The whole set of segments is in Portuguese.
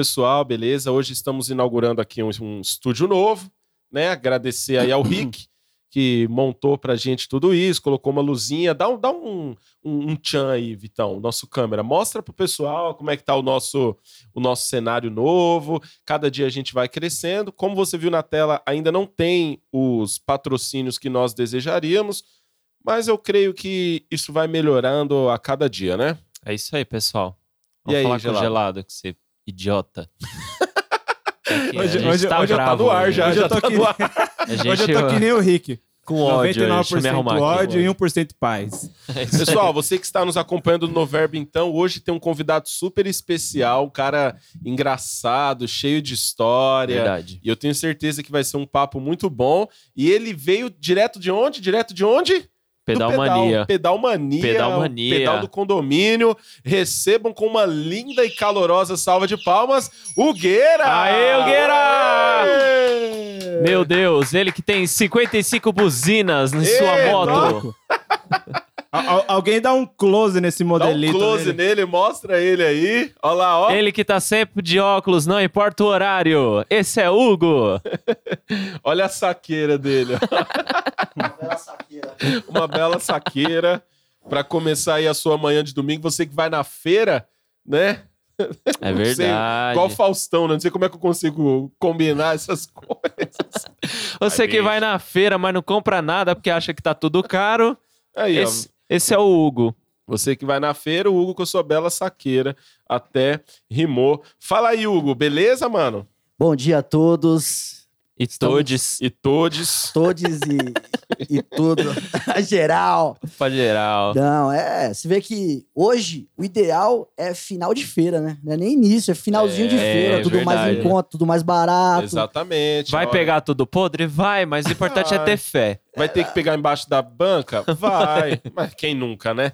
pessoal, beleza? Hoje estamos inaugurando aqui um, um estúdio novo, né? Agradecer aí ao Rick, que montou pra gente tudo isso, colocou uma luzinha. Dá um, dá um, um, um tchan aí, Vitão, nosso câmera. Mostra pro pessoal como é que tá o nosso, o nosso cenário novo. Cada dia a gente vai crescendo. Como você viu na tela, ainda não tem os patrocínios que nós desejaríamos, mas eu creio que isso vai melhorando a cada dia, né? É isso aí, pessoal. E Vamos aí, falar gelado? com o gelado, que você idiota. Hoje- hoje- tá hoje eu Tá bravo no ar já, Hoje já eu tô tá aqui- no ar. Gente Hoje eu tô que nem o Rick. com ódio hoje. Deixa eu me 99% arrumar aqui. ódio e 1% paz. É. Pessoal, você que está nos acompanhando no Noverbo, então, hoje tem um convidado super especial, um cara engraçado, cheio de história. Verdade. E eu tenho certeza que vai ser um papo muito bom. E ele veio direto de onde? Direto de onde? Pedal mania. Pedal Mania. Pedal Mania. Pedal do condomínio. Recebam com uma linda e calorosa salva de palmas, o Gueira! Aê, o Gueira! Meu Deus, ele que tem 55 buzinas em sua moto. Al- al- alguém dá um close nesse Dá um modelito. close dele. nele, mostra ele aí. Olha lá, ó. Ele que tá sempre de óculos, não importa o horário. Esse é Hugo. Olha a saqueira dele. ó. Bela saqueira. Uma bela saqueira. Pra começar aí a sua manhã de domingo. Você que vai na feira, né? É Não sei, verdade. Igual o Faustão, né? Não sei como é que eu consigo combinar essas coisas. Você Ai, que vai na feira, mas não compra nada porque acha que tá tudo caro. Aí, ó. Esse, é o Hugo. Você que vai na feira, o Hugo com a sua bela saqueira. Até rimou. Fala aí, Hugo. Beleza, mano? Bom dia a todos. E todes E todes. Todos e, e tudo. A geral. pra geral. Não, é. Você vê que hoje o ideal é final de feira, né? Não é nem início, é finalzinho de É, feira. Tudo mais verdade. em conta, tudo mais barato. Exatamente. Vai Olha, pegar tudo podre? Vai, mas o importante é ter fé. Vai ter que pegar embaixo da banca? Vai. Mas quem nunca, né?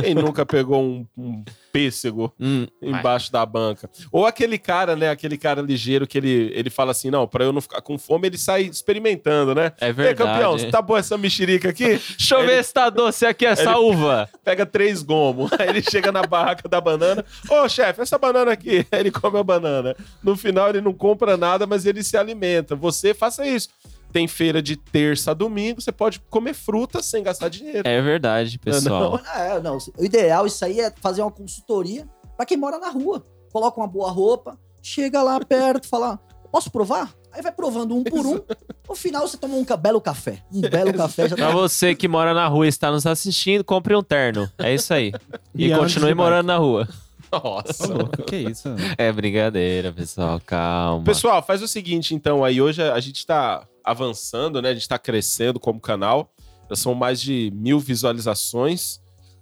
Quem nunca pegou um, um pêssego Hum, embaixo da banca? Ou aquele cara, né? Aquele cara ligeiro que ele, ele fala assim: não, pra eu não ficar com fome, ele sai experimentando, né? é Ei, verdade. campeão, tá boa essa mexerica aqui? Deixa eu ver se tá doce aqui essa uva. Pega três gomos. Aí ele chega na barraca da banana. Ô, chefe, essa banana aqui. Aí ele come a banana. No final, ele não compra nada, mas ele se alimenta. Você faça isso. Tem feira de terça a domingo, você pode comer fruta sem gastar dinheiro. É verdade, pessoal. Não, é, não. O ideal, isso aí é fazer uma consultoria pra quem mora na rua. Coloca uma boa roupa, chega lá perto, fala: posso provar? Aí vai provando um por um. No final, você toma um belo café. Um belo café já Pra tá. você que mora na rua e está nos assistindo, compre um terno. É isso aí. E, E continue morando na rua. Nossa. Louco, que isso? É brincadeira, pessoal. Calma. Pessoal, faz o seguinte, então, aí hoje a gente tá avançando, né? A gente tá crescendo como canal. Já são mais de mil visualizações,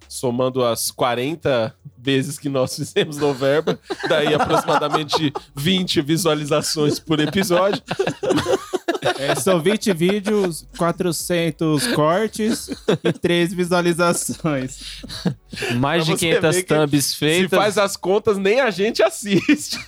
somando as 40 vezes que nós fizemos no Verba, daí aproximadamente 20 visualizações por episódio. É, são 20 vídeos, 400 cortes e 3 visualizações. Mais Pra de você 500 ver que thumbs Se feitas. faz as contas, nem a gente assiste.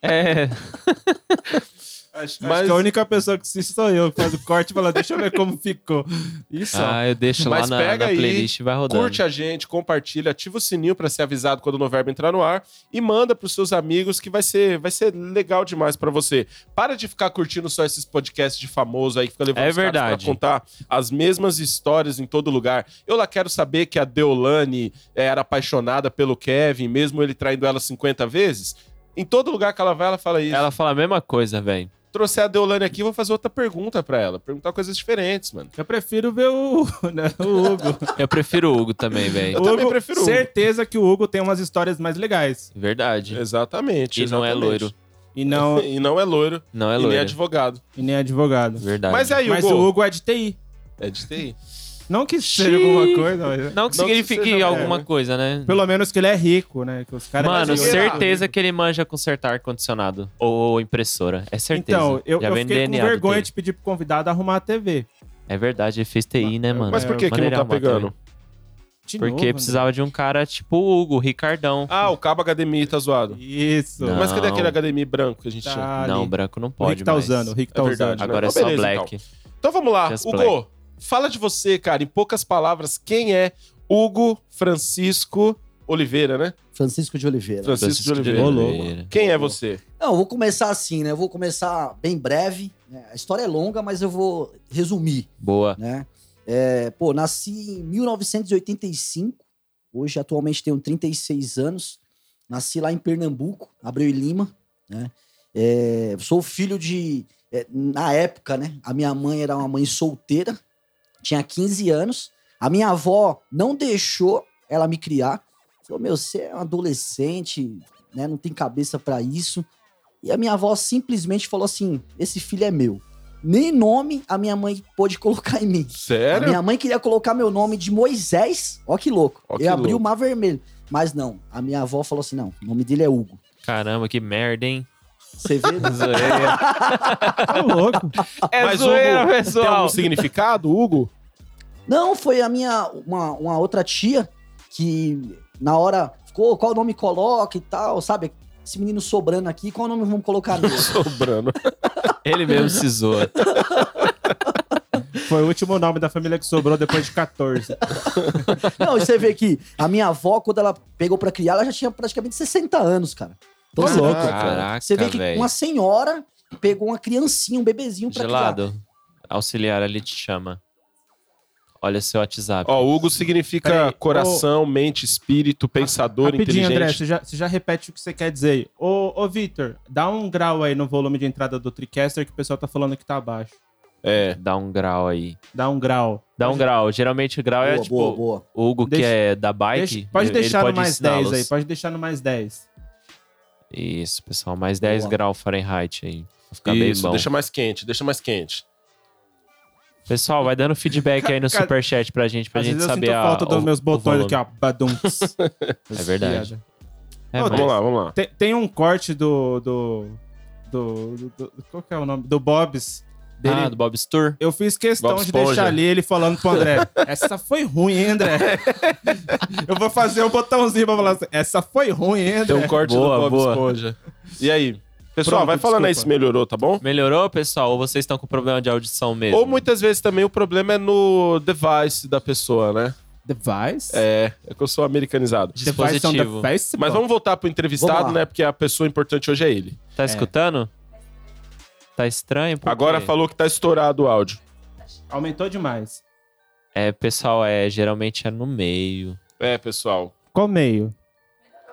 É, Acho, Mas- acho que a única pessoa que assiste sou eu, que faz o corte e fala, deixa eu ver como ficou. Isso. ah, eu deixo lá Mas na, pega na aí, playlist e vai rodando. Curte a gente, compartilha, ativa o sininho pra ser avisado quando o Noverbo entrar no ar e manda pros seus amigos que vai ser, vai ser legal demais pra você. Para de ficar curtindo só esses podcasts de famoso aí que fica levando É verdade. pra contar as mesmas histórias em todo lugar. Eu lá quero saber que a Deolane era apaixonada pelo Kevin, mesmo ele traindo ela 50 vezes. Em todo lugar que ela vai, ela fala isso. Ela fala a mesma coisa, velho. Trouxer a Deolane aqui, eu vou fazer outra pergunta pra ela. Perguntar coisas diferentes, mano. Eu prefiro ver o, né, o Hugo. Eu prefiro o Hugo também, velho. Eu O também Hugo, prefiro o Hugo. Certeza que o Hugo tem umas histórias mais legais. Verdade. Exatamente. E não é exatamente. loiro. E não, E não é loiro. Não é e nem loiro. advogado. e nem advogado. Verdade. Mas aí, Mas Hugo, o Hugo é de TI. é de TI. Não que seja alguma coisa, mas... Não que Não que signifique seja- alguma é. coisa, né? Pelo menos que ele é rico, né? Que os caras Mano, certeza que ele manja consertar ar-condicionado ou impressora. É certeza. Então, eu, Já eu fiquei com vergonha de pedir pro convidado arrumar a TV. É verdade, ele fez TI, né, mano? Mas por que, que não tá pegando? De Porque novo, né? precisava de um cara tipo o Hugo, Ricardão. Ah, o cabo HDMI tá zoado. Isso. Não. Mas cadê aquele HDMI branco que a gente tinha? Tá não, ali. branco não O pode Rick tá mais. usando, o Rick tá É verdade, usando. né? Agora é Então, só beleza, black. Então vamos lá. Just Hugo, black. Fala de você, cara. Em poucas palavras, quem é Hugo Francisco Oliveira, né? Francisco de Oliveira. Francisco, de Ô, Oliveira. louco. Quem é você? Não, eu vou começar assim, né? Eu vou começar bem breve. né? A história é longa, mas eu vou resumir, Boa. né? É, pô, nasci em 1985. Hoje, atualmente, tenho 36 anos. Nasci lá em Pernambuco, Abreu e Lima, né? É, sou filho de... é, na época, né? A minha mãe era uma mãe solteira. Tinha 15 anos. A minha avó não deixou ela me criar. Falou, meu, você é um adolescente, né? Não tem cabeça pra isso. E a minha avó simplesmente falou assim: esse filho é meu. Nem nome a minha mãe pôde colocar em mim. A Sério? minha mãe queria colocar meu nome de Moisés. Ó que louco. Ó que Eu abri louco. o mar vermelho. Mas não, a minha avó falou assim: não, o nome dele é Hugo. Caramba, que merda, hein? Você vê? né? Zoeira. Tá louco. É Mas, zoeira, Hugo, Tem pessoal. algum significado, Hugo? não, foi a minha, uma, uma outra tia que na hora ficou, qual nome coloca e tal, sabe? Esse menino sobrando aqui, qual nome vamos colocar nele? Sobrando. Ele mesmo se zoa. Foi o último nome da família que sobrou depois de 14. Não, e você vê que a minha avó, quando ela pegou pra criar, ela já tinha praticamente 60 anos, cara. Então, Ô, você, louco. Caraca, você vê que velho. uma senhora pegou uma criancinha, um bebezinho pra criar. Gelado. Auxiliar ali te chama. Olha seu WhatsApp. Ó, Hugo significa Peraí, coração, mente, espírito, pensador, Rapidinho, inteligente. André, você já, você já repete o que você quer dizer aí. Ô, ô Vitor, dá um grau aí no volume de entrada do TriCaster que o pessoal tá falando que tá abaixo. É. Dá um grau aí. Dá um grau. Dá um grau. Geralmente o grau é Boa, tipo. boa, boa. O Hugo que Deixa- é da bike. Deixa- pode ele deixar pode no mais 10 ensiná-los. aí, pode deixar no mais 10. Isso, pessoal. Mais 10 Boa. graus Fahrenheit aí. Vai ficar bem bom. deixa mais quente, deixa mais quente. Pessoal, vai dando feedback aí no Cara, superchat pra gente, pra Às gente vezes eu saber sinto a, falta dos o- meus o botões volume. aqui, ó. Badunks. É verdade. É, Ô, mas- Vamos lá, vamos lá. Tem, tem um corte do, do, do, do- do- Qual que é o nome? Do Bob's. Dele. Ah, do Bob Stur. Eu fiz questão Bob de Esponja. deixar ali ele falando pro André. Essa foi ruim, hein, André? Eu vou fazer um botãozinho pra falar assim. Essa foi ruim, hein, Tem André? um corte Boa, do Bob boa. Esponja. E aí? Pessoal, Pronto, vai falando aí desculpa. se melhorou, tá bom? Melhorou, pessoal? Ou vocês estão com problema de audição mesmo? Ou muitas vezes também o problema é no device da pessoa, né? Device? É, é que eu sou americanizado. Dispositivo. device? Mas vamos voltar pro entrevistado, né? Porque a pessoa importante hoje é ele. Tá escutando? Tá estranho? Por Agora falou que tá estourado o áudio. Aumentou demais. É, pessoal, é, geralmente é no meio. É, pessoal. Qual meio?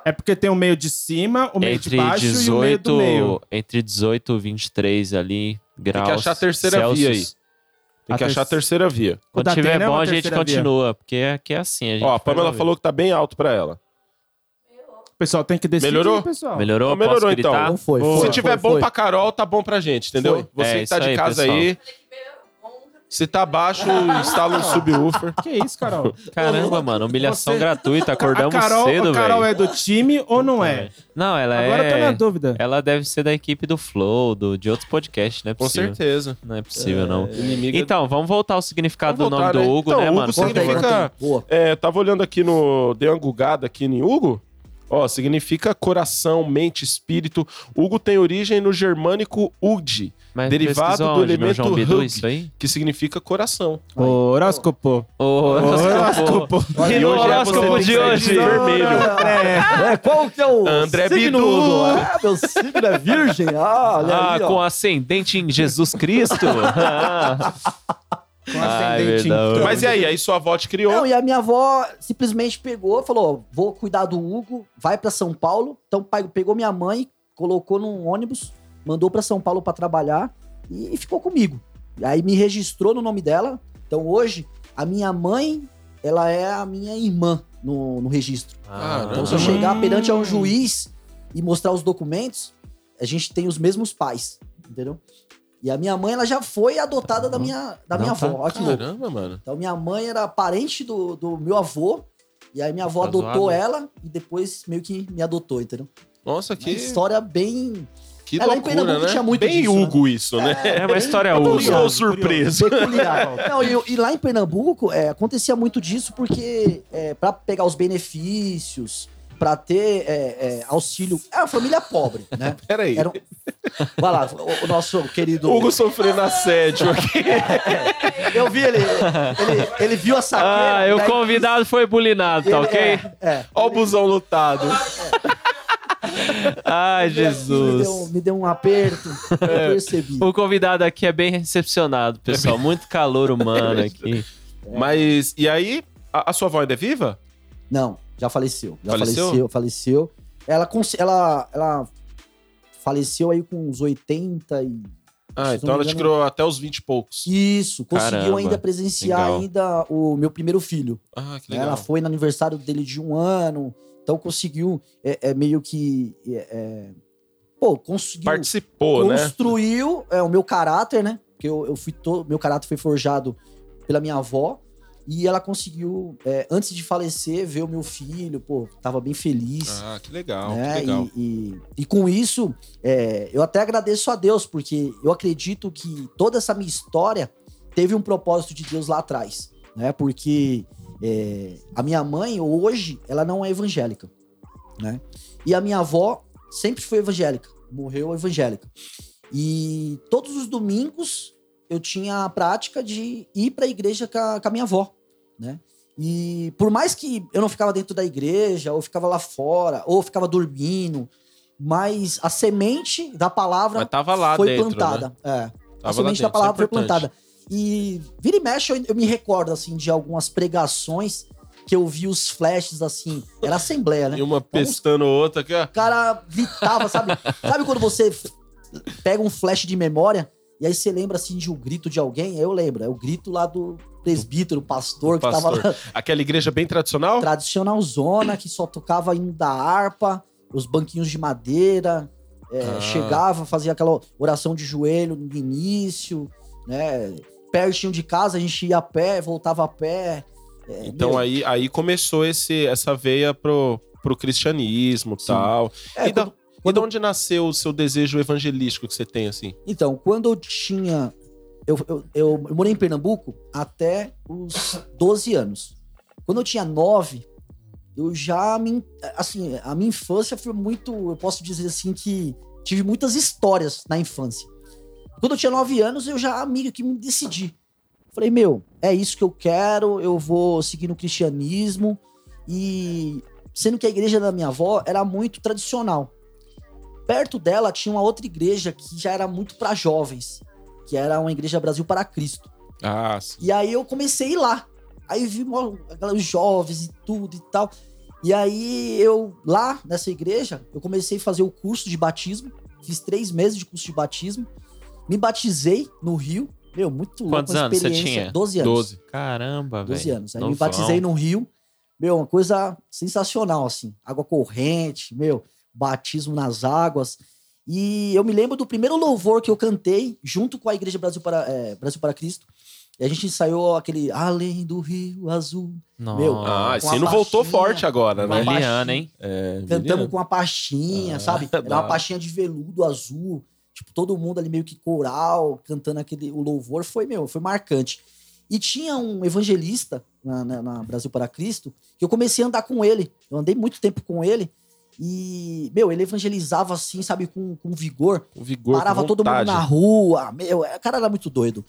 É porque tem o meio de cima, o meio entre de baixo e o meio 18, do meio. entre 18 e 23 ali, graus achar a terceira Celsius. via aí. Tem A que achar a ter- terceira via. O Quando tiver é bom, a gente via. continua, porque aqui é assim. A gente Ó, a Pamela falou que tá bem alto pra ela. Pessoal tem que decidir, Melhorou? pessoal. Melhorou? Ó, melhorou, então. Não foi, foi. Se tiver foi, bom foi. pra Carol, tá bom pra gente, entendeu? Foi. Você É, que tá de aí, casa pessoal. aí. Se tá baixo, instala um subwoofer. Que isso, Carol? Caramba, mano, humilhação Você- gratuita. Acordamos a Carol, cedo, a Carol velho. é do time ou não é? Não, ela Agora eu tô na é. dúvida. Ela deve ser da equipe do Flow, do, de outros podcasts, não é Com possível. certeza. Não é possível, não. Inimiga. Então, vamos voltar ao significado Vamos do nome voltar, do né? Hugo, Então, né, Hugo mano? significa- Conta aí. Significa... Boa. É, tava olhando aqui no. Dei uma gugada aqui em Hugo. Ó, significa coração, mente, espírito. Hugo tem origem no germânico Mas derivado do onde, elemento Hug. isso aí? que significa coração. Horóscopo. Horóscopo. E no hoje é horóscopo você de tem hoje? vermelho. É, qual que é o André signo? Bidu. Ah, meu signo é virgem. Ah, olha Ah, aí, ó. com ascendente em Jesus Cristo? Ah. Com Ai, ascendente em verdade. touro. Mas e aí? Aí sua avó te criou? Não, e a minha avó simplesmente pegou, falou: vou cuidar do Hugo, vai pra São Paulo. Então, pai pegou minha mãe, colocou num ônibus, mandou pra São Paulo pra trabalhar e ficou comigo. E aí me registrou no nome dela. Então, hoje, a minha mãe, ela é a minha irmã no, no registro. Ah, Então, se eu chegar perante a um juiz e mostrar os documentos, a gente tem os mesmos pais, entendeu? E a minha mãe, ela já foi adotada da minha, da minha tá. avó. Olha que louco. Caramba, mano. Então, minha mãe era parente do, do meu avô. E aí, minha avó Tá adotou zoado. ela e depois meio que me adotou, entendeu? Nossa, Uma que, história bem que É, em loucura, Pernambuco né? tinha muito Bem disso, né? Hugo isso, né? É uma história Eu não Hugo. estou surpreso. peculiar. Não, e, e lá em Pernambuco é, acontecia muito disso porque é, para pegar os benefícios, pra ter é, é, auxílio. É uma família pobre, né? Peraí. Era um- Vai lá, o, o nosso querido. Hugo sofrendo assédio aqui. Eu vi ele. Ele, ele viu a saqueira. Ah, e o convidado foi bulinado, ele- tá ok? É, é. Ó o busão lotado. Ai, aqui Me Jesus. deu, me deu um aperto. Eu percebi. O convidado aqui é bem recepcionado, pessoal. Muito calor humano aqui. Mas, e aí, a, a sua avó ainda é viva? Não, já faleceu. Já Faleceu? faleceu, faleceu. Ela, ela, ela faleceu aí com uns 80 e... Ah, então ela criou até os 20 e poucos. Isso, conseguiu Caramba, ainda presenciar legal. ainda o meu primeiro filho. Ah, que né? legal. Ela foi no aniversário dele de um ano, então conseguiu é, é, meio que... é, é, pô, conseguiu... Participou, né? construiu é, o meu caráter, né? Porque eu, eu fui todo, meu caráter foi forjado pela minha avó e ela conseguiu, é, antes de falecer, ver o meu filho, pô, tava bem feliz. Ah, que legal, né? que legal. E, e, e com isso, é, eu até agradeço a Deus, porque eu acredito que toda essa minha história teve um propósito de Deus lá atrás, né? Porque é, a minha mãe, hoje, ela não é evangélica, né? E a minha avó sempre foi evangélica, morreu evangélica. E todos os domingos eu tinha a prática de ir para a igreja com a, com a minha avó, né? E por mais que eu não ficava dentro da igreja, ou ficava lá fora, ou ficava dormindo, mas a semente da palavra Mas tava lá foi dentro, plantada. É. né? A Tava lá semente da dentro, palavra é foi plantada. E vira e mexe, eu, eu me recordo, assim, de algumas pregações que eu vi os flashes, assim. Era assembleia, né? E uma pestando outra aqui, ó. O cara gritava, sabe? sabe quando você pega um flash de memória e aí você lembra, assim, de um grito de alguém? Eu lembro. É o grito lá do presbítero, pastor, Do que tava pastor. lá, Aquela igreja bem tradicional? tradicional zona, que só tocava indo da harpa, os banquinhos de madeira. é, Ah. Chegava, fazia aquela oração de joelho no início, né? Pertinho de casa, a gente ia a pé, voltava a pé. É, Então meu, aí, aí começou esse, essa veia pro, pro cristianismo e Sim. tal. é, e, da, quando- e de onde nasceu o seu desejo evangelístico que você tem, assim? Então, quando eu tinha. Eu, eu, eu, morei em Pernambuco até os 12 anos. Quando eu tinha 9, eu já me. Assim, a minha infância foi muito. Eu posso dizer assim que tive muitas histórias na infância. Quando eu tinha 9 anos, eu já meio que me decidi. Falei, meu, é isso que eu quero, eu vou seguir no cristianismo. E sendo que a igreja da minha avó era muito tradicional. Perto dela tinha uma outra igreja que já era muito para jovens, que era uma igreja Brasil para Cristo. Ah, sim. E aí eu comecei a ir lá. Aí vi os jovens e tudo e tal. E aí eu, lá nessa igreja, eu comecei a fazer o curso de batismo. Fiz três meses de curso de batismo. Me batizei no Rio. Meu, muito louco. Quantos anos você experiência. tinha? 12 anos. 12. Caramba, velho. 12 anos. Aí me batizei no Rio. Meu, uma coisa sensacional, assim. Água corrente, meu, batismo nas águas. E eu me lembro do primeiro louvor que eu cantei junto com a Igreja Brasil para, é, Brasil para Cristo. E a gente ensaiou aquele Além do Rio Azul. Nossa. Meu, Ah, esse não voltou forte agora, uma né? Eliana, hein? É, Cantamos com a pastinha, Ah, sabe? Era uma pastinha de veludo azul. Tipo, todo mundo ali meio que coral, cantando aquele o louvor. Foi, meu, foi marcante. E tinha um evangelista na, na- na Brasil para Cristo que eu comecei a andar com ele. Eu andei muito tempo com ele. E, meu, ele evangelizava assim, sabe, com, com vigor. Com vigor, Parava com todo mundo na rua. Meu, o cara era muito doido.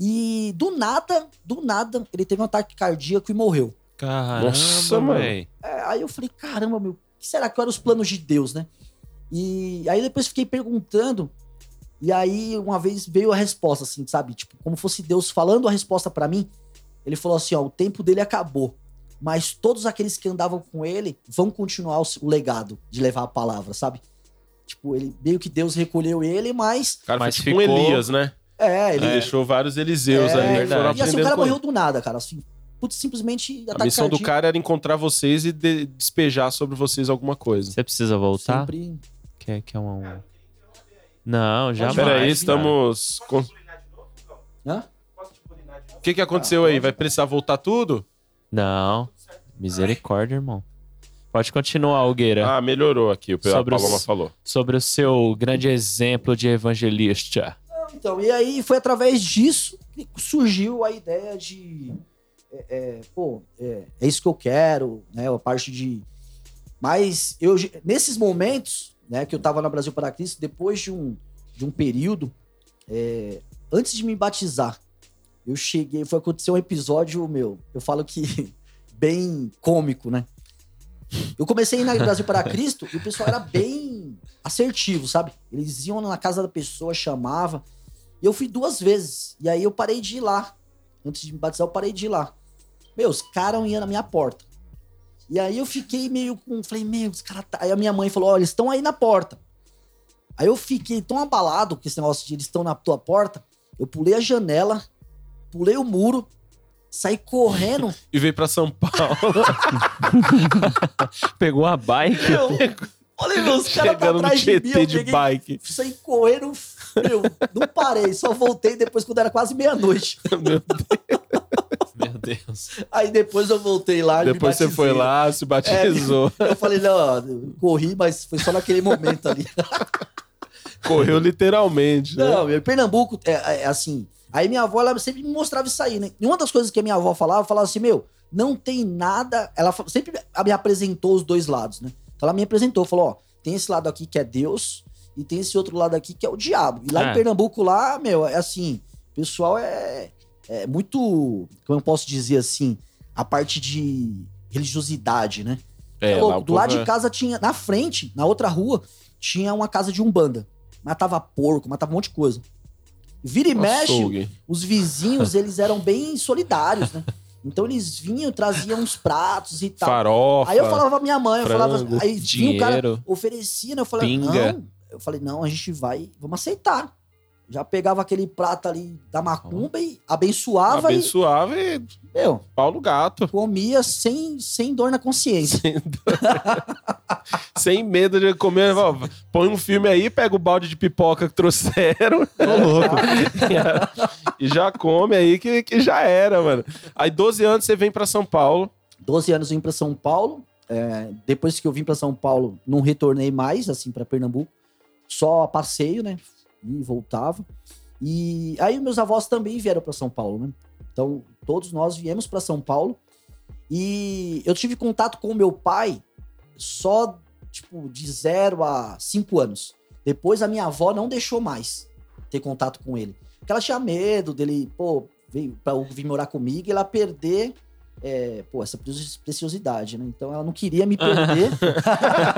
E do nada, do nada, ele teve um ataque cardíaco e morreu. Caramba, Nossa, velho. É, aí eu falei, caramba, meu, o que será que eram os planos de Deus, né? E aí depois fiquei perguntando, e aí uma vez veio a resposta, assim, sabe? Tipo, como fosse Deus falando a resposta pra mim. Ele falou assim: ó, o tempo dele acabou. Mas todos aqueles que andavam com ele vão continuar o, legado de levar a palavra, sabe? Tipo, ele meio que Deus recolheu ele, mas. Cara Mas foi tipo um ficou- Elias, né? É, ele. Ele deixou vários Eliseus é, ali verdade. e assim, o cara morreu do nada, cara. Assim, putz, simplesmente A missão do cardíaco. cara era encontrar vocês e de- despejar sobre vocês alguma coisa. Você precisa voltar? Sempre. Quer, quer um... Não, jamais. Pera aí, cara. estamos... com- Hã? O que, que aconteceu aí? Vai precisar voltar tudo? Não. Misericórdia, irmão. Pode continuar, Algueira. Ah, melhorou aqui, o que a Sobre os- Paloma falou. Sobre o seu grande exemplo de evangelista. Então, e aí foi através disso que surgiu a ideia de. é, é, pô, é, é isso que eu quero, né? A parte de. Mas eu, nesses momentos, né, que eu tava na Brasil para Cristo, depois de um, de um período, é, antes de me batizar, eu cheguei, foi acontecer um episódio, meu, eu falo que bem cômico, né? Eu comecei na Brasil para Cristo e o pessoal era bem assertivo, sabe? Eles iam na casa da pessoa, chamava. E eu fui duas vezes. E aí eu parei de ir lá. Antes de me batizar, eu parei de ir lá. Meu, os caras iam na minha porta. E aí eu fiquei meio com. Falei, meu, os caras. Tá... Aí a minha mãe falou: olha, eles estão aí na porta. Aí eu fiquei tão abalado com esse negócio de eles estão na tua porta. Eu pulei a janela, pulei o muro, saí correndo. E veio pra São Paulo. Pegou a bike. Meu, olha meus caras pra Chegando no trás de mim. Eu de peguei, bike. saí correndo. Meu, não parei, só voltei depois quando era quase meia-noite. Meu Meu Deus. Aí depois eu voltei lá me Depois você foi lá, se batizou. Eu falei, não, ó, eu corri, mas foi só naquele momento ali. Correu literalmente. né? Não, meu, Pernambuco, é, é assim. Aí minha avó, ela sempre me mostrava isso aí, né? E uma das coisas que a minha avó falava, falava assim, meu, não tem nada. Ela sempre me apresentou os dois lados, né? Então ela me apresentou, falou, ó, tem esse lado aqui que é Deus e tem esse outro lado aqui que é o diabo. E lá É. em Pernambuco, lá, meu, é assim, o pessoal é, é muito, como eu posso dizer assim, a parte de religiosidade, né? É, É lá Do lado povo de é- casa tinha, na frente, na outra rua, tinha uma casa de umbanda. Matava porco, matava um monte de coisa. Vira e mexe, Açougue. os vizinhos, eles eram bem solidários, né? Então eles vinham, traziam uns pratos e tal. Farofa. Aí eu falava pra minha mãe, eu falava, frango, aí vinha o cara, dinheiro, oferecia, né? Eu falei, pinga. não. Eu falei, não, a gente vai, vamos aceitar. Já pegava aquele prato ali da macumba e abençoava Abençoava e e, meu, Paulo Gato. comia sem, sem dor na consciência. Sem medo de comer. Põe um filme aí, pega o balde de pipoca que trouxeram. Ô, louco. e já come aí que, que já era, mano. Aí 12 anos você vem pra São Paulo. 12 anos eu vim para São Paulo. É, depois que eu vim para São Paulo, não retornei mais, assim, para Pernambuco. Só a passeio, né? E voltava. E aí meus avós também vieram para São Paulo, né? Então, todos nós viemos para São Paulo. E eu tive contato com meu pai só, tipo, de 0 a 5 anos. Depois a minha avó não deixou mais ter contato com ele. Porque ela tinha medo dele, pô, veio pra vir morar comigo e ela perder é, pô, essa preciosidade, né? Então ela não queria me perder.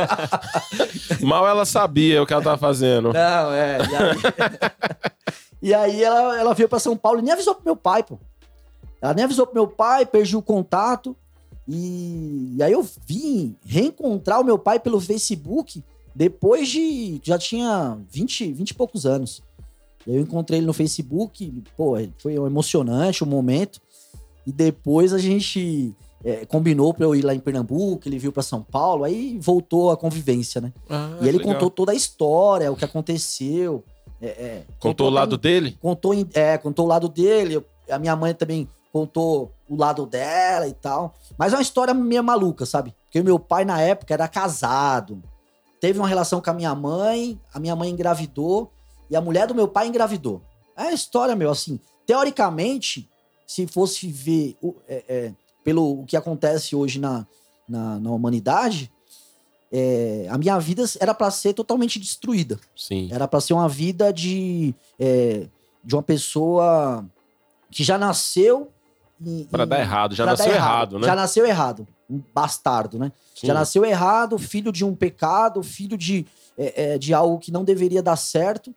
Mal ela sabia o que ela tava fazendo. não, é. E aí, e aí ela, ela veio pra São Paulo e nem avisou pro meu pai, pô. Ela nem avisou pro meu pai, perdi o contato. E, e aí eu vim reencontrar o meu pai pelo Facebook depois de. Já tinha 20, 20 e poucos anos. Eu encontrei ele no Facebook, pô, foi emocionante o momento. E depois a gente é, combinou pra eu ir lá em Pernambuco, ele veio pra São Paulo, aí voltou a convivência, né? Ah, e ele legal. contou toda a história, o que aconteceu. é, é, Contou o até lado em- dele? Contou, é, contou o lado dele. A minha mãe também contou o lado dela e tal. Mas é uma história meio maluca, sabe? Porque o meu pai, na época, era casado. Teve uma relação com a minha mãe, a minha mãe engravidou e a mulher do meu pai engravidou. É a história, meu, assim. Teoricamente, se fosse ver é, é, pelo o que acontece hoje na, na, na humanidade, é, a minha vida era pra ser totalmente destruída. Sim. Era pra ser uma vida de, é, de uma pessoa que já nasceu. em- dar errado. Já nasceu dar errado, né? Já nasceu errado. Um bastardo, né? Sim. Já nasceu errado, filho de um pecado, filho de, é, é, de algo que não deveria dar certo.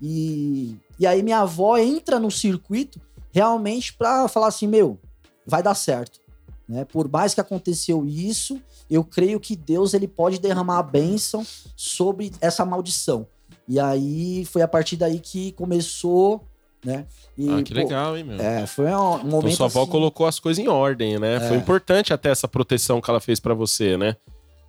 E, e aí minha avó entra no circuito realmente pra falar assim: meu, vai dar certo. Né? Por mais que aconteceu isso, eu creio que Deus ele pode derramar a bênção sobre essa maldição. E aí foi a partir daí que começou, né? E, Ah, que pô, legal, hein, meu? É, foi um, momento. Então sua avó assim- colocou as coisas em ordem, né? É. Foi importante até essa proteção que ela fez pra você, né?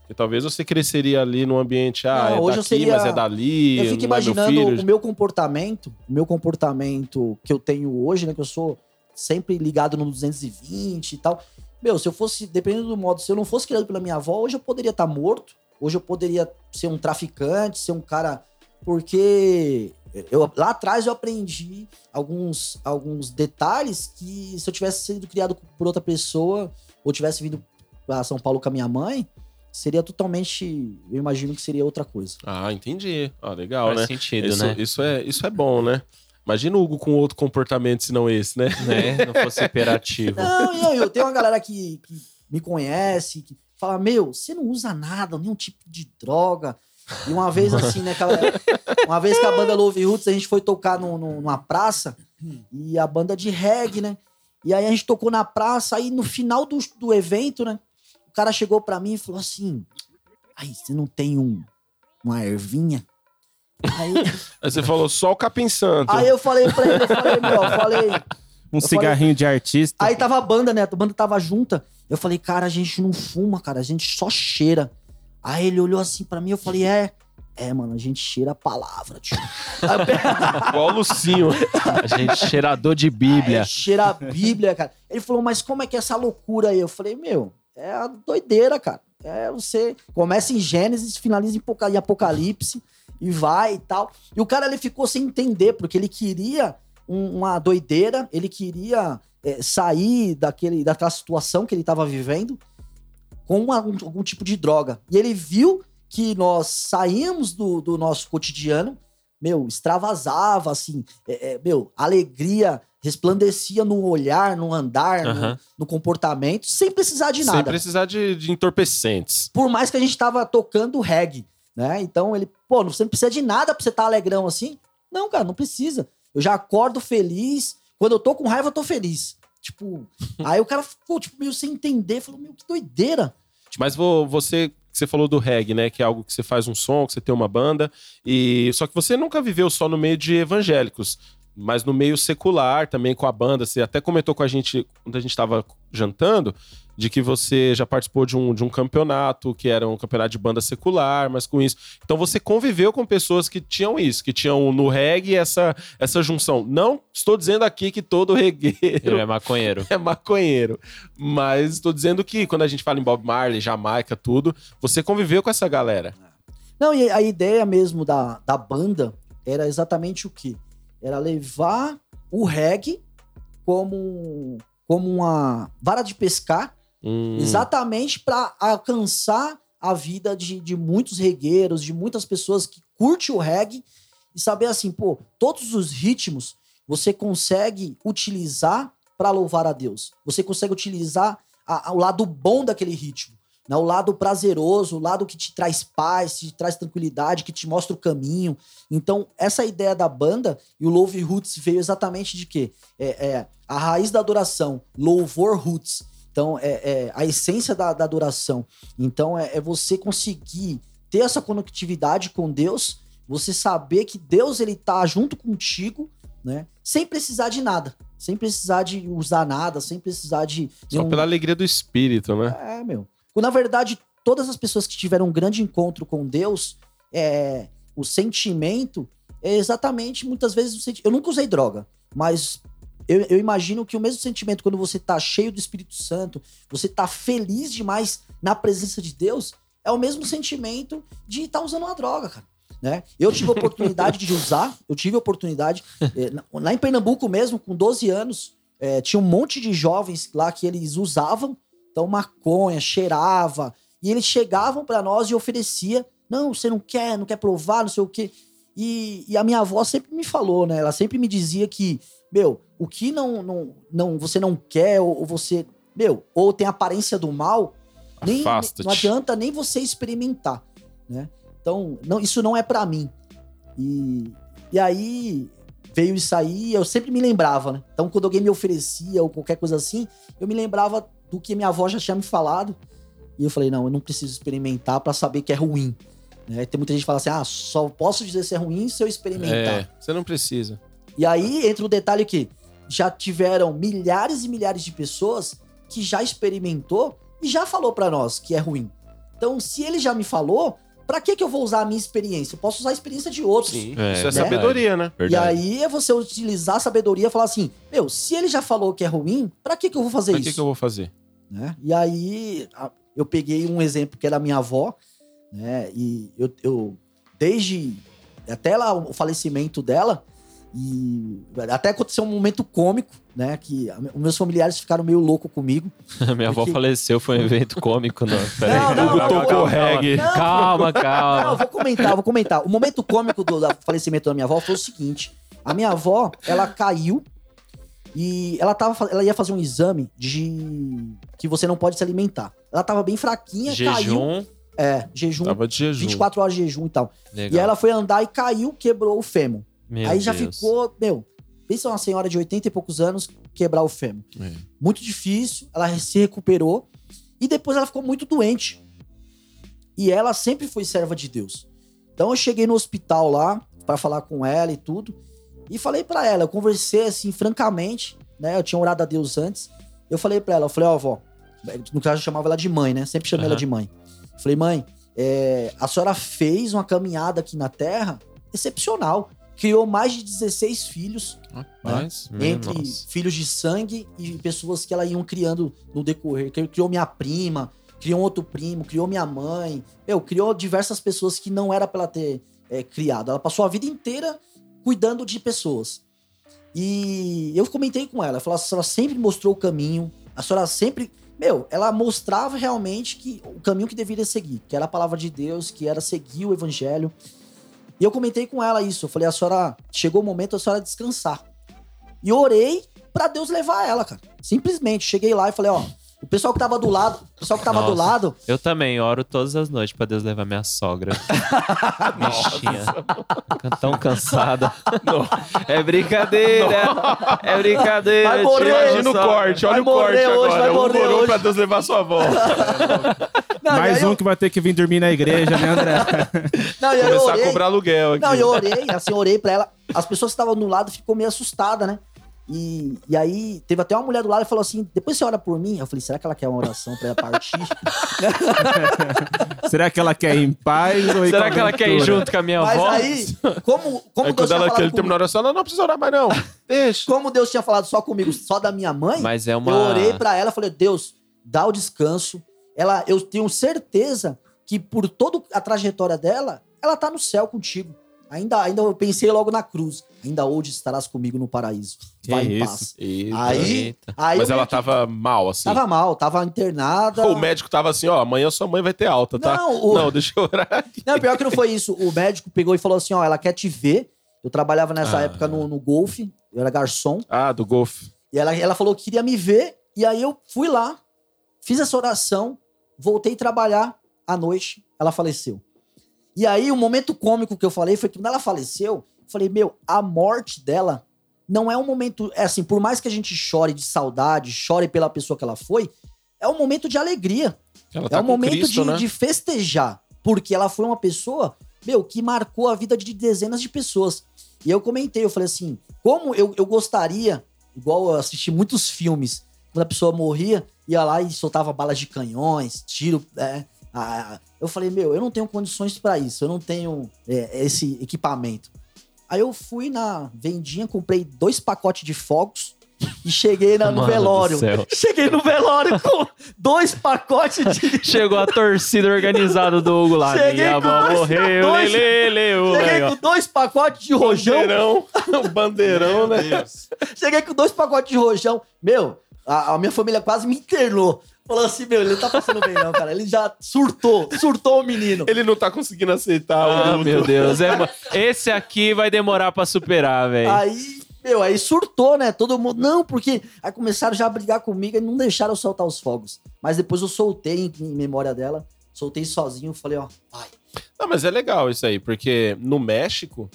Porque talvez você cresceria ali num ambiente, ah, Não, é hoje eu daqui, seria- mas é dali, Eu fico não é meu imaginando o meu comportamento, o meu comportamento que eu tenho hoje, né? Que eu sou sempre ligado no 220 e tal. Meu, se eu fosse, dependendo do modo, se eu não fosse criado pela minha avó, hoje eu poderia estar morto. Hoje eu poderia ser um traficante, ser um cara. Porque eu, lá atrás eu aprendi alguns, alguns detalhes que se eu tivesse sido criado por outra pessoa, ou tivesse vindo pra São Paulo com a minha mãe, seria totalmente. Eu imagino que seria outra coisa. Ah, entendi. Ah, legal, Faz né? sentido, Isso, né? isso, é, isso é bom, né? Imagina o Hugo com outro comportamento senão esse, né? né? Não fosse imperativo. Não, e aí, eu tenho uma galera que, que me conhece, que fala: Meu, você não usa nada, nenhum tipo de droga. E uma vez assim, né, cara, uma vez que a banda Love Roots, a gente foi tocar num- num- numa praça, e a banda de reggae, né? E aí a gente tocou na praça, aí no final do, do evento, né? O cara chegou pra mim e falou assim: Aí, você não tem um, uma ervinha? Aí, Aí você falou só o capim santo. aí eu falei pra ele, eu falei, meu, eu falei, Um Eu cigarrinho de artista. Aí tava a banda, né? A banda tava junta. Eu falei, cara, a gente não fuma, cara, a gente só cheira. Aí ele olhou assim pra mim, eu falei, é. É, mano, a gente cheira a palavra, tio. Igual o Lucinho. A gente cheirador de Bíblia. Aí cheira a Bíblia, cara. Ele falou, mas como é que é essa loucura aí? Eu falei, meu, é a doideira, cara. É você começa em Gênesis, finaliza em Apoca- em Apocalipse e vai e tal. E o cara ele ficou sem entender, porque ele queria um- uma doideira, ele queria é, sair daquele, daquela situação que ele estava vivendo com uma- um- algum tipo de droga. E ele viu que nós saímos do, do nosso cotidiano, meu, extravasava, assim, é, é, meu, alegria resplandecia no olhar, no andar, no- Aham. no, comportamento, sem precisar de Sem nada. precisar de, de entorpecentes. Por mais que a gente tava tocando reggae, né? Então ele, pô, você não precisa de nada pra você estar alegrão assim. Não, cara, não precisa. Eu já acordo feliz. Quando eu tô com raiva, eu tô feliz. Tipo, aí o cara ficou, tipo, meio sem entender. Falou, meu, que doideira. Mas vo- você, você falou do reggae, né? Que é algo que você faz um som, que você tem uma banda. E só que você nunca viveu só no meio de evangélicos, mas no meio secular também com a banda. Você até comentou com a gente quando a gente estava jantando de que você já participou de um, de um campeonato que era um campeonato de banda secular, mas com isso. Então você conviveu com pessoas que tinham isso, que tinham no reggae essa, essa junção. Não estou dizendo aqui que todo regueiro Ele é maconheiro. é maconheiro. Mas estou dizendo que quando a gente fala em Bob Marley, Jamaica, tudo, você conviveu com essa galera. Não, e a ideia mesmo da, da banda era exatamente o quê? Era levar o reggae como, como uma vara de pescar Hum, Exatamente para alcançar a vida de, de muitos regueiros, de muitas pessoas que curtem o reggae e saber assim, pô, todos os ritmos você consegue utilizar para louvar a Deus. Você consegue utilizar a- a- o lado bom daquele ritmo, né? o lado prazeroso, o lado que te traz paz, te traz tranquilidade, que te mostra o caminho. Então, essa ideia da banda e o Love Roots veio exatamente de quê? É, é a raiz da adoração, louvor roots. Então, é, é a essência da, da adoração. Então, é, é você conseguir ter essa conectividade com Deus, você saber que Deus ele tá junto contigo, né? Sem precisar de nada, sem precisar de usar nada, sem precisar de só nenhum- pela alegria do espírito, né? é, meu. Na verdade, todas as pessoas que tiveram um grande encontro com Deus, é, o sentimento é exatamente, muitas vezes, eu nunca usei droga, mas eu, eu imagino que o mesmo sentimento quando você tá cheio do Espírito Santo, você tá feliz demais na presença de Deus, é o mesmo sentimento de estar usando uma droga, cara. Né? Eu tive a oportunidade de usar, eu tive a oportunidade, é, lá em Pernambuco mesmo, com 12 anos, é, tinha um monte de jovens lá que eles usavam, então maconha, cheirava, e eles chegavam pra nós e oferecia, não, você não quer, não quer provar, não sei o quê. E, e a minha avó sempre me falou, né? Ela sempre me dizia que, meu, o que não, não, não você não quer, ou, ou você, meu, ou tem aparência do mal, nem, não adianta nem você experimentar, né? Então, não, isso não é pra mim. E, e aí veio isso aí, eu sempre me lembrava, né? Então, quando alguém me oferecia ou qualquer coisa assim, eu me lembrava do que minha avó já tinha me falado. E eu falei, não, eu não preciso experimentar pra saber que é ruim. Né? Tem muita gente que fala assim, ah, só posso dizer se é ruim se eu experimentar. É, você não precisa. E aí entra o detalhe que já tiveram milhares e milhares de pessoas que já experimentou e já falou pra nós que é ruim. Então, se ele já me falou, pra que que eu vou usar a minha experiência? Eu posso usar a experiência de outros. Sim, É, isso é né? sabedoria, né? E Verdade. aí é você utilizar a sabedoria e falar assim: meu, se ele já falou que é ruim, pra que que eu vou fazer Pra isso? que, que eu vou fazer? né? E aí eu peguei um exemplo que era a minha avó, né? E eu, eu desde até lá o falecimento dela, E até aconteceu um momento cômico, né? Que os meus familiares ficaram meio loucos comigo. Minha avó Porque- faleceu, foi um evento cômico, não. Peraí. Não, não, Hugo não, tocou não, reggae. não. Calma, Não, eu calma. vou comentar, eu vou comentar. O momento cômico do da- falecimento da minha avó foi o seguinte: a minha avó, ela caiu e ela, tava, ela ia fazer um exame de que você não pode se alimentar. Ela tava bem fraquinha, caiu. Jejum. É, jejum, Tava de jejum. 24 horas de jejum e tal. Legal. E ela foi andar e caiu, quebrou o fêmur. Meu Aí já Deus. ficou, meu, pensa uma senhora de 80 e poucos anos quebrar o fêmur. É. Muito difícil, ela se recuperou e depois ela ficou muito doente. E ela sempre foi serva de Deus. Então eu cheguei no hospital lá pra falar com ela e tudo e falei pra ela, eu conversei assim francamente, né? Eu tinha orado a Deus antes. Eu falei pra ela, eu falei, ó, vó, no caso eu chamava ela de mãe, né? Sempre chamei ela Aham. de mãe. Eu falei, mãe, é, a senhora fez uma caminhada aqui na Terra excepcional. Criou mais de 16 filhos, Rapaz. Meu entre nossa. filhos de sangue e pessoas que ela iam criando no decorrer. Criou minha prima, criou outro primo, criou minha mãe. Meu, criou diversas pessoas que não era pra ela ter é, criado. Ela passou a vida inteira cuidando de pessoas. E eu comentei com ela, eu falei, a senhora sempre mostrou o caminho, a senhora sempre. Meu, ela mostrava realmente que o caminho que deveria seguir, que era a palavra de Deus, que era seguir o evangelho. E eu comentei com ela isso. Eu falei, a senhora chegou o momento da senhora descansar. E orei pra Deus levar ela, cara. Simplesmente. Cheguei lá e falei, ó, o pessoal que tava do lado, o pessoal que tava do Nossa. lado, Eu também oro todas as noites pra Deus levar minha sogra. Bichinha. Tão cansada. É brincadeira. É brincadeira. Vai morrer. Imagina o corte, olha Vai o corte morrer hoje, agora. vai morrer um hoje. pra Deus levar sua avó. Não, Mais um eu- que vai ter que vir dormir na igreja, né, André? não, aí eu Começar a orei. cobrar aluguel aqui. Não, eu orei, assim, eu orei pra ela. As pessoas que estavam no lado ficou meio assustada, né? E, e aí, teve até uma mulher do lado e falou assim: depois você ora por mim? Eu falei, será que ela quer uma oração pra ela partir? Será que ela quer ir em paz ou ir Será que ela quer ir junto com a minha Mas avó? aí, como, como Aí Deus quando tinha ela falado terminou a oração, ela não precisa orar mais não. Deixa. como Deus tinha falado só comigo, só da minha mãe, Mas é uma. eu orei pra ela, falei, Deus, dá o descanso. Ela, eu tenho certeza que por toda a trajetória dela, ela tá no céu contigo. Ainda, ainda eu pensei logo na cruz. Ainda hoje estarás comigo no paraíso. Que Vai em isso? paz. Eita. Aí, Eita. aí Mas ela tava mal, assim. tava mal, tava internada. O médico tava assim, ó, amanhã sua mãe vai ter alta, tá? Não, o- Não, deixa eu orar aqui. Não, pior que não foi isso. O médico pegou e falou assim: ó, ela quer te ver. Eu trabalhava nessa Ah. época no, no golfe, eu era garçom. Ah, do golfe. E ela, ela falou que queria me ver. E aí eu fui lá, fiz essa oração, voltei a trabalhar à noite, ela faleceu. E aí o momento cômico que eu falei foi que quando ela faleceu, eu falei, meu, a morte dela não é um momento. É assim, por mais que a gente chore de saudade, chore pela pessoa que ela foi, é um momento de alegria. Ela É tá um momento Cristo, de, né? de festejar. Porque ela foi uma pessoa, meu, que marcou a vida de dezenas de pessoas. E eu comentei, eu falei assim, como eu, eu gostaria, igual eu assisti muitos filmes, quando a pessoa morria, ia lá e soltava balas de canhões, tiro. é, ah, eu falei, meu, eu não tenho condições pra isso, eu não tenho é, esse equipamento. Aí eu fui na vendinha, comprei dois pacotes de fogos e cheguei na- no Mano velório. Cheguei no velório com dois pacotes de Chegou a torcida organizada do Hugo lá. Cheguei Minha com avó dois- morreu, dois- lele, lele, Cheguei com dois pacotes de rojão. Bandeirão. bandeirão, né? Cheguei com dois pacotes de rojão. Meu, a, a minha família quase me internou. Falou assim, meu, ele não tá passando bem não, cara. Ele já surtou, surtou o menino. Ele não tá conseguindo aceitar Ah, o luto. meu Deus. É, esse aqui vai demorar pra superar, velho. Aí, meu, aí surtou, né? Todo mundo, não, porque aí começaram já a brigar comigo e não deixaram eu soltar os fogos. Mas depois eu soltei em, em memória dela, soltei sozinho, falei, ó, vai. Não, mas é legal isso aí, porque no México,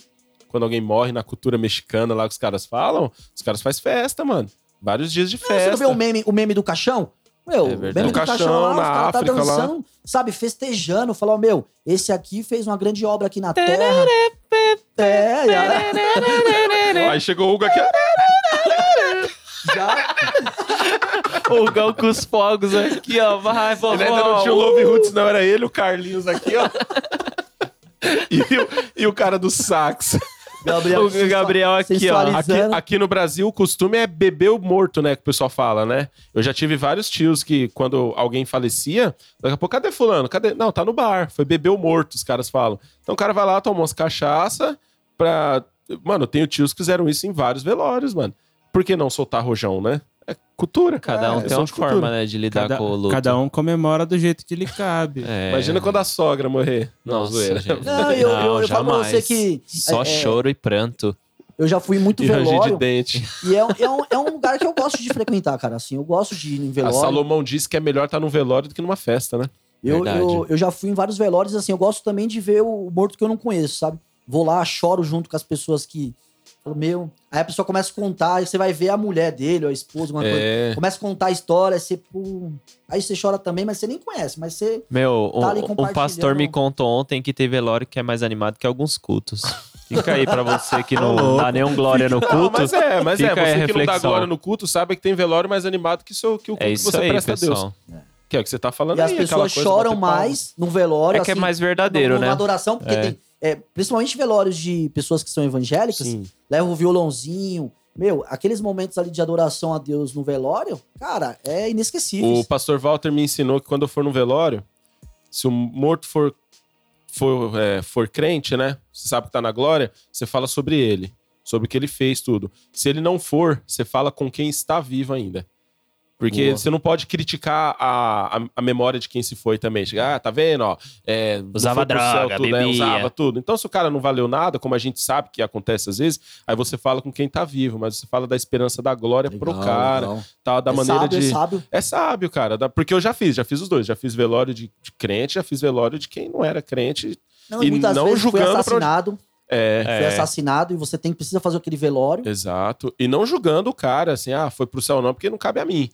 quando alguém morre na cultura mexicana lá que os caras falam, os caras fazem festa, mano. Vários dias de Não, Você não festa. vê o meme, o meme do caixão? Meu, É o verdade. No do caixão, caixão, lá, os na caras tá África, lá. dançando, sabe, festejando. Falou, meu, esse aqui fez uma grande obra aqui na Terra. É, já, Aí chegou o Hugo aqui. já. O Gal com os fogos aqui, ó. Vai, vovó. Ele ainda não tinha o Love Roots, não. Era ele, o Carlinhos aqui, ó. E o, e o cara do sax. Gabriel, O Gabriel aqui, ó. Aqui, aqui no Brasil, o costume é beber o morto, né? Que o pessoal fala, né? Eu já tive vários tios que, quando alguém falecia, daqui a pouco, cadê fulano? Cadê? Não, tá no bar. Foi beber o morto, os caras falam. Então o cara vai lá, toma umas cachaça pra Mano, eu tenho tios que fizeram isso em vários velórios, mano. Por que não soltar rojão, né? É cultura. Cada um é, tem uma forma, né, de lidar Cada, com o luto. cada um comemora do jeito que lhe cabe. É. Imagina quando a sogra morrer. Não, Nossa, zoeira. gente. Não, eu, eu, eu falo pra você jamais. que Só é, é, choro e pranto. eu já fui em muito E ranger de velório. dente. E é, um- é um, é um lugar que eu gosto de frequentar, cara. Assim, eu gosto de ir em A velório. Salomão disse que é melhor estar num velório do que numa festa, né? Eu, Verdade. eu, eu já fui em vários velórios, assim, eu gosto também de ver o morto que eu não conheço, sabe? Vou lá, choro junto com as pessoas que. Falo, meu. Aí a pessoa começa a contar, aí você vai ver a mulher dele, ou a esposa, alguma coisa. É. Começa a contar a história, aí você, pô... Aí você chora também, mas você nem conhece, mas você. Meu, um, Tá ali um pastor me contou ontem que tem velório que é mais animado que alguns cultos. Fica aí pra você que não louco. dá nenhum glória no Não, culto. mas é, mas é. Você que não dá glória no culto sabe que tem velório mais animado que, seu, que o culto É que isso você aí, presta a Deus. pessoal. Que é o que você tá falando E as aí, aquela pessoas coisa, choram mais no velório. É que é assim, mais verdadeiro, numa né? adoração, porque É. tem. É, principalmente velórios de pessoas que são evangélicas, Sim. leva o violãozinho. Meu, aqueles momentos ali de adoração a Deus no velório, cara, é inesquecível. O pastor Walter me ensinou que quando eu for no velório, se o morto for, for, é, for crente, né? Você sabe que tá na glória, você fala sobre ele, sobre o que ele fez, tudo. Se ele não for, você fala com quem está vivo ainda. Porque Boa. você não pode criticar a, a, a memória de quem se foi também. Chegar, ah, tá vendo? Ó, é, Usava foi pro céu droga, tudo, né? bebia. Usava tudo. Então, se o cara não valeu nada, como a gente sabe que acontece às vezes, aí você fala com quem tá vivo, mas você fala da esperança da glória pro Legal, cara, legal. tá? Da é maneira sábio, de. É sábio. É sábio, cara. dá- Porque eu já fiz, já fiz os dois. Já fiz velório de, de crente, já fiz velório de quem não era crente. Não, E muitas não vezes foi julgando pra assassinado, É, foi assassinado e você tem precisa fazer aquele velório. exato. E não julgando o cara, assim, ah, foi pro céu não, porque não cabe a mim.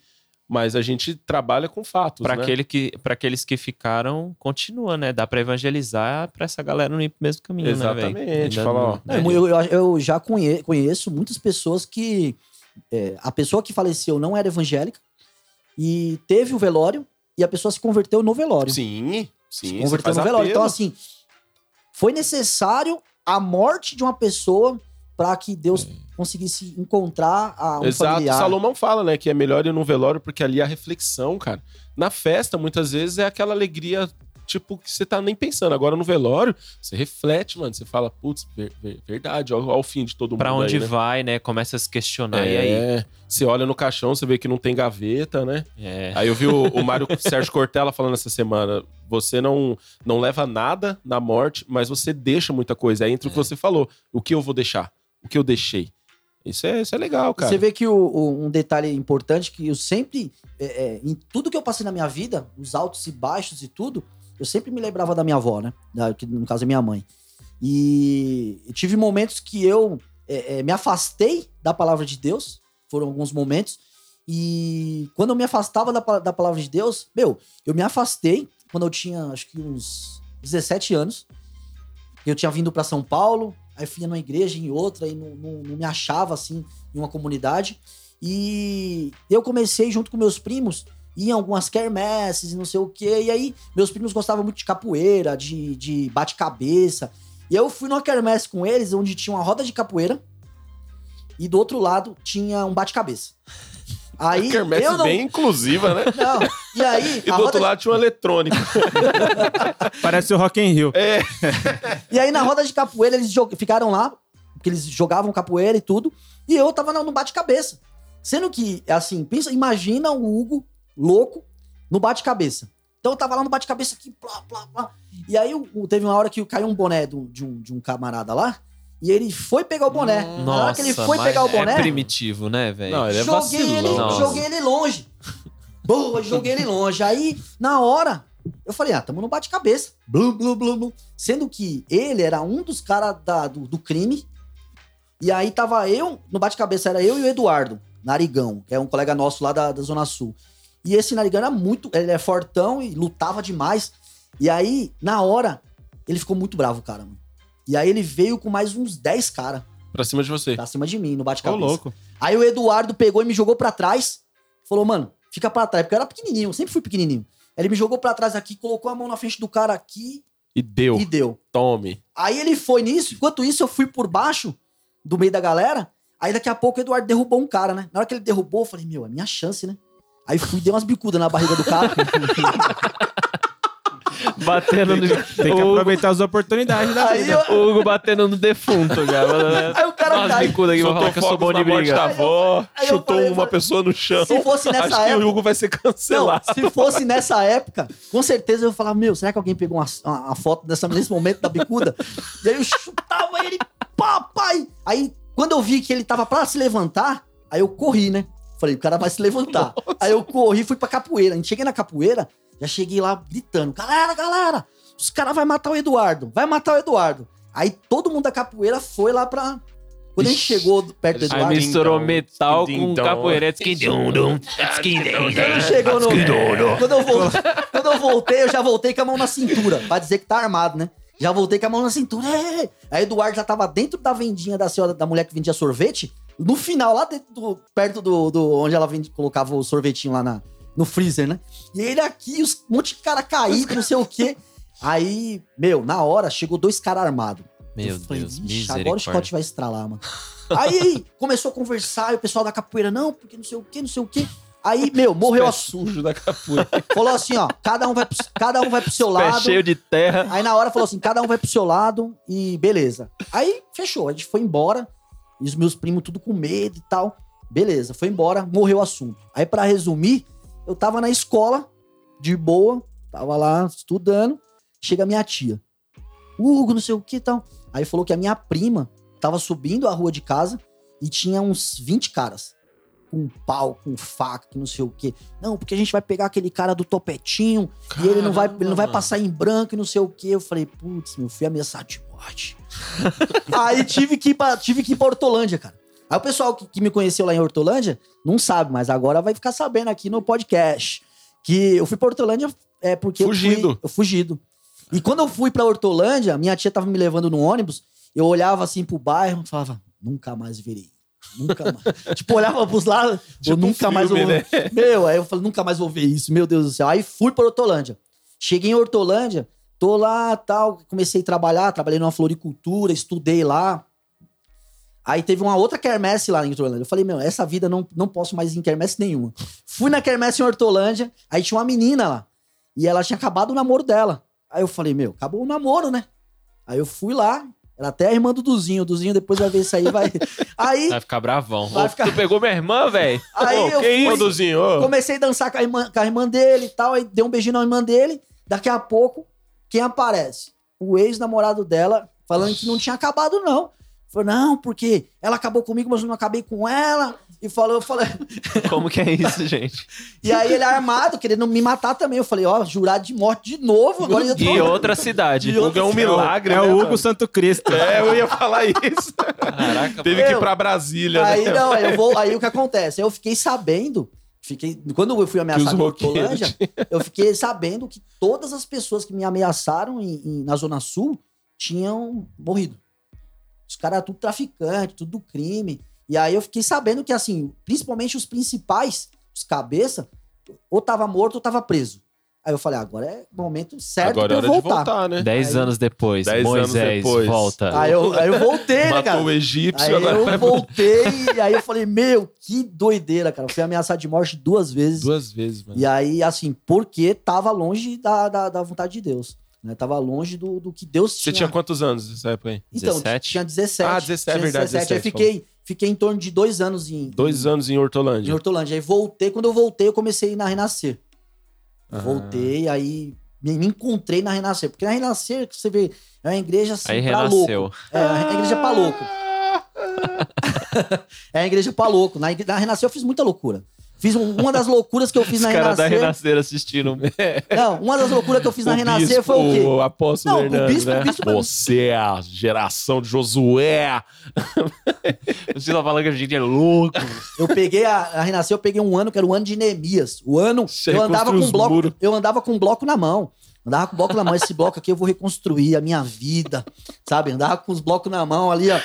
Mas a gente trabalha com fatos, Pra, né? aquele que, aqueles que ficaram, continua, né? Dá pra evangelizar pra essa galera não ir pro mesmo caminho, né, Exatamente. velho? Ainda Fala, ó, eu, eu, eu já conhe- conheço muitas pessoas que. é, a pessoa que faleceu não era evangélica e teve o velório e a pessoa se converteu no velório. Sim, sim. se converteu no velório. Então, apelo. assim, foi necessário a morte de uma pessoa para que Deus conseguisse encontrar a, um É. Exato. familiar. Salomão fala, né, que é melhor ir no velório porque ali é a reflexão, cara. Na festa, muitas vezes, é aquela alegria, tipo, que você tá nem pensando. Agora, no velório, você reflete, mano. Você fala, putz, ver- ver- verdade, ó, ó o fim de todo Pra mundo onde aí, né? vai, né? Começa a se questionar. E aí? É, você olha no caixão, você vê que não tem gaveta, né? É. Aí eu vi o, o Mário Sérgio Cortella falando essa semana: você não, não leva nada na morte, mas você deixa muita coisa. Aí entra o que você falou: o que eu vou deixar? O que eu deixei? Isso é, isso é legal, cara. Você vê que o- o- um detalhe importante que eu sempre, é, é, em tudo que eu passei na minha vida, os altos e baixos e tudo, eu sempre me lembrava da minha avó, né? Da- que no caso é minha mãe. E tive momentos que eu é, é, me afastei da palavra de Deus, foram alguns momentos, e quando eu me afastava da, da palavra de Deus, meu, eu me afastei quando eu tinha acho que uns 17 anos. Eu tinha vindo para São Paulo, aí fui numa igreja, em outra, e não, não- não me achava assim em uma comunidade. E eu comecei junto com meus primos, ir em algumas quermesses e não sei o quê. E aí, meus primos gostavam muito de capoeira, de, de bate-cabeça. E eu fui numa quermesse com eles, onde tinha uma roda de capoeira. E do outro lado tinha um bate-cabeça. Aí, Quermesse eu não... bem inclusiva, né? Não, e aí... E a do outro roda- lado tinha um eletrônico. Parece o Rock in Rio. É, E aí, na roda de capoeira, eles jog- ficaram lá, porque eles jogavam capoeira e tudo, e eu tava no bate-cabeça. Sendo que, assim, pensa, imagina o Hugo, louco, no bate-cabeça. Então eu tava lá no bate-cabeça aqui, plá, plá, plá. E aí teve uma hora que caiu um boné de, um, de um camarada lá, e ele foi pegar o boné. Na hora Nossa, que ele foi pegar o boné, É primitivo, né, velho? Não, ele é joguei, ele. Nossa. joguei ele longe. Boa, joguei ele longe. Aí, na hora, eu falei, ah, tamo no bate-cabeça. Blu, blu, blu, blu. Sendo que ele era um dos caras do, do crime. E aí tava eu, no bate-cabeça era eu e o Eduardo, Narigão, que é um colega nosso lá da, da Zona Sul. E esse Narigão era muito, ele é fortão e lutava demais. E aí, na hora, ele ficou muito bravo, cara, mano. E aí ele veio com mais uns 10 caras pra cima de você. pra cima de mim, no Ô, bate-cabeça. louco. Aí o Eduardo pegou e me jogou pra trás. Falou, mano, fica pra trás. Porque eu era pequenininho, eu sempre fui pequenininho. Ele me jogou pra trás aqui, colocou a mão na frente do cara aqui E deu. e deu. Tome. Aí ele foi nisso, enquanto isso eu fui por baixo do meio da galera. Aí daqui a pouco o Eduardo derrubou um cara, né? Na hora que ele derrubou, eu falei, meu, é minha chance, né? Aí fui, dei umas bicudas na barriga do cara. Batendo no... Tem que aproveitar as oportunidades da Aí, vida. eu- O Hugo batendo no defunto já. aí o cara Nossa, cai. bicuda aqui, vou falar Soltou que eu sou bom de briga. da avó, Aí eu chutou falei, uma falei, pessoa no chão. Se fosse nessa Acho que época- o Hugo vai ser Não, cancelado. se fosse nessa época, com certeza eu ia falar, meu, será que alguém pegou uma, uma- uma foto dessa, nesse momento da bicuda? E aí eu chutava ele, papai! Aí, quando eu vi que ele tava pra se levantar, aí eu corri, né? Falei, o cara vai se levantar. Aí eu corri, fui pra capoeira. A gente cheguei na capoeira, já cheguei lá gritando, galera, galera, os caras vão matar o Eduardo, vai matar o Eduardo. Aí todo mundo da capoeira foi lá pra... Quando a gente chegou perto do eles- Aí Eduardo... misturou Então, metal com então, capoeira. Dum Quando chegou no. Quando eu, voltei, quando eu voltei, eu já voltei com a mão na cintura. Pra dizer que tá armado, né? Já voltei com a mão na cintura. Aí Eduardo já tava dentro da vendinha da senhora, da mulher que vendia sorvete. No final, lá dentro do, perto do, do- onde ela vende, colocava o sorvetinho lá na, no freezer, né? E ele aqui, os, um monte de cara caído, não sei o quê. Aí, meu, na hora, chegou dois caras armados. Meu Eu falei, Deus, "Vixe, agora o. Scott vai estralar, mano. Aí começou a conversar, e o pessoal da capoeira, não, porque não sei o que, não sei o que. Aí, meu, morreu a sujo da capoeira. Falou assim, ó, cada um vai pro, cada um vai pro seu lado. cheio de terra. Aí na hora falou assim, cada um vai pro seu lado e beleza. Aí fechou, a gente foi embora. E os meus primos tudo com medo e tal. Beleza, foi embora, morreu o assunto. Aí pra resumir, eu tava na escola, de boa, tava lá estudando. Chega minha tia. Hugo, não sei o que e tal. Aí falou que a minha prima tava subindo a rua de casa e tinha uns 20 caras. Com pau, com faca, que não sei o quê. Não, porque a gente vai pegar aquele cara do topetinho e ele não vai, ele não vai Caramba, passar em branco e não sei o quê. Eu falei, putz, meu filho ameaçado de morte. Aí tive que, ir pra, tive que ir pra Hortolândia, cara. Aí o pessoal que, que me conheceu lá em Hortolândia não sabe, mas agora vai ficar sabendo aqui no podcast. Que eu fui pra Hortolândia é, porque eu Fugido. fui- eu fugido. E quando eu fui pra Hortolândia, minha tia tava me levando no ônibus, eu olhava assim pro bairro e falava, nunca mais virei. Nunca mais. tipo, olhava pros lados, eu Tipo nunca mais vou. filme, né? Meu, aí eu falei, nunca mais vou ver isso, meu Deus do céu. Aí fui pra Hortolândia. Cheguei em Hortolândia, tô lá tal, comecei a trabalhar, trabalhei numa floricultura, estudei lá. Aí teve uma outra quermesse lá em Hortolândia. Eu falei, meu, essa vida não, não posso mais ir em quermesse nenhuma. Fui na quermesse em Hortolândia, aí tinha uma menina lá. E ela tinha acabado o namoro dela. Aí eu falei, meu, acabou o namoro, né? Aí eu fui lá, era até a irmã do Duzinho. O Duzinho depois vai ver isso aí, vai. Aí, Vai ficar bravão. Vai Ô, ficar- Tu pegou minha irmã, velho? aí Ô, eu que fui, isso, Duzinho? Ô, comecei a dançar com a, irmã, com a irmã dele e tal. Aí dei um beijinho na irmã dele. Daqui a pouco, quem aparece? O ex-namorado dela, falando que não tinha acabado, não. Falou, não, porque ela acabou comigo, mas eu não acabei com ela. E falou, eu falei. Como que é isso, gente? E aí ele é armado, querendo me matar também. Eu falei, ó, jurado de morte de novo. Agora eu tô... E outra cidade. E Hugo é um milagre, É né, o Hugo mano? Santo Cristo. É, eu ia falar isso. Caraca, Teve que ir pra Brasília, Aí né? não, eu vou, aí o que acontece? Eu fiquei sabendo, fiquei, quando eu fui ameaçado em Hortolândia, eu fiquei sabendo que todas as pessoas que me ameaçaram em- em- na Zona Sul tinham morrido. Os caras tudo traficante, tudo do crime. E aí eu fiquei sabendo que, assim, principalmente os principais, os cabeça, ou tava morto ou tava preso. Aí eu falei, ah, agora é o momento certo Agora é pra eu hora de voltar. voltar, né? Dez Aí- anos depois, Dez anos Moisés depois. volta. Aí eu, aí eu voltei, né, cara? Matou o egípcio, Aí agora vai eu voltei e aí eu falei, meu, que doideira, cara. Eu fui ameaçado de morte duas vezes. duas vezes, mano. E aí, assim, porque tava longe da, da, da vontade de Deus. Né? Tava longe do, do que Deus Você tinha. tinha quantos anos nessa época aí? Então, 17? tinha 17. Ah, 17, tinha é verdade, 17, Aí fiquei, fiquei em torno de dois anos em, Dois anos em em Hortolândia. Hortolândia. Aí voltei, quando eu voltei, eu comecei a ir na Renascer. Ah. Voltei, aí me, encontrei na Renascer. Porque na Renascer, você vê, é uma igreja assim Aí pra renasceu. louco. É, é uma igreja pra louco. É a igreja pra louco. Na, na Renascer eu fiz muita loucura. Fiz um- uma das loucuras que eu fiz Os na caras da Renascer. Renascer assistindo. Não, uma das loucuras que eu fiz na O Renascer bispo, foi o quê? O apóstolo Não, o Hernandes, bispo- né? o bispo- Você é a geração de Josué. Você tá falando que a gente é louco. Eu peguei a, a Renascer, eu peguei um ano que era o ano de Neemias. O ano Você eu andava com bloco, eu andava com um bloco na mão. Andava com o bloco na mão, esse bloco aqui eu vou reconstruir a minha vida, sabe? Andava com os blocos na mão ali, ó.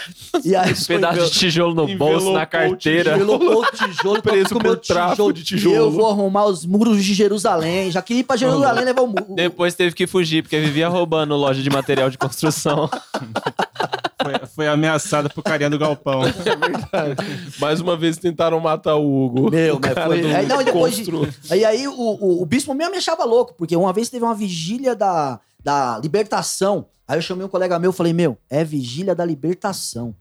E aí Pedaço de tijolo no bolso, na carteira. Envelopou o tijolo, Preso com o tráfico de tijolo. E eu vou arrumar os muros de Jerusalém. Já queria ir pra Jerusalém levar o muro. Depois teve que fugir, porque vivia roubando loja de material de construção. Foi, foi ameaçada pro carinha do galpão. Mais uma vez tentaram matar o Hugo. Meu, mas cara foi- aí, não, e depois de- Aí, aí o, o, o bispo mesmo me achava louco, porque uma vez teve uma vigília da, da libertação. Aí eu chamei um colega meu e falei, meu, é vigília da libertação.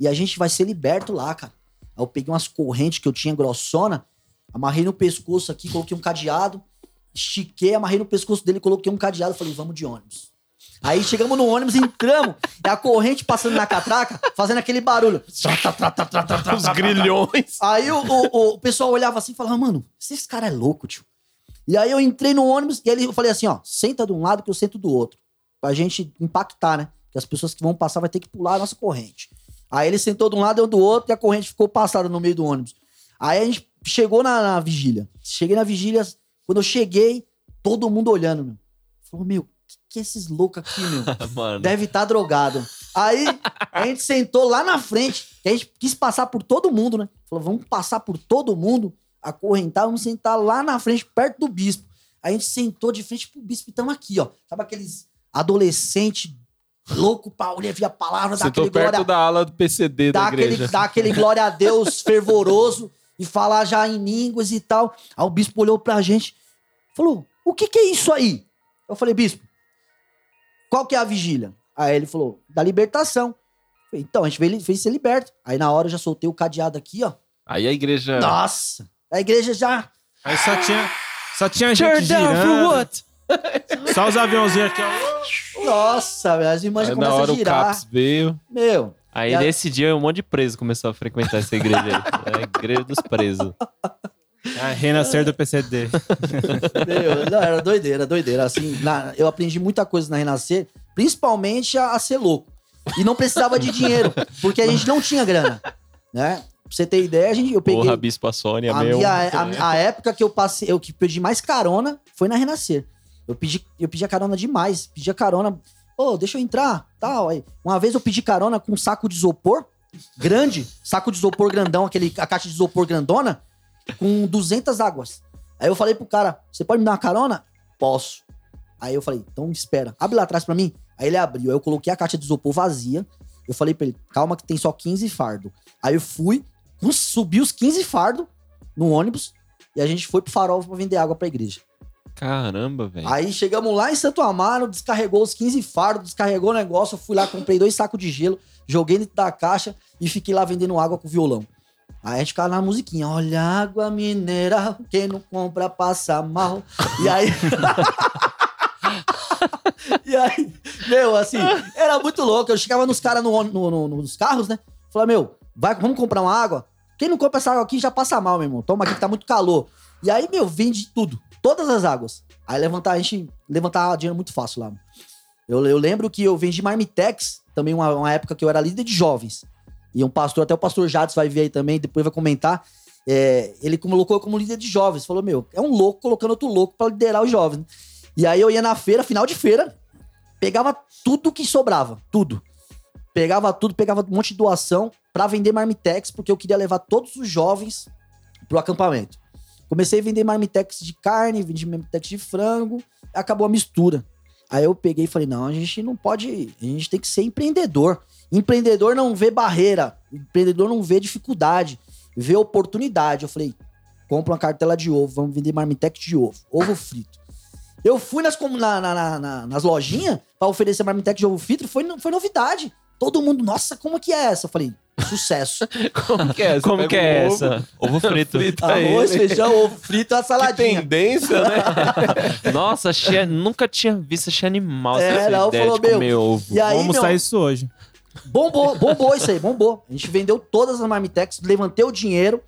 E a gente vai ser liberto lá, cara. Aí eu peguei umas correntes que eu tinha grossona, amarrei no pescoço aqui, coloquei um cadeado, estiquei, amarrei no pescoço dele, coloquei um cadeado, falei, vamos de ônibus. Aí chegamos no ônibus, entramos, e a corrente passando na catraca, fazendo aquele barulho. Os grilhões. Aí o, o, o pessoal olhava assim e falava, mano, esse cara é louco, tio. E aí eu entrei no ônibus e ele, eu falei assim, ó, senta de um lado que eu sento do outro. Pra gente impactar, né? Que as pessoas que vão passar vai ter que pular a nossa corrente. Aí ele sentou de um lado, eu do outro, e a corrente ficou passada no meio do ônibus. Aí a gente chegou na, na vigília. Cheguei na vigília, quando eu cheguei, todo mundo olhando, meu. Falou, meu, que, esses loucos aqui, meu? Mano. Deve estar drogado. Aí a gente sentou lá na frente, que a gente quis passar por todo mundo, né? Falou, vamos passar por todo mundo, acorrentar, vamos sentar lá na frente, perto do bispo. A gente sentou de frente pro bispo e estamos aqui, ó. Sabe aqueles adolescentes louco pra ouvir a palavra, Sentou aquele perto glória, da ala do PCD da dar aquele, igreja. dar aquele glória a Deus fervoroso e falar já em línguas e tal. Aí o bispo olhou pra gente, falou: O que que é isso aí? Eu falei, bispo, qual que é a vigília? Aí ele falou: Da libertação. Falei, então, a gente veio, veio ser liberto. Aí na hora eu já soltei o cadeado aqui, ó. Aí a igreja. Nossa! A igreja já. Aí só tinha, só tinha gente girando. Só os aviãozinhos aqui, ó. Nossa, velho, as irmãs Aí começam hora a o girar. Caps veio. Meu, Aí a- nesse dia um monte de preso começou a frequentar essa igreja aí. É a igreja dos presos. A renascer do PCD. Meu, não, era doideira, doideira. Assim, na- eu aprendi muita coisa na Renascer, principalmente a, a ser louco. E não precisava de dinheiro, porque a gente não tinha grana, né? Pra você ter ideia, a gente, eu peguei... Porra, Bispo Sônia, a, meu. minha, a, a época que eu passei, eu que pedi mais carona foi na Renascer. Eu pedi, eu pedi a carona demais. Pedi a carona, ô, deixa eu entrar, tal. Aí, uma vez eu pedi carona com um saco de isopor grande, saco de isopor grandão, aquele, a caixa de isopor grandona, com 200 águas. Aí eu falei pro cara, você pode me dar uma carona? Posso. Aí eu falei, então espera, abre lá atrás pra mim. Aí ele abriu, aí eu coloquei a caixa de isopor vazia. Eu falei pra ele, calma que tem só 15 fardo. Aí eu fui, subi os 15 fardo no ônibus e a gente foi pro farol pra vender água pra igreja. Caramba, velho. Aí chegamos lá em Santo Amaro, descarregou os 15 fardos, descarregou o negócio, eu fui lá, comprei dois sacos de gelo, joguei dentro da caixa e fiquei lá vendendo água com violão. Aí ficava na musiquinha, olha água mineral, quem não compra passa mal. E aí... e aí, meu, assim, era muito louco. Eu chegava nos caras no, no- no- nos carros, né? Falava, meu, vai, vamos comprar uma água? Quem não compra essa água aqui já passa mal, meu irmão. Toma aqui que tá muito calor. E aí, meu, vende tudo. Todas as águas. Aí levantar, a gente levantava dinheiro muito fácil lá. Eu, eu lembro que eu vendi Marmitex, também uma, uma época que eu era líder de jovens. E um pastor, até o pastor Jades vai ver aí também, depois vai comentar. é, ele colocou como líder de jovens. Falou, meu, é um louco colocando outro louco pra liderar os jovens. E aí eu ia na feira, final de feira, pegava tudo que sobrava, tudo. Pegava tudo, pegava um monte de doação pra vender Marmitex, porque eu queria levar todos os jovens pro acampamento. Comecei a vender Marmitex de carne, vendi Marmitex de frango, acabou a mistura. Aí eu peguei e falei, não, a gente não pode, a gente tem que ser empreendedor. Empreendedor não vê barreira, empreendedor não vê dificuldade, vê oportunidade. Eu falei, compra uma cartela de ovo, vamos vender Marmitex de ovo, ovo frito. Eu fui nas, na- na- na- na- nas lojinhas pra oferecer Marmitex de ovo frito, foi, foi novidade. Todo mundo, nossa, como que é essa? Eu falfalei, sucesso. Como que é? Você Como que é um ovo, essa? Ovo frito. frita Arroz, ele. feijão, ovo frito, a Que saladinha. tendência, né? Nossa, achei, nunca tinha visto achei animal É, essa não, ideia falou, comer meu, ovo. E aí, Vamos meu, isso hoje. Bombou, bombou isso aí, bombou. A gente vendeu todas as Marmitex, levantei o dinheiro.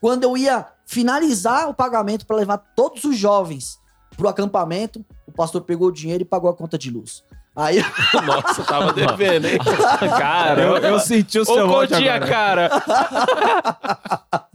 Quando eu ia finalizar o pagamento para levar todos os jovens pro acampamento, o pastor pegou o dinheiro e pagou a conta de luz. Aí Nossa, tava devendo, hein? Cara, Eu, eu senti o seu ódio dia, agora. cara.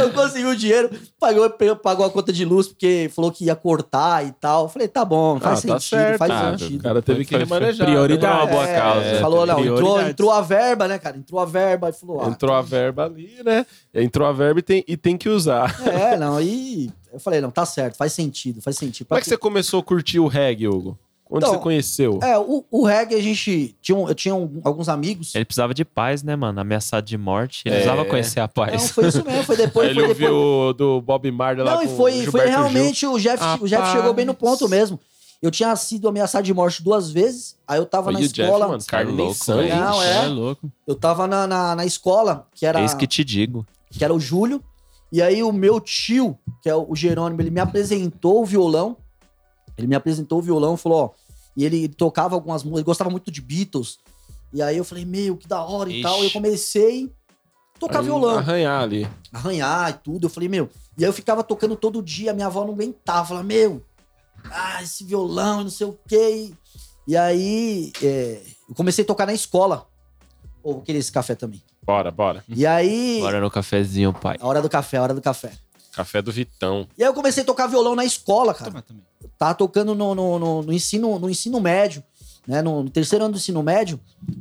eu consegui o dinheiro, pagou, pagou a conta de luz porque falou que ia cortar e tal. Eu falei, tá bom, faz Ah, tá sentido, certo, faz ah, sentido. O cara teve que foi remanejar. prioridade. né? Uma boa É, causa. falou, não, entrou, entrou a verba, né, cara? Entrou a verba e falou, ah, Entrou a verba ali, né? Entrou a verba e tem, e tem que usar. é, não, aí eu falei, não, tá certo, faz sentido, faz sentido. Como Pra é que você começou a curtir o reggae, Hugo? Onde Então, você conheceu? É, o, o reggae a gente. Tinha, eu tinha um- alguns amigos. Ele precisava de paz, né, mano? Ameaçado de morte. Ele É. precisava conhecer a Não, paz. foi isso mesmo, foi depois. Foi ele depois. ouviu o do Bob Marley lá Não, com e foi, foi Gilberto Gil. realmente o Jeff, o Jeff chegou bem no ponto mesmo. Eu tinha sido ameaçado de morte duas vezes, aí eu tava Foi na o Jeff, escola. mano, Tá nem louco, sangue. Não, Você é. é louco. Eu tava na, na, na escola, que era, Eis que te digo. que era o Júlio, e aí o meu tio, que é o Jerônimo, ele me apresentou o violão. Ele me apresentou o violão e falou, ó. E ele tocava algumas músicas, ele gostava muito de Beatles. E aí eu falei, meu, que da hora e Ixi. tal. E eu comecei a tocar Aí, violão. Arranhar ali. arranhar e tudo. Eu falei, meu. E aí eu ficava tocando todo dia, minha avó não aguentava. Falava, meu, ah, esse violão e não sei o quê. E, e aí é, eu comecei a tocar na escola. Ou vou querer esse café também. Bora, bora. E aí. Bora no cafezinho, pai. A hora do café, a hora do café. Café do Vitão. E aí eu comecei a tocar violão na escola, cara. Tava tocando no, no, no- no ensino, no ensino médio. Né, no, no terceiro ano do ensino médio,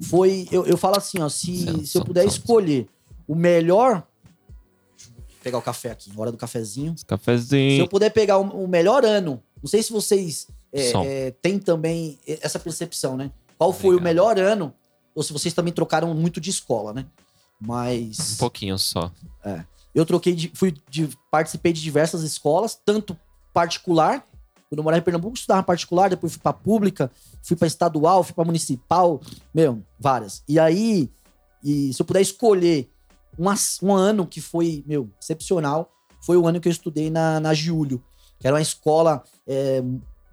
foi. Eu, eu falo assim, ó, se, se eu puder escolher o melhor. Vou pegar o café aqui, hora do cafezinho. Se eu Cafezinho. puder pegar o, o melhor ano, não sei se vocês é, é, têm também essa percepção, né? Qual foi o Obrigado. melhor ano? Ou se vocês também trocaram muito de escola, né? Um Mas pouquinho só. Eu troquei de, fui de, participei de diversas escolas, tanto particular, quando eu morava em Pernambuco, estudava particular, depois fui pra pública, fui pra estadual, fui pra municipal, meu, várias. E aí, e se eu puder escolher um, um ano que foi, meu, excepcional, foi o ano que eu estudei na, na Giulio, que era uma escola é,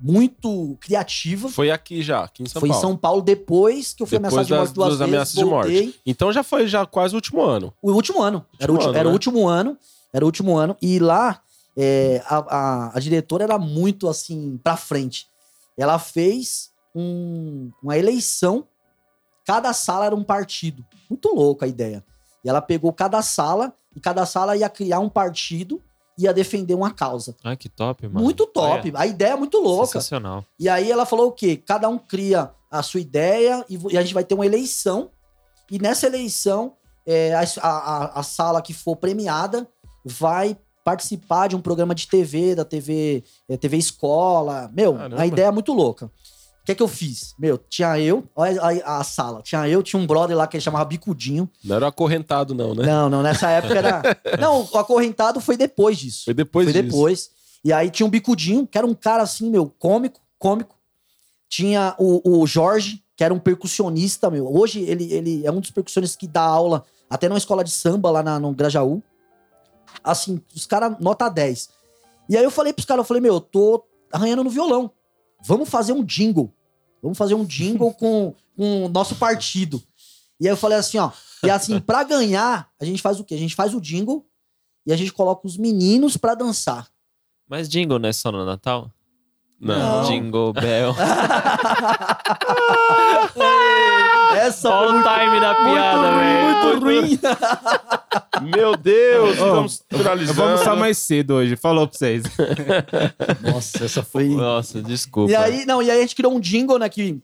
muito criativa. Foi aqui já, aqui em São foi Paulo. em São Paulo depois que eu fui Depois ameaçado de morte duas dos vezes, ameaças de morte. Então já foi já quase o último ano. O último ano. Era, o Último último, ano, era o né? último ano. Era o último ano. E lá, é, a, a, a diretora era muito, assim, pra frente. Ela fez um- uma eleição. Cada sala era um partido. Muito louco a ideia. E ela pegou cada sala, e cada sala ia criar um partido e ia defender uma causa. Ai, que top, mano. muito top. A ideia é muito louca. Sensacional. E aí ela falou o quê? Cada um cria a sua ideia e, e a gente vai ter uma eleição. E nessa eleição, é, a, a- a sala que for premiada vai participar de um programa de TV, da TV, é, TV Escola. Meu, Caramba. a ideia é muito louca. O que que eu fiz? Meu, tinha eu, olha a, a sala, tinha eu, tinha um brother lá que ele chamava Bicudinho. Não era acorrentado, não, né? Não, não, nessa época era. Não, o acorrentado foi depois disso. Foi depois Foi disso. depois. E aí tinha um bicudinho, que era um cara assim, meu, cômico, cômico. Tinha o, o Jorge, que era um percussionista, meu. Hoje ele, ele é um dos percussionistas que dá aula até numa escola de samba lá na, no Grajaú. Assim, os caras, nota 10. E aí eu falei pros caras, eu falei, meu, eu tô arranhando no violão. Vamos fazer um jingle. Vamos fazer um jingle com, com o nosso partido. E aí eu falei assim, ó. E assim, pra ganhar, a gente faz o quê? A gente faz o jingle e a gente coloca os meninos pra dançar. Mas jingle não é só no Natal? Não. Não. Jingle Bell. Essa Olha o time da piada, velho. muito ruim. Meu Deus, Ô, estamos Eu vou finalizando. almoçar mais cedo hoje. Falou pra vocês. Nossa, essa foi. Nossa, desculpa. E aí, não, e aí a gente criou um jingle, né? Que,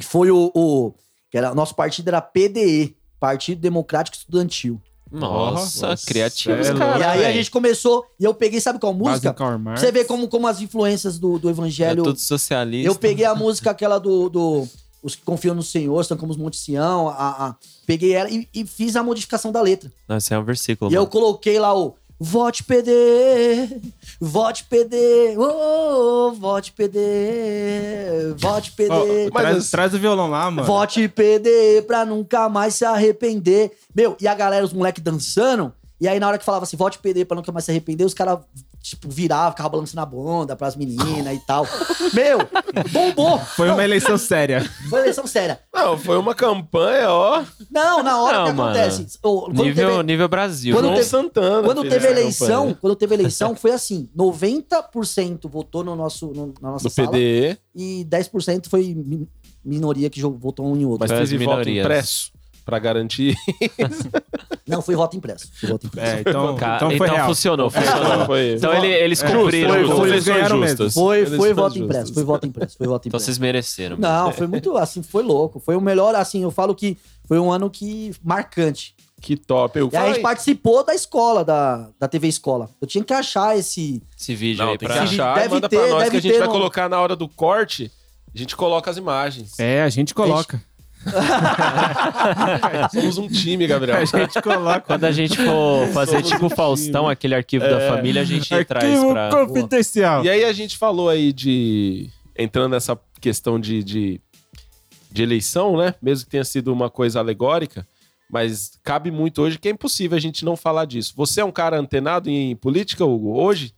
foi o, o- Que era, nosso partido era PDE Partido Democrático Estudantil. Nossa, Nossa, criativos, é cara. e aí a velho. gente começou. E eu peguei, sabe qual música? Você ver como, como as influências do, do É evangelho. tudo socialista. eu peguei a música aquela do. do os que confiam no Senhor, estão como os Monte Sião. A, a- peguei ela e, e fiz a modificação da letra. Não, esse é um versículo, E eu mano. coloquei lá o Vote PD, vote PD, oh, vote PD, vote PD. Mas traz, assim- traz o violão lá, mano. Vote PD pra nunca mais se arrepender. Meu, e a galera, os moleques dançando. E aí, na hora que falava assim, vote PD pra nunca mais se arrepender, os caras, tipo, viravam, ficavam balançando a bunda pras meninas e tal. Meu, bombou. Foi Não, uma eleição séria. Foi eleição séria. Não, foi uma campanha, ó. Não, na hora Não, que mano. acontece. quando Nível, teve- nível Brasil. Quando João né? teve- Santana. Quando teve eleição, campanha. quando teve eleição, foi assim: 90% votou no nosso, no- na nossa No sala PDE, e 10% foi mi- minoria que votou um em outro. mas teve voto minorias. impresso pra garantir. Não, foi voto impresso. Foi voto impresso. É, então, então foi então real. funcionou, funcionou. Foi- Então ele- eles É, cumpriram. Então foi, eleições eles ganharam mesmo. Foi, foi voto justas. impresso. Foi voto impresso. Foi voto Então impresso. vocês mereceram. Não, foi muito assim, foi louco. Foi o melhor, assim, eu falo que foi um ano que marcante. Que top. Eu E aí a gente falei, participou da escola, da, da TV Escola. Eu tinha que achar esse. Esse vídeo Não, aí tem pra... que Esse achar deve manda ter- pra nós que a gente vai no- colocar na hora do corte. A gente coloca as imagens. É, a gente coloca. Somos um time, Gabriel. A gente coloca. Quando a gente for fazer Somos tipo um Faustão, time. aquele arquivo da família, a gente traz Arquivo pra. confidencial. E aí a gente falou aí de. Entrando nessa questão de, de, de eleição, né? Mesmo que tenha sido uma coisa alegórica, mas cabe muito hoje que é impossível a gente não falar disso. Você é um cara antenado em política, Hugo, hoje?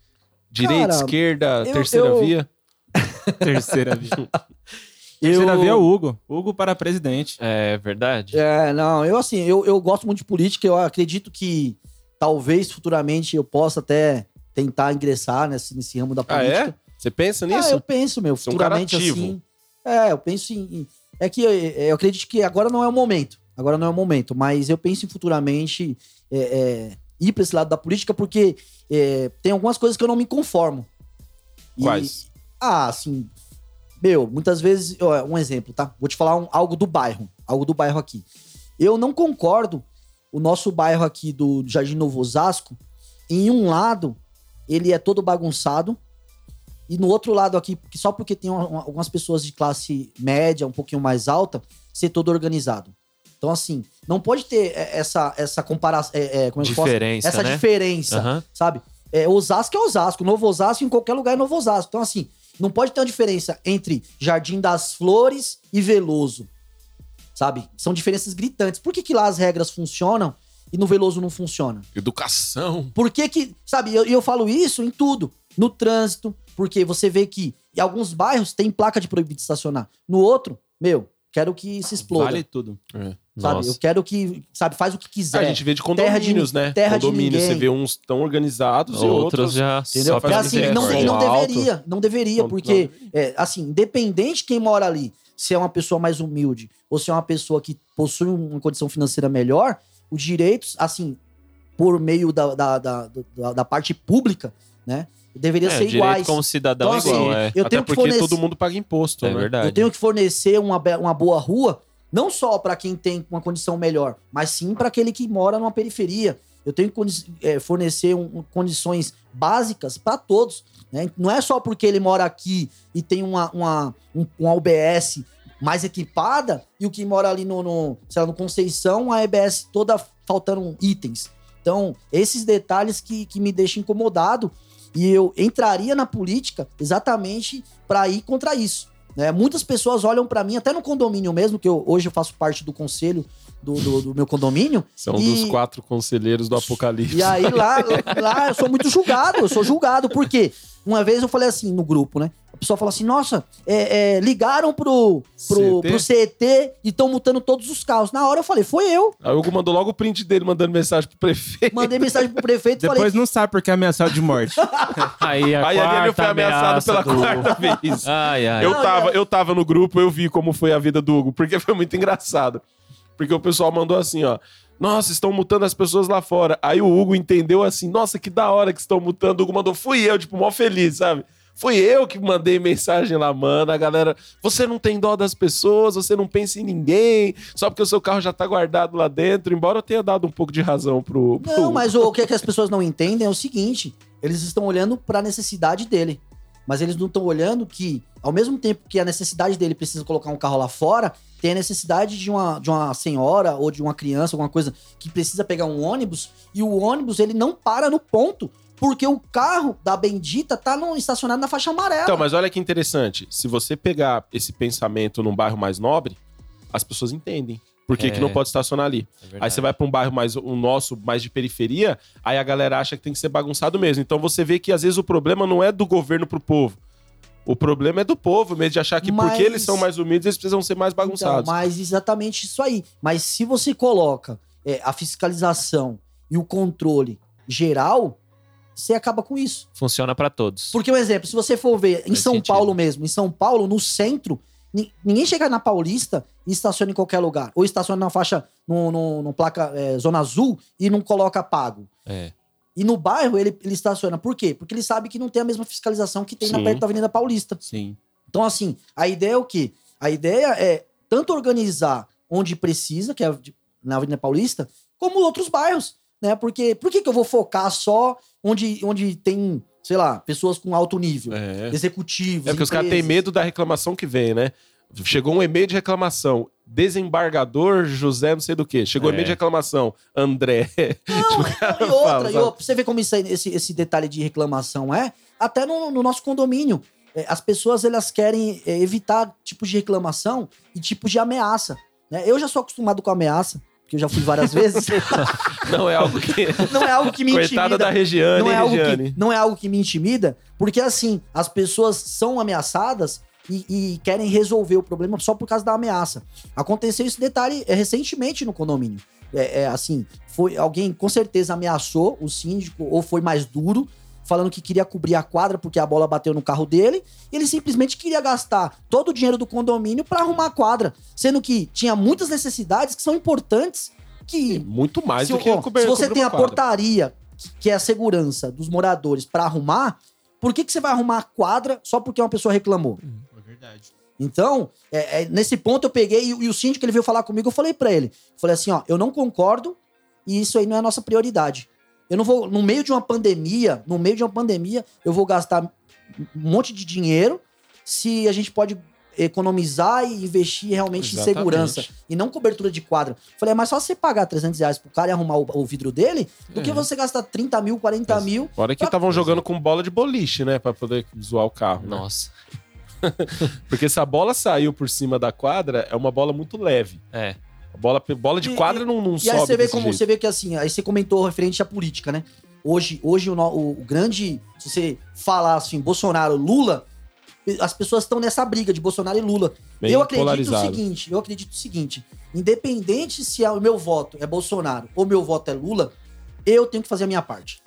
Direita, Cara, esquerda, eu- terceira eu- via? Terceira via. Terceira via é o Hugo. Hugo para presidente. É verdade. É, não, eu assim, eu, eu gosto muito de política, eu acredito que talvez futuramente eu possa até tentar ingressar nesse, nesse ramo da Ah, política. é? Você pensa Ah, nisso? eu penso, meu, Você é um cara futuramente ativo. assim. É, eu penso em. em- É que eu, eu acredito que agora não é o momento. Agora não é o momento, mas eu penso em futuramente é, é, ir para esse lado da política, porque é, tem algumas coisas que eu não me conformo. E- Quais? ah, assim. Meu, muitas vezes. ó, Um exemplo, tá? Vou te falar um- algo do bairro. Algo do bairro aqui. Eu não concordo. O nosso bairro aqui do Jardim Novo Osasco, em um lado, ele é todo bagunçado. E no outro lado aqui, só porque tem uma- uma- algumas pessoas de classe média, um pouquinho mais alta, ser todo organizado. Então, assim, não pode ter é, essa, essa comparação. É, é, como é Diferença, Essa né? diferença Aham. sabe? É, Osasco é Osasco, Novo Osasco em qualquer lugar é Novo Osasco. Então, assim, não pode ter uma diferença entre Jardim das Flores e Veloso, sabe? São diferenças gritantes. Por que, que lá as regras funcionam e no Veloso não funciona? Educação. Por que que, sabe, e eu, eu falo isso em tudo. No trânsito, porque você vê que em alguns bairros tem placa de proibido estacionar. No outro, meu, quero que se exploda, Vale tudo. Sabe? Nossa. Eu quero que, sabe, faz o que quiser. a gente vê de Terra de condomínios, né? terra de Condomínio, você ninguém. vê uns tão organizados e Outros outros. já Entendeu? só É assim, não, não deveria, não deveria, Não- porque, é, assim, independente quem mora ali, se é uma pessoa mais humilde ou se é uma pessoa que possui uma condição financeira melhor, os direitos, assim, por meio da, da, da, da- da parte pública, né, deveria É, ser iguais. como cidadão Então, é igual, assim, é. Eu Até tenho que porque fornecer, todo mundo paga imposto, É né? verdade. eu tenho que fornecer uma, uma boa rua, não só para quem tem uma condição melhor, mas sim para aquele que mora numa periferia. Eu tenho que é, fornecer condições básicas para todos. né? Não é só porque ele mora aqui e tem uma, uma, um, uma UBS mais equipada e o que mora ali no, no, lá, no Conceição, a EBS toda faltando itens. Então, esses detalhes que, que me deixam incomodado e eu entraria na política exatamente para ir contra isso. Né? Muitas pessoas olham para mim, até no condomínio mesmo, que eu, hoje eu faço parte do conselho do, do, do meu condomínio. São E- dos quatro conselheiros do Apocalipse. E aí lá, lá eu sou muito julgado, eu sou julgado. Por quê? Uma vez eu falei assim no grupo, né? A pessoa falou assim: nossa, é, é, ligaram pro, pro, CT? pro CET e estão multando todos os carros. Na hora eu falei, foi eu. Aí o Hugo mandou logo o print dele mandando mensagem pro prefeito. Mandei mensagem pro prefeito e falei. Depois não sabe porque é ameaçado de morte. Aí a Aí ele foi quarta ameaçado ameaça pela do- quarta vez. Ai, ai. Eu Não, tava, é- eu tava no grupo, eu vi como foi a vida do Hugo, porque foi muito engraçado. Porque o pessoal mandou assim, ó. Nossa, estão mutando as pessoas lá fora. Aí o Hugo entendeu assim, nossa, que da hora que estão mutando. O Hugo mandou, fui eu, tipo, mó feliz, sabe? Fui eu que mandei mensagem lá, mano. A galera, você não tem dó das pessoas, você não pensa em ninguém, só porque o seu carro já tá guardado lá dentro, embora eu tenha dado um pouco de razão pro. pro Não, mas o, o que, é que as pessoas não entendem é o seguinte: eles estão olhando para a necessidade dele. Mas eles não estão olhando que, ao mesmo tempo que a necessidade dele precisa colocar um carro lá fora, tem a necessidade de uma, de uma senhora ou de uma criança, alguma coisa, que precisa pegar um ônibus, e o ônibus ele não para no ponto, porque o carro da bendita tá no, estacionado na faixa amarela. Então, mas olha que interessante. Se você pegar esse pensamento num bairro mais nobre, as pessoas entendem. Por que, É. que não pode estacionar ali? É. Aí você vai pra um bairro mais o nosso, mais de periferia, aí a galera acha que tem que ser bagunçado mesmo. Então você vê que às vezes o problema não é do governo pro povo. O problema é do povo mesmo, de achar que Mas- porque eles são mais humildes, eles precisam ser mais bagunçados. Então, mas exatamente isso aí. Mas se você coloca é, a fiscalização e o controle geral, você acaba com isso. Funciona pra todos. Porque, um exemplo, se você for ver em Faz São sentido. Paulo mesmo, em São Paulo, no centro, ni- ninguém chega na Paulista e estaciona em qualquer lugar. Ou estaciona na faixa, no, no- no placa é, Zona Azul e não coloca pago. É. E no bairro ele, ele estaciona. Por quê? Porque ele sabe que não tem a mesma fiscalização que tem na Sim. perto da Avenida Paulista. Sim. Então, assim, a ideia é o quê? A ideia é tanto organizar onde precisa, que é na Avenida Paulista, como outros bairros, né? Porque por que, que eu vou focar só onde, onde tem sei lá, pessoas com alto nível, É. executivos. É porque os caras têm empresas. medo da reclamação que vem, né? Chegou um e-mail de reclamação. Desembargador José não sei do que. Chegou É. e-mail de reclamação. André. Não, Tipo, o cara e outra, fala, e outra, você vê como isso esse, esse detalhe de reclamação é, até no, no nosso condomínio. É, As pessoas elas querem é, evitar tipos de reclamação e tipos de ameaça. né? Eu já sou acostumado com ameaça, porque eu já fui várias vezes. Não é algo que. não é algo que me Coitada intimida. da Regiane, não é, hein, algo Regiane? que, não é algo que me intimida, porque assim, as pessoas são ameaçadas e, e querem resolver o problema só por causa da ameaça. Aconteceu esse detalhe é, recentemente no condomínio. É, é, assim, foi alguém com certeza ameaçou o síndico ou foi mais duro, falando que queria cobrir a quadra porque a bola bateu no carro dele. E ele simplesmente queria gastar todo o dinheiro do condomínio para arrumar a quadra, sendo que tinha muitas necessidades que são importantes que Muito mais se, do que ó, cobrir- se você tem a quadra. portaria, que é a segurança dos moradores, pra arrumar, por que, que você vai arrumar a quadra só porque uma pessoa reclamou? É verdade. Então, é- é, nesse ponto eu peguei e, o- e o síndico ele veio falar comigo, eu falei pra ele, falei assim, ó, eu não concordo e isso aí não é a nossa prioridade. Eu não vou, no meio de uma pandemia, no meio de uma pandemia, eu vou gastar um monte de dinheiro se a gente pode economizar e investir realmente Exatamente. em segurança e não cobertura de quadra. Falei, é mais fácil você pagar 300 reais pro cara e arrumar o, o vidro dele do que É. você gastar 30 mil, 40 Mas- mil. Fora que Pra- estavam jogando com bola de boliche, né? Pra poder zoar o carro. né? Porque se a bola saiu por cima da quadra, é uma bola muito leve. É. A bola, bola de E- quadra não, não E sobe aí você vê como jeito. você vê que assim, aí você comentou referente à política, né? Hoje, hoje o, o- o grande, se você falar assim, Bolsonaro, Lula, as pessoas estão nessa briga de Bolsonaro e Lula. Bem eu acredito polarizado. o seguinte, eu acredito o seguinte, independente se é o meu voto é Bolsonaro ou meu voto é Lula, eu tenho que fazer a minha parte.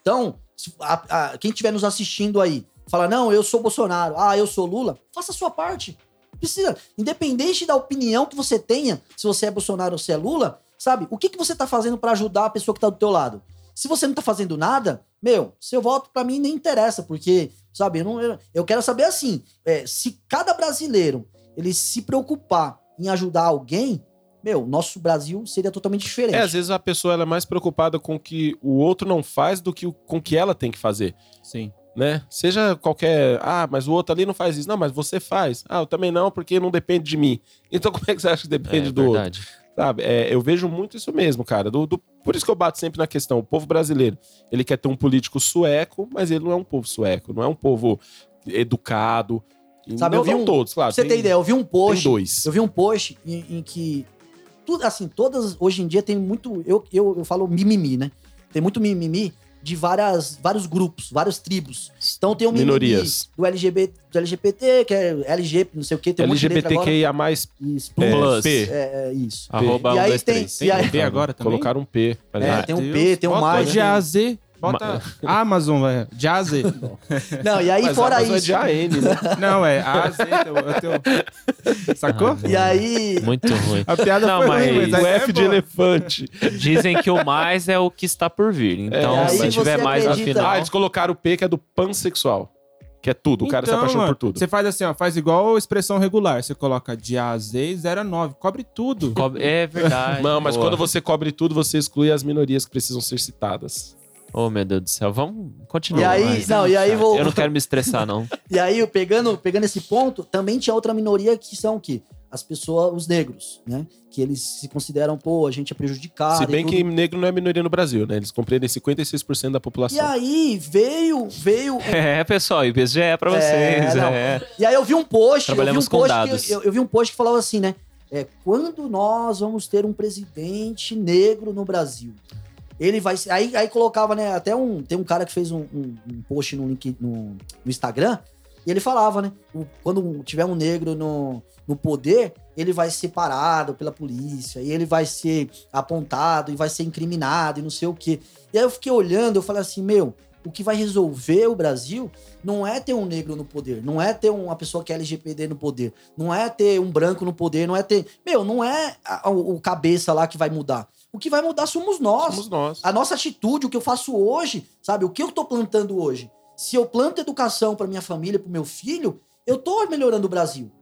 Então, a- a- quem estiver nos assistindo aí, fala, não, eu sou Bolsonaro, ah, eu sou Lula, faça a sua parte. Precisa, independente da opinião que você tenha, se você é Bolsonaro ou se é Lula, sabe? O que, que você tá fazendo pra ajudar a pessoa que tá do teu lado? Se você não tá fazendo nada, meu, seu voto pra mim nem interessa, porque, sabe, eu, não, eu, eu quero saber assim, é, se cada brasileiro ele se preocupar em ajudar alguém, meu, nosso Brasil seria totalmente diferente. É, às vezes a pessoa ela é mais preocupada com o que o outro não faz do que o- com o que ela tem que fazer, Sim. Né? Seja qualquer, ah, mas o outro ali não faz isso. Não, mas você faz. Ah, eu também não, porque não depende de mim. Então como é que você acha que depende é do outro? verdade. Sabe? É, eu vejo muito isso mesmo, cara. Do, do- por isso que eu bato sempre na questão. O povo brasileiro, ele quer ter um político sueco, mas ele não é um povo sueco, não é um povo educado. Sabe, não eu vi um- todos, claro. Pra você ter ideia, eu vi um Tem post, dois. eu vi um post em, em que tudo assim, todas hoje em dia tem muito, eu, eu, eu falo mimimi, né? Tem muito mimimi de várias, vários grupos, várias tribos. Então tem o mimimi Minorias. do LGBT, do LGBT, que é LG, não sei o que, tem um. LGBTQIA+, Isso, é, Plus. P. É, é isso. Arroba E 1, aí 2, tem- 3. e aí- P agora também? Colocaram um P. É, tem um P, tem um mais. de A Bota Amazon, velho. De A a Z. Não, e aí mas fora Amazon isso. é de AN, né? Não, é A a Z. teu- é teu- Sacou? E aí, Muito ruim. A piada Não, foi mas ruim, mas o essa é F de elefante. Dizem que o mais é o que está por vir. Então, É, se tiver mais acredita- afinal. Ah, eles colocaram o P, que é do pansexual. Que é tudo. O cara se Então, apaixona mano, por tudo. Você faz assim, ó, faz igual expressão regular. Você coloca de A a Z e 0 a 9. Cobre tudo. Co- É verdade. Não, mas Boa. quando você cobre tudo, você exclui as minorias que precisam ser citadas. Oh, meu Deus do céu. Vamos continuar. e aí, vai. não, e aí vou Eu não quero me estressar, não. E aí, eu pegando, pegando esse ponto, também tinha outra minoria que são o quê? As pessoas, os negros, né? Que eles se consideram, pô, a gente é prejudicado. Se e bem que negro não é minoria no Brasil, né? Eles compreendem 56% da E população. aí veio, veio. É, pessoal, IBGE é pra É, vocês. não. É, E aí eu vi um post. Eu vi um Trabalhamos com post dados. Que, eu, eu vi um post que falava assim, né? É, quando nós vamos ter um presidente negro no Brasil? Ele vai. Aí, aí colocava, né? Até um. Tem um cara que fez um, um- um post no, link, no, no Instagram. E ele falava, né? o- quando tiver um negro no, no poder, ele vai ser parado pela polícia. E ele vai ser apontado e vai ser incriminado e não sei o quê. E aí eu fiquei olhando, eu falei assim, meu, o que vai resolver o Brasil não é ter um negro no poder, não é ter uma pessoa que é LGBT no poder, não é ter um branco no poder, não é ter. Meu, não é o cabeça lá que vai mudar. O que vai mudar somos nós. Somos nós. A nossa atitude, o que eu faço hoje, sabe? O que eu tô plantando hoje? Se eu planto educação para minha família, para meu filho, eu tô melhorando o Brasil.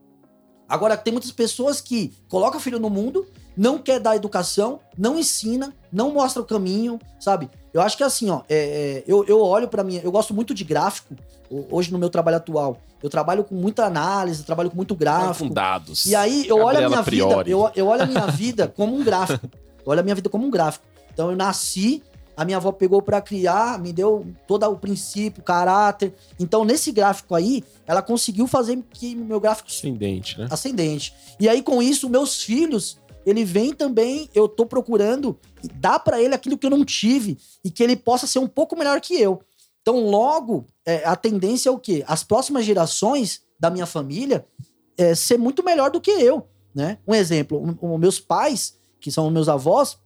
Agora, tem muitas pessoas que colocam filho no mundo não quer dar educação, não ensina, não mostra o caminho, sabe? Eu acho que assim, ó, é, é, eu, eu olho pra mim, eu gosto muito de gráfico, ho- hoje no meu trabalho atual. Eu trabalho com muita análise, trabalho com muito gráfico. Com dados. E aí eu olho a Gabriela minha vida, Priori. eu, eu olho a minha vida como um gráfico. Eu olho a minha vida como um gráfico. Então eu nasci, a minha avó pegou pra criar, me deu todo o princípio, o caráter. Então nesse gráfico aí, ela conseguiu fazer que meu gráfico Ascendente, né? ascendente. E aí, com isso, meus filhos, ele vem também, eu tô procurando dar pra ele aquilo que eu não tive e que ele possa ser um pouco melhor que eu. Então, logo, é, a tendência é o quê? As próximas gerações da minha família é, ser muito melhor do que eu, né? Um exemplo, um- um- meus pais, que são meus avós,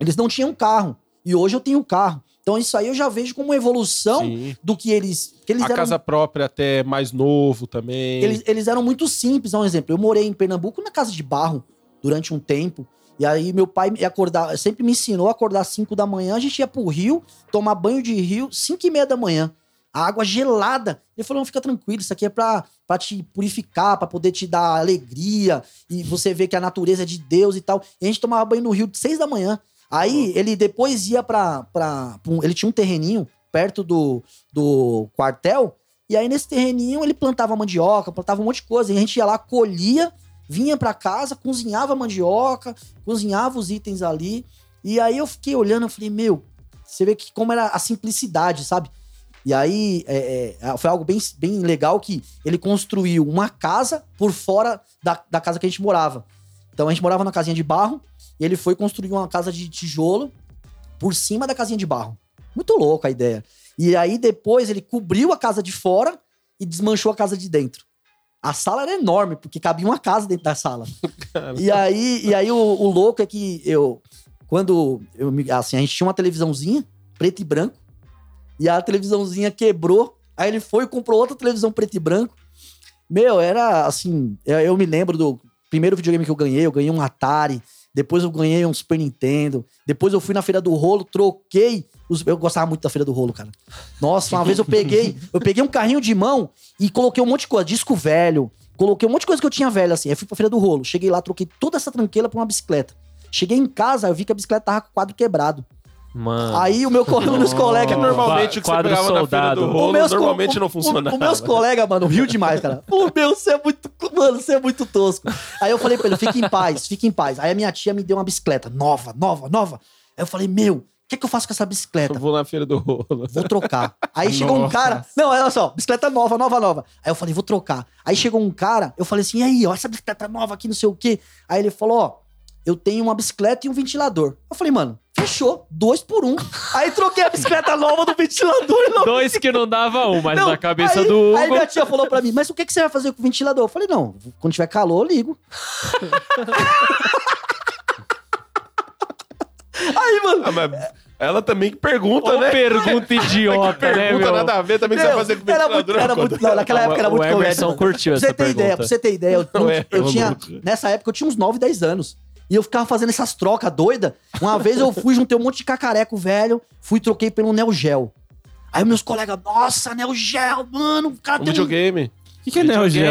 eles não tinham carro. E hoje eu tenho carro. Então, isso aí eu já vejo como uma evolução Sim. do que eles... Que eles A eram casa própria até mais novo também. eles, eles eram muito simples. Dá um exemplo. Eu morei em Pernambuco na casa de barro durante um tempo. E aí meu pai me acordar, sempre me ensinou a acordar às 5 da manhã. A gente ia pro rio, tomar banho de rio, 5 e meia da manhã. A água gelada. Ele falou: não, fica tranquilo, isso aqui é pra, pra te purificar, pra poder te dar alegria. E você ver que a natureza é de Deus e tal. E a gente tomava banho no rio de 6 da manhã. Aí ele depois ia pra. pra, pra um- ele tinha um terreninho perto do, do quartel. E aí, nesse terreninho, ele plantava mandioca, plantava um monte de coisa. E a gente ia lá, colhia, vinha pra casa, cozinhava mandioca, cozinhava os itens ali. E aí eu fiquei olhando, eu falei, meu, você vê que como era a simplicidade, sabe? E aí é, é, foi algo bem, bem legal que ele construiu uma casa por fora da, da casa que a gente morava. Então a gente morava na casinha de barro e ele foi construir uma casa de tijolo por cima da casinha de barro. Muito louco a ideia. E aí depois ele cobriu a casa de fora e desmanchou a casa de dentro. A sala era enorme, porque cabia uma casa dentro da sala. e aí, e aí o, o louco é que eu. Quando. Eu, me- assim, a gente tinha uma televisãozinha, preto e branco. E a televisãozinha quebrou. Aí ele foi e comprou outra televisão preto e branco. Meu, era assim. Eu, me lembro do primeiro videogame que eu ganhei. Eu ganhei um Atari. Depois eu ganhei um Super Nintendo. Depois eu fui na Feira do Rolo, troquei. os- eu gostava muito da Feira do Rolo, cara. Nossa, uma vez eu peguei, eu peguei um carrinho de mão e coloquei um monte de coisa, disco velho, coloquei um monte de coisa que eu tinha velho, assim. Aí fui pra Feira do Rolo. Cheguei lá, troquei toda essa tranqueira pra uma bicicleta. Cheguei em casa, eu vi que a bicicleta tava com o quadro quebrado. Mano. Aí o meu co- meus colegas. Que normalmente o que você Quadro pegava na feira soldado. do O rolo meus normalmente o- não o- funcionava. Os meus colegas, mano, riu demais, cara. O meu, você é muito. Mano, você é muito tosco. Aí eu falei pra ele: fica em paz, fica em paz. Aí a minha tia me deu uma bicicleta nova, nova, nova. Aí eu falei: meu, o que, que eu faço com essa bicicleta? Eu vou na feira do rolo. Vou trocar. Aí chegou um cara. Não, olha só, bicicleta nova, nova, nova. Aí eu falei, vou trocar. Aí chegou um cara, eu falei assim, e aí, ó, essa bicicleta nova aqui, não sei o quê. Aí ele falou, ó, eu tenho uma bicicleta e um ventilador. Eu falei, mano, fechou, dois por um. Aí troquei a bicicleta nova do ventilador e não. Dois que não dava um, mas Não, na cabeça aí, do Aí Hugo. minha tia falou pra mim, mas o que, que você vai fazer com o ventilador? Eu falei, não, quando tiver calor, eu ligo. aí, mano, Ah, mas ela também que pergunta, Ô, né? pergunta idiota, que né, pergunta meu? nada a ver também que você fazer com o era ventilador. muito, era muito, não, naquela época era o muito comédia. Emerson curtiu Pra essa você ter pergunta. ideia, pra você ter ideia, eu, é, eu ô, tinha. Nessa época eu tinha uns 9, 10 anos. E eu ficava fazendo essas trocas doidas. Uma vez eu fui, juntei um monte de cacareco velho, fui e troquei pelo Neo Geo. Aí meus colegas, nossa, Neo Geo, mano, o cara Um tem um videogame. O que, que é Neo Geo?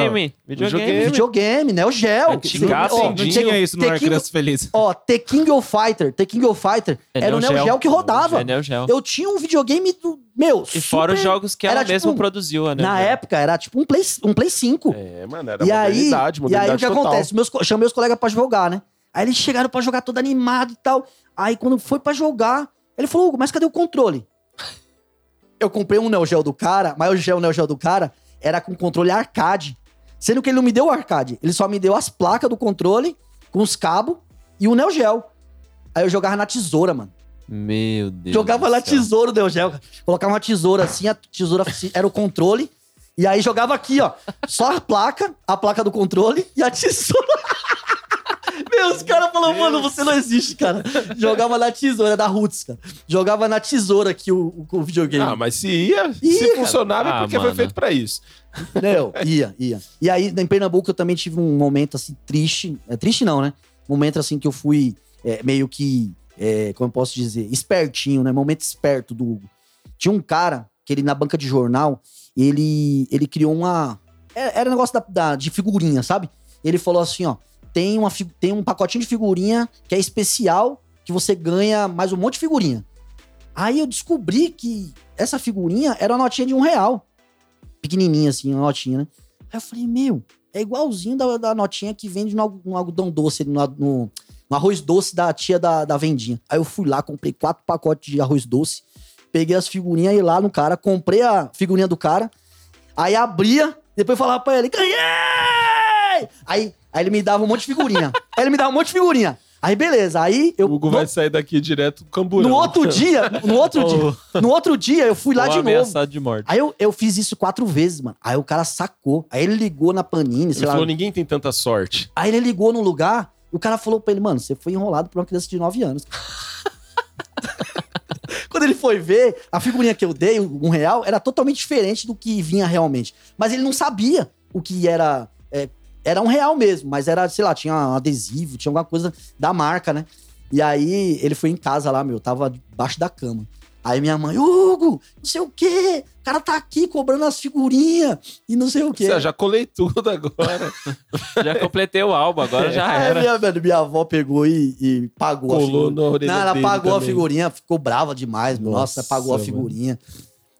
Videogame. Videogame. Neo Geo. Antigaço, Ó, Não tinha isso no King- Criança Feliz. Ó, The King of Fighter, The King of Fighter, É era o Neo Geo. Geo que rodava. É Neo Geo. Eu tinha um videogame do, meu, E fora os jogos que ela era mesma tipo- produziu, né? Na época era tipo um Play, um Play 5. É, mano, era e aí, modernidade, e aí o modernidade que total. acontece? Meus, chamei os colegas pra jogar, né? Aí eles chegaram pra jogar todo animado e tal. Aí quando foi pra jogar, ele falou, Hugo, mas cadê o controle? Eu comprei um Neo Geo do cara, mas o Geo Neo Geo do cara era com controle arcade. Sendo que ele não me deu o arcade, ele só me deu as placas do controle, com os cabos e o Neo Geo. Aí eu jogava na tesoura, mano. Meu Deus. Jogava céu. tesoura Geo. cara. Colocava uma tesoura assim, a tesoura era o controle. E aí jogava aqui, ó. Só a placa, a placa do controle e a tesoura. Meu, os caras falaram, mano, você não existe, cara. Jogava na tesoura, da Roots, cara. Jogava na tesoura aqui o, o, o videogame. Ah, mas se ia, Ia, se funcionava é Ah, porque foi mano. feito pra isso. Meu, ia, ia. E aí, em Pernambuco, eu também tive um momento, assim, triste. É triste não, né? Momento, assim, que eu fui é, meio que, é, como eu posso dizer, espertinho, né? Momento esperto do Hugo. Tinha um cara, que ele, na banca de jornal, ele, ele criou uma... é- Era um negócio da, da- de figurinha, sabe? Ele falou assim, ó, tem, uma, tem um pacotinho de figurinha que é especial, que você ganha mais um monte de figurinha. Aí eu descobri que essa figurinha era uma notinha de um real. Pequenininha assim, uma notinha, né? Aí eu falei, meu, é igualzinho da, da notinha que vende no, no algodão doce, no, no- no arroz doce da tia da, da vendinha. Aí eu fui lá, comprei quatro pacotes de arroz doce, peguei as figurinhas e lá no cara, comprei a figurinha do cara, aí abria, depois falava pra ele, ganhei! Aí, aí ele me dava um monte de figurinha. aí ele me dava um monte de figurinha. Aí beleza, aí eu... O Hugo no, vai sair daqui direto do camburão. no outro dia, no outro dia, no outro dia eu fui lá Ou de novo. de morte. Aí eu, eu fiz isso quatro vezes, mano. Aí o cara sacou. Aí ele ligou na Panini, Ele sei lá. falou, ninguém tem tanta sorte. Aí ele ligou num lugar e o cara falou pra ele, mano, você foi enrolado por uma criança de 9 anos. Quando ele foi ver, a figurinha que eu dei, um real, era totalmente diferente do que vinha realmente. Mas ele não sabia o que era. é, era um real mesmo, mas era, sei lá, tinha um adesivo, tinha alguma coisa da marca, né? E aí ele foi em casa lá, meu, tava debaixo da cama. Aí minha mãe, Hugo, não sei o quê, o cara tá aqui cobrando as figurinhas e não sei o quê. Você já colei tudo agora. Já completei o álbum, agora já Aí era. minha, velho, minha avó pegou e, e pagou a Colou figurinha. na orelha Não, ela pagou a também. figurinha, ficou brava demais. Nossa, Nossa, pagou a mano. figurinha.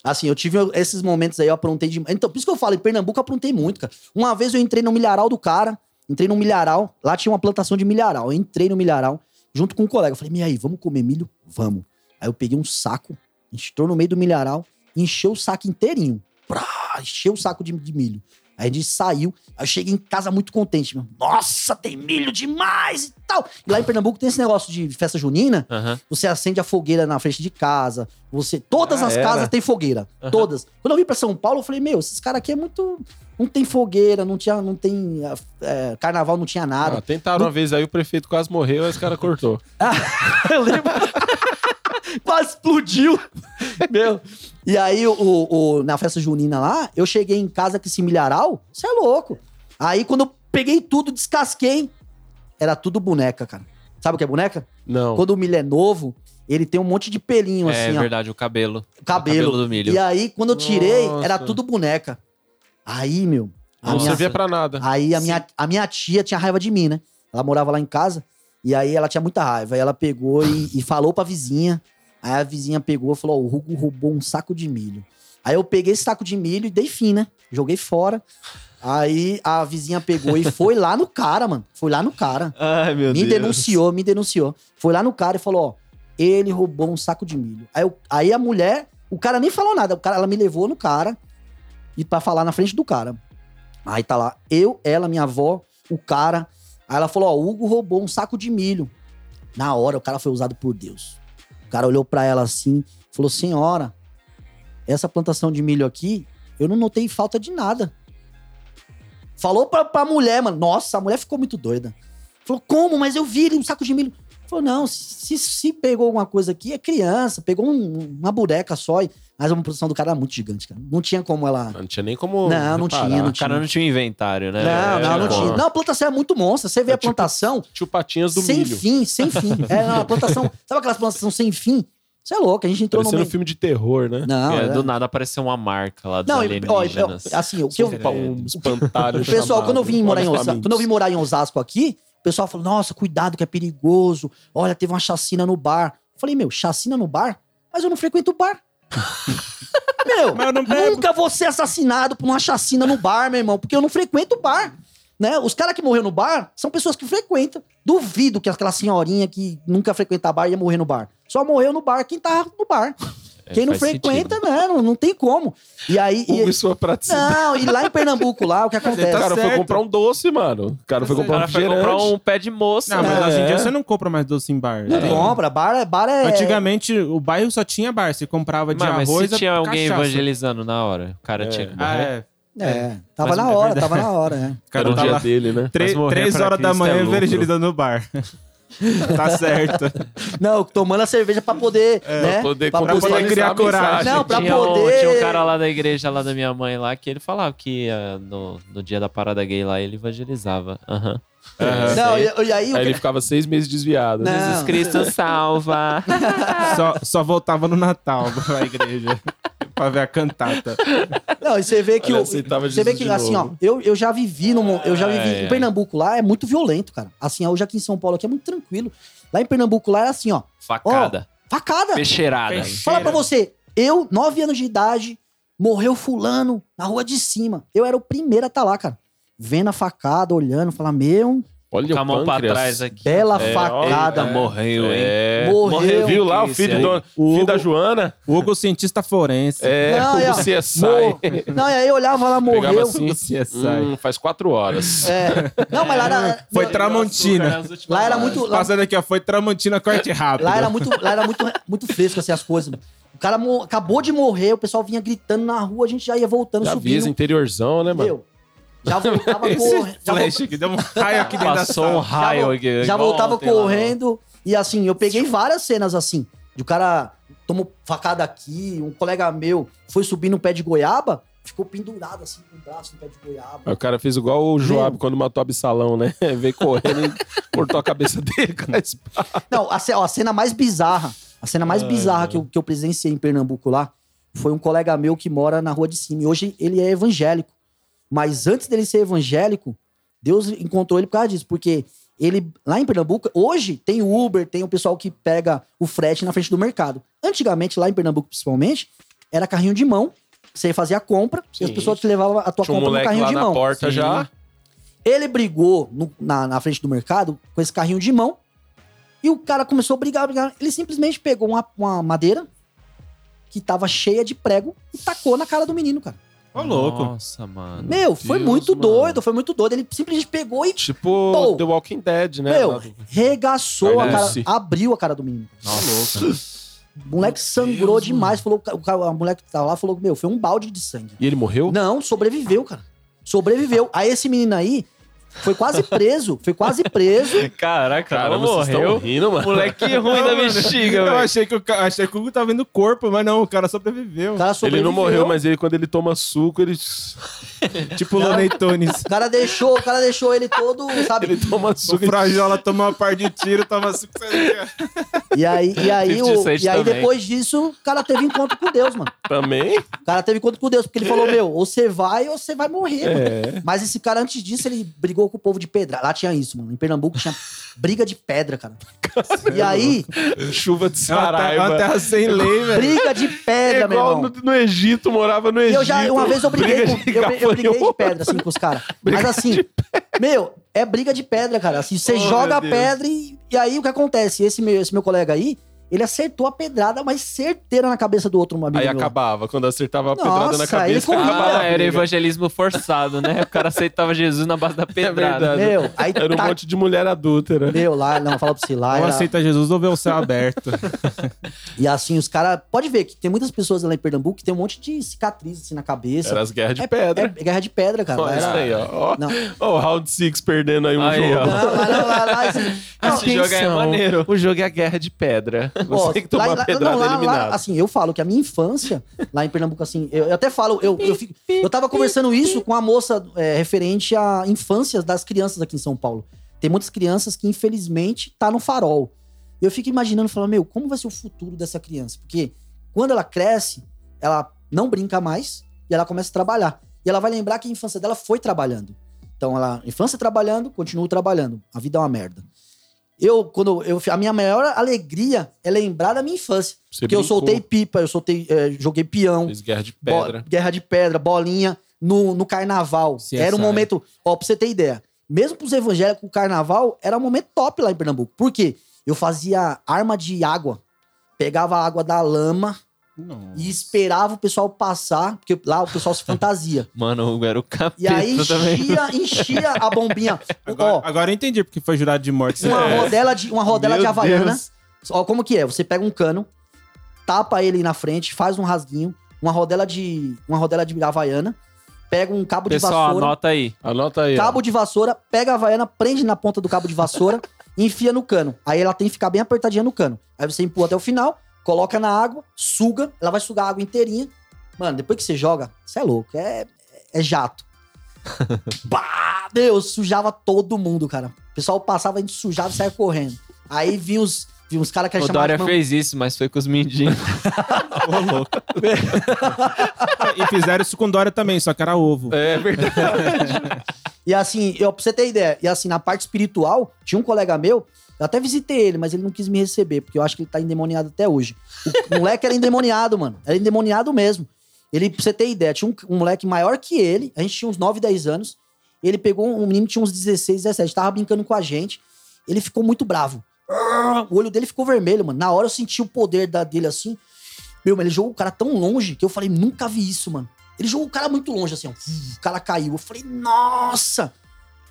Assim, eu tive esses momentos aí, eu aprontei demais. Então, por isso que eu falo, em Pernambuco eu aprontei muito, cara. Uma vez eu entrei no milharal do cara, entrei no milharal, lá tinha uma plantação de milharal. Eu entrei no milharal, junto com um colega. Eu falei, e aí, vamos comer milho? Vamos. Aí eu peguei um saco, entrou no meio do milharal, encheu o saco inteirinho. Prá, encheu o saco de, de milho. Aí a gente saiu, aí eu cheguei em casa muito contente, meu. Nossa, tem milho demais e tal. E lá em Pernambuco tem esse negócio de festa junina, você acende a fogueira na frente de casa. Você, todas Ah, as era? casas têm fogueira, todas. Quando eu vim pra São Paulo, eu falei, meu, esses caras aqui é muito não tem fogueira, não tinha, não tem é, carnaval, não tinha nada. Ah, tentaram uma vez aí, o prefeito quase morreu, aí os caras cortou. Eu lembro. Quase explodiu. Meu. E aí, o, o- na festa junina lá, eu cheguei em casa com esse milharal. Você é louco. Aí, quando eu peguei tudo, descasquei, era tudo boneca, cara. Sabe o que é boneca? Não. Quando o milho é novo, ele tem um monte de pelinho, É assim, ó. verdade, o cabelo. Cabelo. O cabelo do milho. E aí, quando eu tirei, Nossa. era tudo boneca. Aí, meu. Não minha, servia pra nada. aí a minha, a minha tia tinha raiva de mim, né? Ela morava lá em casa. E aí ela tinha muita raiva. Aí ela pegou e, e falou pra vizinha. Aí a vizinha pegou e falou: Ó, o Hugo roubou um saco de milho. Aí eu peguei esse saco de milho e dei fim, né? Joguei fora. Aí a vizinha pegou e foi lá no cara, mano. Foi lá no cara. Ai, meu me denunciou, me denunciou. Foi lá no cara e falou: Ó, ele roubou um saco de milho. Aí, eu- aí a mulher, o cara nem falou nada. O cara, ela me levou no cara e para falar na frente do cara. Aí tá lá, eu, ela, minha avó, o cara. Aí ela falou: Ó, o Hugo roubou um saco de milho. Na hora, o cara foi usado por Deus. O cara olhou pra ela assim, falou: Senhora, essa plantação de milho aqui, eu não notei falta de nada. Falou pra, pra mulher, mano. Nossa, a mulher ficou muito doida. Falou, como? Mas eu vi um saco de milho. Falou, não, se, se pegou alguma coisa aqui, é criança. Pegou um- uma boneca só. e- Mas a produção do cara era muito gigante, cara. Não tinha como ela... Não tinha nem como. Não, não tinha, não O cara não tinha um inventário, né? Não, é, não, não tipo, tinha. Não, a plantação é muito monstra. Você vê É a tipo plantação Tio Patinhas do sem milho. fim, sem fim. É, não, a plantação... Sabe aquelas plantações sem fim? Você é louco, a gente entrou no Parecendo um meio... filme de terror, né? Não, É, é- Do nada apareceu uma marca lá dos Não, alienígenas. ó, assim, o que eu... Um espantalho pessoal, quando eu vim morar em Osasco, quando eu vim morar em Osasco aqui, o pessoal falou: nossa, cuidado que é perigoso. Olha, teve uma chacina no bar. Eu falei, meu, chacina no bar? Mas eu não frequento bar. meu, nunca vou ser assassinado por uma chacina no bar, meu irmão, porque eu não frequento bar. Né? Os caras que morreram no bar são pessoas que frequentam. Duvido que aquela senhorinha que nunca frequenta bar ia morrer no bar. Só morreu no bar quem tá no bar. É, quem não frequenta, sentido. né? Não, não tem como. E aí. e- sua praticidade. não, e lá em Pernambuco, lá, o que O acontece? cara foi certo. comprar um doce, mano. O cara foi Tá comprar O um cara foi comprar um pé de moça. Não, mas É. hoje em dia você não compra mais doce em bar. Não Tem- compra, bar é. Bar é Antigamente, o bairro só tinha bar. Você comprava de Mas, mas arroz se tinha a alguém cachaça. evangelizando na hora, o cara É. tinha que Ah, morrer. é. É, tava Mas na é hora, verdade. tava na hora, é. O Era cara o tá dia dele, né? três, Mas horas da é manhã evangelizando no bar. Tá certo. Não, tomando a cerveja pra poder, né? pra poder pra contextualizar poder criar coragem. Não, pra tinha, um, poder- tinha um cara lá da igreja lá da minha mãe lá que ele falava que ia no, no dia da parada gay lá ele evangelizava. Aham. É. Não, e, e aí, Aí ele ficava seis meses desviado. Não. Jesus Cristo salva. só, só voltava no Natal pra igreja. pra ver a cantata. Não, e você vê que Olha, o, você vê que assim, ó, novo. eu, eu já vivi no eu já vivi Ai, em. Pernambuco lá é muito violento, cara. Assim, hoje aqui em São Paulo aqui é muito tranquilo. Lá em Pernambuco lá é assim, ó, Facada. facada. Peixeirada. Peixe- Fala pra você, eu, 9 anos de idade, morreu fulano na rua de cima. Eu era o primeiro a estar lá, cara. Vendo a facada, olhando, falar, meu, Olha Com a o mão pra trás aqui. bela É, facada, ó, mano. Morreu, hein? É. Morreu. Viu lá o filho, do, aí. O filho Hugo- da Joana? O Hugo, cientista forense. É, Não, o é, CSI. Mor- Não, e aí eu olhava lá, Pegava morreu. assim, hum, faz quatro horas. É. Não, mas lá era. Foi Tramontina. Lá era muito. Lá, Passando aqui, ó. Foi Tramontina, corte rápido. lá era muito, lá era muito, muito fresco, assim, as coisas. O cara acabou de morrer, o pessoal vinha gritando na rua, a gente já ia voltando, Já subindo. avisa, interiorzão, né, mano? Meu, já voltava correndo. Já, Flash aqui, deu um raio aqui dentro da Passou um sala. raio vol- aqui. já voltava ontem lá no- correndo. E assim, eu peguei várias cenas assim. De o cara tomou facada aqui, um colega meu foi subir no pé de goiaba, ficou pendurado assim com o braço no pé de goiaba. Aí o cara fez igual o Joab quando matou Absalão, né? Veio correndo e cortou a cabeça dele com a espada. Não, a, ó, a cena mais bizarra, a cena mais Ai, bizarra que eu, que eu presenciei em Pernambuco lá, foi um colega meu que mora na rua de cima. E hoje ele é evangélico. Mas antes dele ser evangélico, Deus encontrou ele por causa disso. Porque ele, lá em Pernambuco, hoje tem o Uber, tem o pessoal que pega o frete na frente do mercado. Antigamente, lá em Pernambuco principalmente, era carrinho de mão. Você fazia a compra e as Sim. pessoas te levavam a tua Tinha um compra no moleque carrinho lá de na mão. porta Sim. já. Ele brigou no- na, na frente do mercado com esse carrinho de mão. E o cara começou a brigar, brigar. Ele simplesmente pegou uma, uma madeira que tava cheia de prego e tacou na cara do menino, cara. Ô, louco. Nossa, mano. Meu, foi Deus, muito mano. doido, foi muito doido. Ele simplesmente pegou e, Tipo Pô. The Walking Dead, né? meu, regaçou a cara, abriu a cara do menino. Nossa. O moleque sangrou demais. Falou, o cara, a mulher que tava lá falou, meu, foi um balde de sangue. E ele morreu? Não, sobreviveu, cara. Sobreviveu. Aí esse menino aí foi quase preso, foi quase preso. Caraca, Cara, não vocês estão morreu. rindo, mano. Moleque ruim da bexiga, Eu velho. achei que, o, ca- achei que o Hugo tava vendo o corpo, mas não, o cara sobreviveu. O cara Ele sobreviveu. não morreu, mas ele, quando ele toma suco, ele, Tipo o Loney Tunes. O cara deixou, o cara deixou ele todo, sabe? ele toma O suco. Frajola toma uma par de tiro, toma cinco E aí, e aí, 50 o- e aí também. depois disso, o cara teve encontro com Deus, mano. Também? O cara teve encontro com Deus, porque ele falou, meu, ou você vai ou você vai morrer, mano. É. Mas esse cara, antes disso, ele brigou com o povo de pedra. Lá tinha isso, mano. Em Pernambuco tinha briga de pedra, cara. E aí, Chuva de É uma, terra, é Saraiva. uma terra sem lei, velho. briga de É pedra, meu igual irmão. no, no Egito, morava no E Egito. eu já, uma vez eu briguei, Briga com, de eu, eu briguei de pedra, assim, com os caras. Mas assim, meu, é briga de pedra, cara. Assim, você Oh, joga a meu pedra e, e aí o que acontece? Esse meu, esse meu colega aí, ele acertou a pedrada, mas certeira na cabeça do outro amigo Aí meu. acabava. Quando acertava a Nossa, pedrada na cabeça, corria. acabava. Ah, era evangelismo forçado, né? O cara aceitava Jesus na base da pedrada. verdade. Meu, aí Era um tá- monte de mulher adúltera. Meu, lá, não, fala pra você, lá Ou era- aceita Jesus ou vê o céu aberto. E assim, os caras... Pode ver que tem muitas pessoas lá em Pernambuco que tem um monte de cicatriz assim na cabeça. Era as guerras de é, pedra. É guerra de pedra, cara. Olha isso era- aí, ó. Ó, Não. ó, o Round 6 perdendo aí um Aí, jogo. ó. Não, lá, lá, lá, assim, não, Esse jogo é maneiro. O jogo é a guerra de pedra. Você que tomar lá- lá- pedrada não, lá- eliminado. lá, assim, eu falo que a minha infância, lá em Pernambuco, assim, eu, eu até falo, eu, eu, fico- eu tava conversando isso com a moça é, referente à infância das crianças aqui em São Paulo. Tem muitas crianças que, infelizmente, tá no farol. E eu fico imaginando, falando, meu, como vai ser o futuro dessa criança? Porque quando ela cresce, ela não brinca mais e ela começa a trabalhar. E ela vai lembrar que a infância dela foi trabalhando. Então, ela, infância trabalhando, continua trabalhando. A vida é uma merda. Eu, quando eu, a minha maior alegria é lembrar da minha infância. Você Porque eu brincou, soltei pipa, eu soltei, eh, joguei peão, Fez guerra de pedra. guerra de pedra, bolinha, no, no carnaval. CSI. Era um momento, ó, pra você ter ideia, mesmo pros evangélicos, o carnaval era um momento top lá em Pernambuco. Por quê? Eu fazia arma de água, pegava a água da lama e esperava o pessoal passar, porque lá o pessoal se fantasia. Mano, o Hugo era o capeta E aí também. enchia, enchia a bombinha. Agora, Ó, agora eu entendi porque foi jurado de morte. uma É. rodela de, uma rodela Meu de havaiana. Deus. Ó, como que é? Você pega um cano, tapa ele na frente, faz um rasguinho, uma rodela de uma rodela de havaiana, pega um cabo de Pessoal, vassoura, anota aí. Anota aí. ó. cabo de vassoura, pega a havaiana, prende na ponta do cabo de vassoura e enfia no cano. Aí ela tem que ficar bem apertadinha no cano. Aí você empurra até o final, coloca na água, suga, ela vai sugar a água inteirinha. Mano, depois que você joga, você é louco, é, é jato. bah, Deus, sujava todo mundo, cara. O pessoal passava, a gente sujava e saia correndo. Aí vinha os, vinha os caras que O chamavam Dória de mam- fez isso, mas foi com os mindinhos. Ô, louco. e fizeram isso com Dória também, só que era ovo. É verdade. E assim, eu, pra você ter ideia, e assim, na parte espiritual, tinha um colega meu, eu até visitei ele, mas ele não quis me receber, porque eu acho que ele tá endemoniado até hoje. O moleque era endemoniado, mano. Era endemoniado mesmo. Ele, pra você ter ideia, tinha um, um moleque maior que ele, a gente tinha uns 9, 10 anos. Ele pegou um menino que tinha uns 16, 17, tava brincando com a gente. Ele ficou muito bravo. O olho dele ficou vermelho, mano. Na hora eu senti o poder da, dele assim. Meu, mas ele jogou o cara tão longe que eu falei, nunca vi isso, mano. Ele jogou o cara muito longe, assim, ó. O cara caiu. Eu falei, nossa!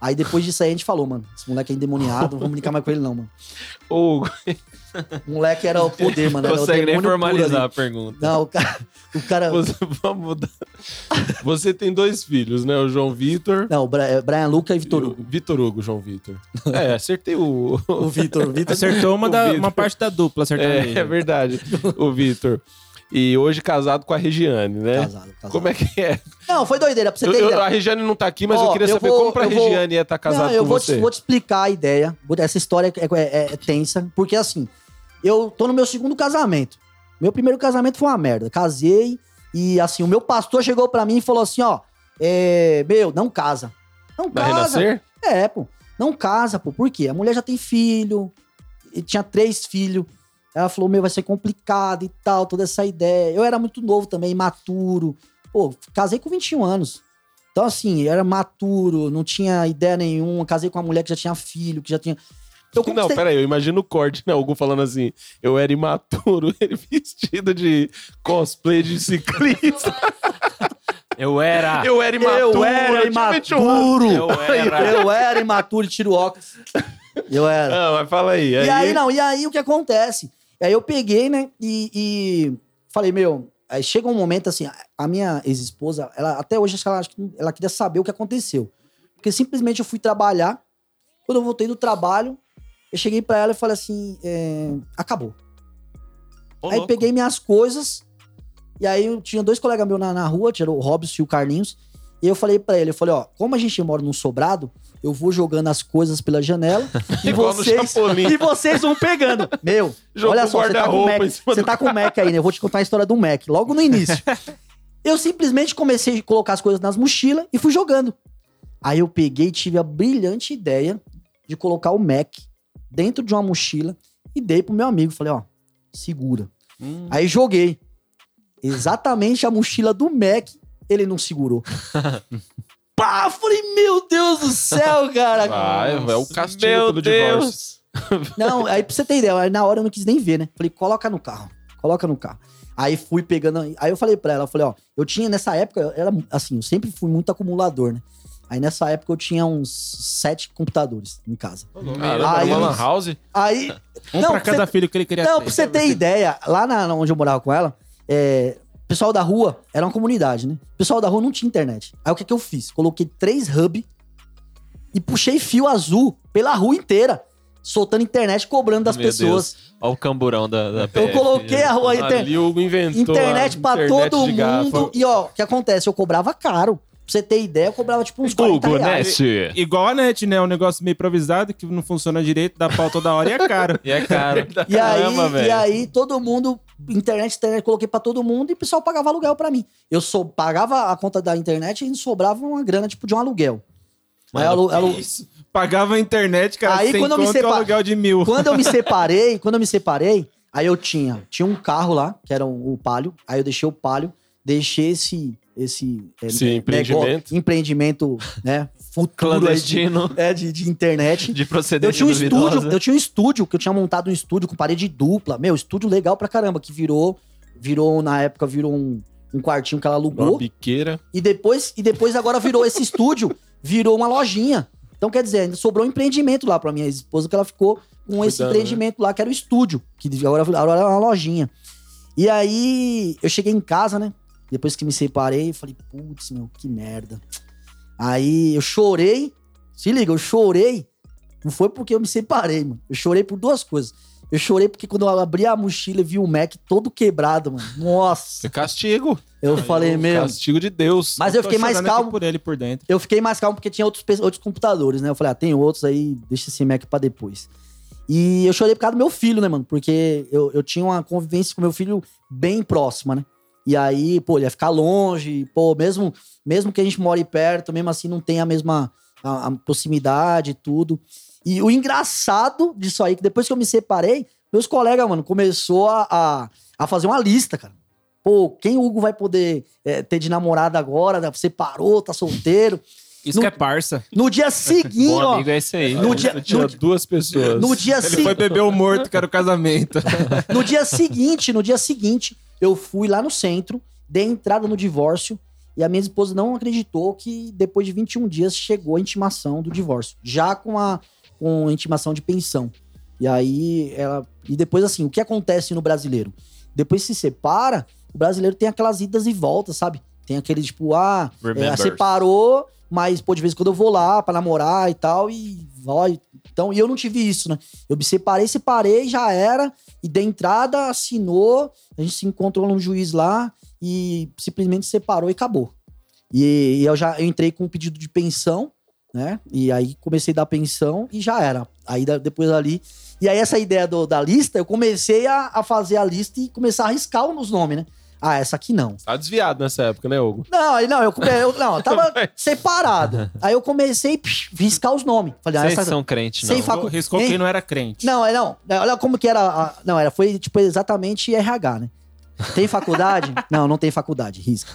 Aí depois disso aí a gente falou, mano, esse moleque é endemoniado, não vamos brincar mais com ele não, mano. O moleque era o poder, mano. Era o Consegue nem formalizar ali. a pergunta. Não, o cara... O cara você, vamos mudar. Você tem dois filhos, né? O João Vitor. não, o Bra- é Brian Luca e Vitor Hugo. Vitor Hugo, João Vitor. É, acertei o. O Vitor, o Vitor. Acertou uma, O da, Vitor. uma parte da dupla, acertou É, é verdade. O Vitor. E hoje casado com a Regiane, né? Casado, casado. Como é que é? Não, foi doideira, pra você Eu- ter eu- ideia. a Regiane não tá aqui, mas eu Ó, queria eu saber vou- como pra eu vou- Regiane ia estar casado Não, eu com vou você. te, vou te explicar a ideia. Essa história é, é- é tensa, porque assim, eu tô no meu segundo casamento. Meu primeiro casamento foi uma merda. Casei e assim, o meu pastor chegou pra mim e falou assim, ó, é, meu, não casa. Não Vai casa. renascer? É, pô. Não casa, pô. Por quê? A mulher já tem filho, e tinha três filhos. Ela falou, meu, vai ser complicado e tal, toda essa ideia. Eu era muito novo também, imaturo. Pô, casei com 21 anos. Então, assim, eu era maturo, não tinha ideia nenhuma. Casei com uma mulher que já tinha filho, que já tinha. Eu Não, conquistei- peraí, eu imagino o corte, né? Algum falando assim, eu era imaturo, ele vestido de cosplay de ciclista. Eu era. Eu era imaturo, Eu era tinha 21 anos. imaturo. Eu era. Eu era imaturo e tiro óculos. Eu era. Ah, mas fala aí. E aí, não, e aí o que acontece? E aí eu peguei, né, e, e falei, meu, aí chega um momento assim, a minha ex-esposa, ela até hoje acho que ela, ela queria saber o que aconteceu. Porque simplesmente eu fui trabalhar, quando eu voltei do trabalho, eu cheguei pra ela e falei assim, é, acabou. Ô, aí louco. peguei minhas coisas, e aí eu tinha dois colegas meus na, na rua, tinha o Robson e o Carlinhos, e eu falei pra ele, eu falei, ó, como a gente mora num sobrado, eu vou jogando as coisas pela janela e vocês, e vocês vão pegando. Meu, Jogou olha só, você tá com o Mac, você tá com o Mac aí, né? Eu vou te contar a história do Mac, logo no início. eu simplesmente comecei a colocar as coisas nas mochilas e fui jogando. Aí eu peguei e tive a brilhante ideia de colocar o Mac dentro de uma mochila e dei pro meu amigo. Falei, ó, segura. Hum. Aí joguei. Exatamente a mochila do Mac, ele não segurou. Pá, falei, meu Deus do céu, cara. Ah, é, é o castigo Meu pelo divórcio. Deus. Não, aí pra você ter ideia, aí na hora eu não quis nem ver, né? Falei, coloca no carro, coloca no carro. Aí fui pegando, aí eu falei pra ela, eu falei, ó, eu tinha nessa época, eu era assim, eu sempre fui muito acumulador, né? Aí nessa época eu tinha uns sete computadores em casa. Caramba, Aí- era uma lan house? Aí, Um Não, pra cada filho que ele queria não, ter. pra você ter ideia, lá na, onde eu morava com ela, é, pessoal da rua era uma comunidade, né? O pessoal da rua não tinha internet. Aí o que que eu fiz? Coloquei três hub e puxei fio azul pela rua inteira, soltando internet, cobrando das Meu pessoas. Olha o camburão da, da Eu PF. coloquei a rua inter... Ali o Hugo inventou. internet pra todo mundo. E ó, o que acontece? Eu cobrava caro. Pra você ter ideia, eu cobrava tipo uns 40 Google reais. Nest. Igual a net, né? Um negócio meio improvisado que não funciona direito, dá pau toda hora e é caro. E é caro. E aí, Caramba, e velho. aí, todo mundo, internet, internet, coloquei pra todo mundo e o pessoal pagava aluguel pra mim. Eu sou, pagava a conta da internet e sobrava uma grana, tipo, de um aluguel. Aí, alu- alu- Pagava a internet, cara, Aí, sem quando eu me sepa- o aluguel de mil. quando eu me separei, quando eu me separei, aí eu tinha, tinha um carro lá, que era um- o Palio, aí eu deixei o Palio, deixei esse, esse, é, Sim, negócio- empreendimento. empreendimento, né, futuro aí de, Clandestino é, de, de internet. de Eu procedência tinha um duvidosa. estúdio, eu tinha um estúdio, que eu tinha montado um estúdio com parede dupla. Meu, estúdio legal pra caramba, que virou, virou, na época, virou um, um quartinho que ela Uma alugou. biqueira. E depois, e depois agora virou esse estúdio, virou uma lojinha. Então, quer dizer, ainda sobrou um empreendimento lá pra minha esposa, que ela ficou com esse Cuidando, empreendimento lá, que era o estúdio, que agora, agora é uma lojinha. E aí, eu cheguei em casa, né? Depois que me separei, eu falei, putz, meu, que merda. Aí eu chorei, se liga, eu chorei. Não foi porque eu me separei, mano. Eu chorei por duas coisas. Eu chorei porque quando eu abri a mochila e vi o Mac todo quebrado, mano. Nossa. É castigo. Eu falei, meu. Castigo de Deus. Mas eu Tô fiquei mais calmo. por ele por dentro. Eu fiquei mais calmo porque tinha outros, outros computadores, né? Eu falei, ah, tem outros aí, deixa esse Mac pra depois. E eu chorei por causa do meu filho, né, mano? Porque eu, eu tinha uma convivência com meu filho bem próxima, né? E aí, pô, ele ia ficar longe, pô, mesmo, mesmo que a gente more perto, mesmo assim não tem a mesma a, a proximidade e tudo. E o engraçado disso aí, que depois que eu me separei, meus colegas, mano, começou a, a, a fazer uma lista, cara. Pô, quem o Hugo vai poder é, ter de namorada agora? né? Separou, tá solteiro. Isso No- que é parça. No dia seguinte, Bom ó. amigo é esse aí. No dia, Você tinha no, duas pessoas. no dia Ele seguinte. foi beber o morto, que era o casamento. No dia seguinte, no dia seguinte, eu fui lá no centro, dei entrada no divórcio e a minha esposa não acreditou que depois de 21 dias chegou a intimação do divórcio, já com a com a intimação de pensão. E aí ela e depois assim, o que acontece no brasileiro? Depois se separa, o brasileiro tem aquelas idas e voltas, sabe? Tem aquele tipo, ah, é, separou, mas pô, de vez em quando eu vou lá pra namorar e tal e vai. Então, e eu não tive isso, né? Eu me separei, separei, já era. E dei entrada, assinou. A gente se encontrou num juiz lá e simplesmente separou e acabou. E, e eu já eu entrei com um pedido de pensão, né? E aí comecei a dar pensão e já era. Aí depois ali. E aí, essa ideia do- da lista, eu comecei a, a fazer a lista e começar a arriscar os nomes, né? Ah, essa aqui não. Tá desviado nessa época, né, Hugo? Não, aí não, eu, eu não, eu tava separado. Aí eu comecei a riscar os nomes. Falei, ah, Vocês essa, são crente, não. Sem facu- Riscou quem não era crente. Não, é não. É, Olha como que era. a- não, era, foi tipo exatamente RH, né? Tem faculdade? não, não tem faculdade, risca.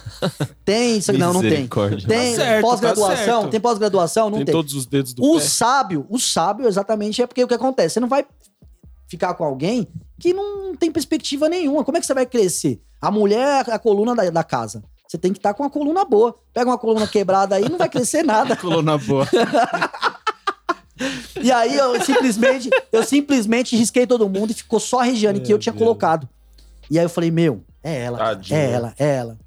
Tem, isso- não, não tem. Tem Tá tá pós-graduação? certo. tem pós-graduação? Não Tem, tem. todos os dedos do O pé. sábio, o sábio exatamente é porque o que acontece? Você não vai ficar com alguém que não tem perspectiva nenhuma. Como é que você vai crescer? A mulher é a coluna da, da casa. Você tem que estar com uma coluna boa. Pega uma coluna quebrada aí, não vai crescer nada. Coluna boa. E aí eu simplesmente, eu simplesmente risquei todo mundo e ficou só a Regiane que eu tinha Deus. colocado. E aí eu falei, meu, é ela, Tadinha. é ela, é ela.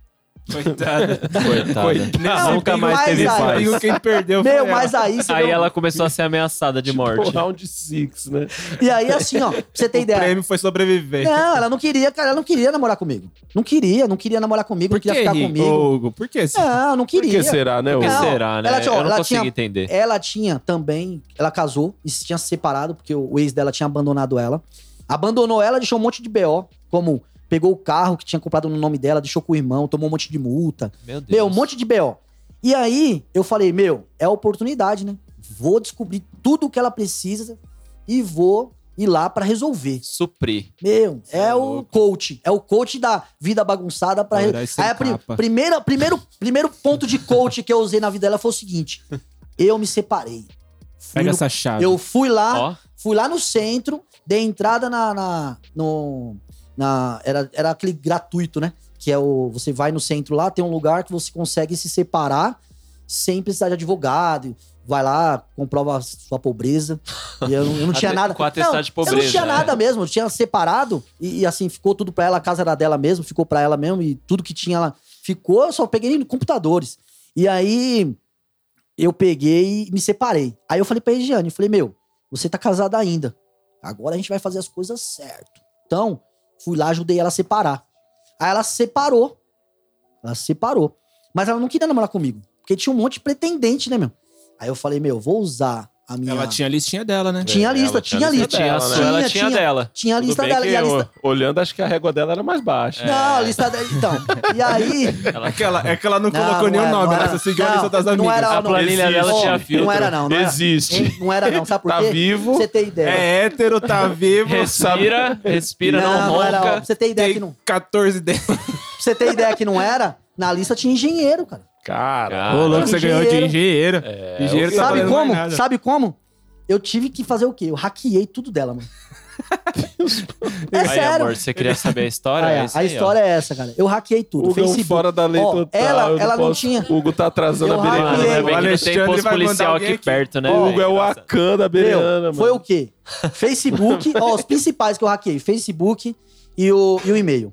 Coitada. Coitada. Não, Nunca mais teve aí. paz. Viu quem perdeu Meu, foi ela. mas aí você Aí deu- ela começou a ser ameaçada de morte. Tipo, round six, né? E aí assim, ó, pra você ter O ideia. prêmio foi sobreviver. Não, ela não queria, cara, ela não queria namorar comigo. Não queria, não queria namorar comigo, Por não queria que, ficar Rico? comigo. Hugo? Por que? Não, não Por queria. que será, né, Por que será, né? ela tinha- eu não ela consigo tinha- entender. Ela tinha também, ela casou e se tinha se separado, porque o, o ex dela tinha abandonado ela. Abandonou ela, deixou um monte de BO, como pegou o carro que tinha comprado no nome dela, deixou com o irmão, tomou um monte de multa. Meu Deus. Meu, um monte de BO. E aí, eu falei, meu, é a oportunidade, né? Vou descobrir tudo o que ela precisa e vou ir lá pra resolver. Suprir. Meu, Cê é, é o coach. É o coach da vida bagunçada pra. O Re... herói sem Aí a pri- primeira, primeiro, primeiro ponto de coach que eu usei na vida dela foi o seguinte: eu me separei. Fui Pega no- essa chave. eu fui lá, Ó, fui lá no centro, dei entrada na. na no, na era, era aquele gratuito, né? Que é o. Você vai no centro lá, tem um lugar que você consegue se separar sem precisar de advogado. Vai lá, comprova a sua pobreza. E eu, não- eu não tinha nada. com não, de Eu não pobreza, tinha nada mesmo. Eu tinha separado e, e, assim, ficou tudo pra ela. A casa era dela mesmo, ficou pra ela mesmo. E tudo que tinha ela ficou. Eu só peguei computadores. E aí eu peguei e me separei. Aí eu falei pra Regiane, eu falei, meu, você tá casada ainda. Agora a gente vai fazer as coisas certo. Então, fui lá, ajudei ela a separar. Aí ela se separou. Ela se separou. Mas ela não queria namorar comigo. Porque tinha um monte de pretendente, né, meu? Aí eu falei, meu, vou usar a minha. Ela tinha a listinha dela, né? Tinha a É, lista, ela tinha a tinha lista. a tinha a sua, né? ela Tinha, dela. Tinha a Tudo lista bem dela. que E a lista. olhando, acho que a régua dela era mais baixa. Não, a lista dela. Então. E aí. É que ela, é que ela não, Não, colocou não nenhum era, nome, não ela era. só seguiu a Não, lista das não amigas. era- A não, planilha dela tinha filtro. Não era, não. Não Existe. Não era, não. Sabe por Tá quê? vivo. Pra você ter ideia. É hétero, tá vivo, Respira, respira, não, não, ronca. Pra você ter ideia que tem não. 14 dentes. Pra você ter ideia que não era, na lista tinha engenheiro, cara. Cara, Ô, louco, você ganhou de engenheiro. engenheiro. é, engenheiro tá Sabe como? Sabe como? Eu tive que fazer o quê? Eu hackeei tudo dela, mano. É Aí, sério. amor, você queria saber a história? Ah, é, É a aí, história é essa, cara. Eu hackeei tudo. Hugo é Facebook. fora da lei Ó, total. ela- eu ela não tinha- O Hugo tá atrasando Eu a ó. Bereana. Ainda O bem que não tem Alexandre mandar policial alguém aqui aqui. perto, né? O Hugo é o Akan da Bereana, mano. foi o quê? Facebook, ó, os principais que eu hackeei, Facebook e o, e o e-mail.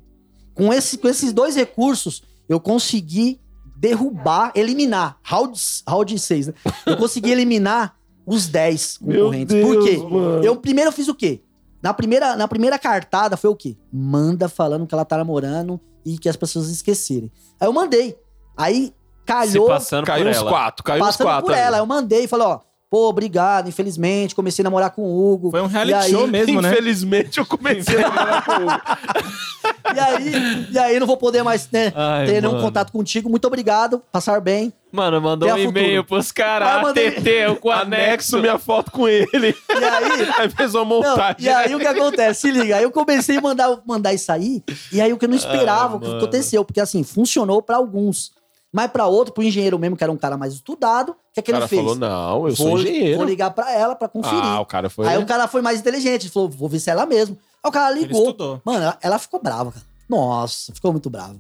Com, esse, com esses dois recursos, eu consegui derrubar, eliminar, round, round 6, né? Eu consegui eliminar os 10 Meu concorrentes. Por quê? Deus, mano. Eu primeiro fiz o quê? Na primeira, na primeira cartada foi o quê? Manda falando que ela tá namorando e que as pessoas esquecerem. Aí eu mandei. Aí Se calhou passando Caiu por uns ela. quatro, caiu uns passando quatro. por ali. ela. Eu mandei, falei, ó, Pô, obrigado, infelizmente, comecei a namorar com o Hugo. Foi um E reality aí- show mesmo, né? Infelizmente, eu comecei a namorar com o Hugo. E aí, e aí não vou poder mais né, Ai, ter nenhum mano. contato contigo. Muito obrigado, passar bem. Mano, mandou um e-mail pros Ah, caras, mandei- TT, eu com Anexo anexo. minha foto com ele. E aí, Aí fez uma Não, montagem. e aí o que acontece? Se liga, aí eu comecei a mandar, mandar isso aí, e aí o que eu não esperava, Ah, o que mano. aconteceu, porque assim, funcionou pra alguns. Mas pra outro, pro engenheiro mesmo, que era um cara mais estudado, o que, é que o ele fez? falou, não, eu sou vou, engenheiro. vou ligar pra ela pra conferir. Ah, o cara foi... Aí o cara foi mais inteligente, falou, vou ver se é ela mesmo. Aí o cara ligou. Mano, ela, ficou brava, cara. Nossa, ficou muito brava.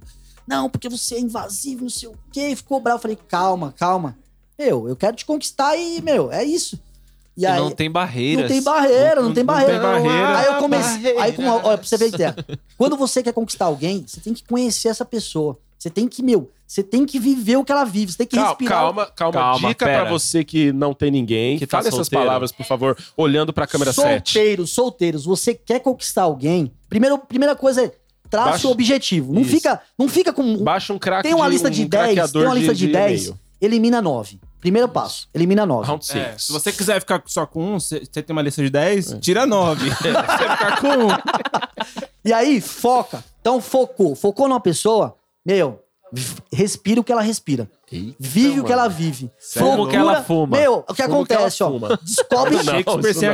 Não, porque você é invasivo, não sei o quê. Ficou brava. Eu falei, calma, calma. Meu, eu quero te conquistar e, meu, é isso. E E aí, não tem barreiras. não tem barreira, não, Não- tem não barreira. tem barreira. Aí eu comecei. barreira. Aí, com, olha, pra você ver ideia. Quando você quer conquistar alguém, você tem que conhecer essa pessoa. Você tem que, meu, você tem que viver o que ela vive. Você tem que Calma, respirar. calma, calma. Calma, Dica pera. pra você que não tem ninguém. Que tá Fale essas solteiro. palavras, por favor, olhando pra câmera 7. solteiros, solteiros, você quer conquistar alguém? Primeiro, primeira coisa é traça Baixa- o objetivo. Não Isso. fica, não fica com Baixa um craque tem uma lista um de 10, tem uma lista de, 10, e-mail. elimina 9. Primeiro passo, elimina 9. Round É, 6. se você quiser ficar só com um, você você tem uma lista de 10, É. tira 9. se você ficar com um, E aí, foca. Então, focou. Focou numa pessoa, meu, respira o que ela respira. Vive o que ela vive. Fuma o que ela fuma. Meu, o que Fuma o que ela acontece, ó? fuma. Descobre Não, não.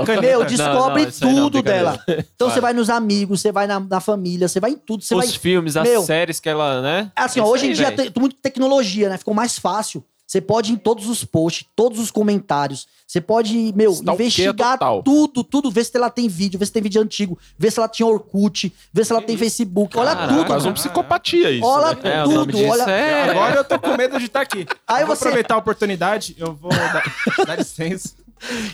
caneta. Meu, descobre não, não, tudo dela. Então você vai nos amigos, você vai na, na família, você vai em tudo. Você Os vai. filmes, as Meu, séries que ela, né? Assim, ó, hoje em dia tem muita tecnologia, né? Ficou mais fácil. Você pode ir em todos os posts, todos os comentários. Você pode, meu, Stalkeia investigar total. tudo, tudo. Ver se ela tem vídeo, ver se tem vídeo antigo, ver se ela tinha Orkut, ver se ela tem Facebook. Olha Caraca, tudo. Quase uma psicopatia isso. Olha né? É, tudo, olha- é... agora eu tô com medo de estar aqui. Aí eu vou você- aproveitar a oportunidade, eu vou dar, dar licença.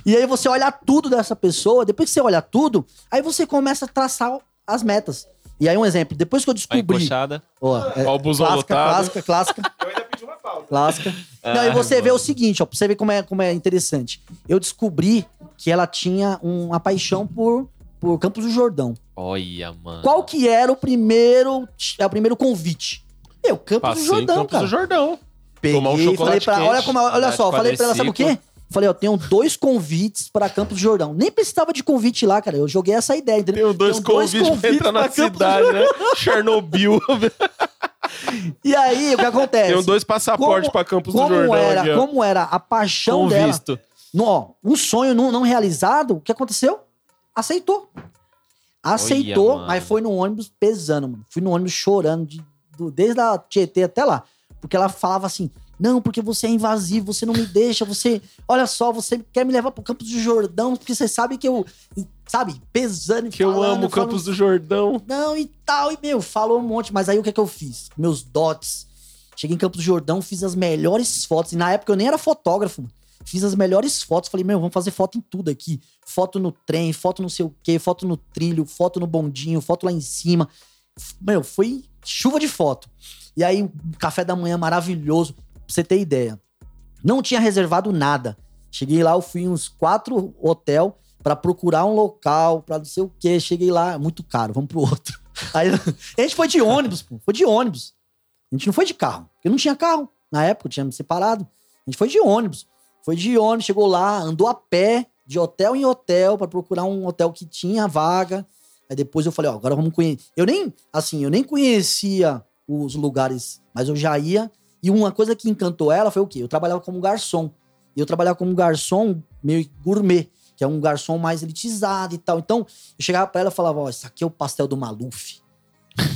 E aí você olha tudo dessa pessoa, depois que você olha tudo, aí você começa a traçar as metas. E aí um exemplo, depois que eu A descobri... encoxada. Ó, é, Ó, o busão clássica, lotado. clássica, clássica. Clássica. Não, e Ai, você vê o seguinte, ó, pra você ver como é, como é interessante. Eu descobri que ela tinha uma paixão por, por Campos do Jordão. Olha, mano. Qual que era o primeiro, é o primeiro convite? Meu, Campos Passei do Jordão, Campos cara. do Jordão. Peguei, tomar um falei chocolate pra, quente, olha como, olha andar só, falei pra ela, sabe o quê? Falei, ó, tenho dois convites pra Campos do Jordão. Nem precisava de convite lá, cara. Eu joguei essa ideia, entendeu? Tenho dois Tenho convites pra entrar na Campos cidade, né? Chernobyl. E aí, o que acontece? Tenho dois passaportes pra Campos do como Jordão era, aqui, como era a paixão Com dela. visto. No, ó, um sonho não, não realizado, o que aconteceu? Aceitou. Aceitou, mano. mas foi no ônibus pesando, mano. Fui no ônibus chorando, de- do- desde a Tietê até lá. Porque ela falava assim: não, porque você é invasivo, você não me deixa, você. Olha só, você quer me levar pro Campos do Jordão, porque você sabe que eu. Sabe, pesando e Que eu falando, amo falando, Campos do Jordão. não, e tal, e meu, falou um monte, mas aí o que é que eu fiz? Meus dots. Cheguei em Campos do Jordão, fiz as melhores fotos. E na época eu nem era fotógrafo. Fiz as melhores fotos. Falei, meu, vamos fazer foto em tudo aqui. Foto no trem, foto não sei o quê, foto no trilho, foto no bondinho, foto lá em cima. Meu, foi chuva de foto. E aí, um café da manhã maravilhoso. Pra você ter ideia. Não tinha reservado nada. Cheguei lá, eu fui em uns quatro hotel pra procurar um local, pra não sei o quê. Cheguei lá, muito caro, vamos pro outro. Aí a gente foi de ônibus, pô. Foi de ônibus. A gente não foi de carro, porque não tinha carro. Na época, tínhamos separado. A gente foi de ônibus. Foi de ônibus, chegou lá, andou a pé, de hotel em hotel, pra procurar um hotel que tinha vaga. Aí depois eu falei, ó, agora vamos conhecer. Eu nem, assim, eu nem conhecia os lugares, mas eu já ia. E uma coisa que encantou ela foi o quê? Eu trabalhava como garçom. E eu trabalhava como garçom meio gourmet, que é um garçom mais elitizado e tal. Então, eu chegava pra ela e falava, ó, isso aqui é o pastel do Maluf.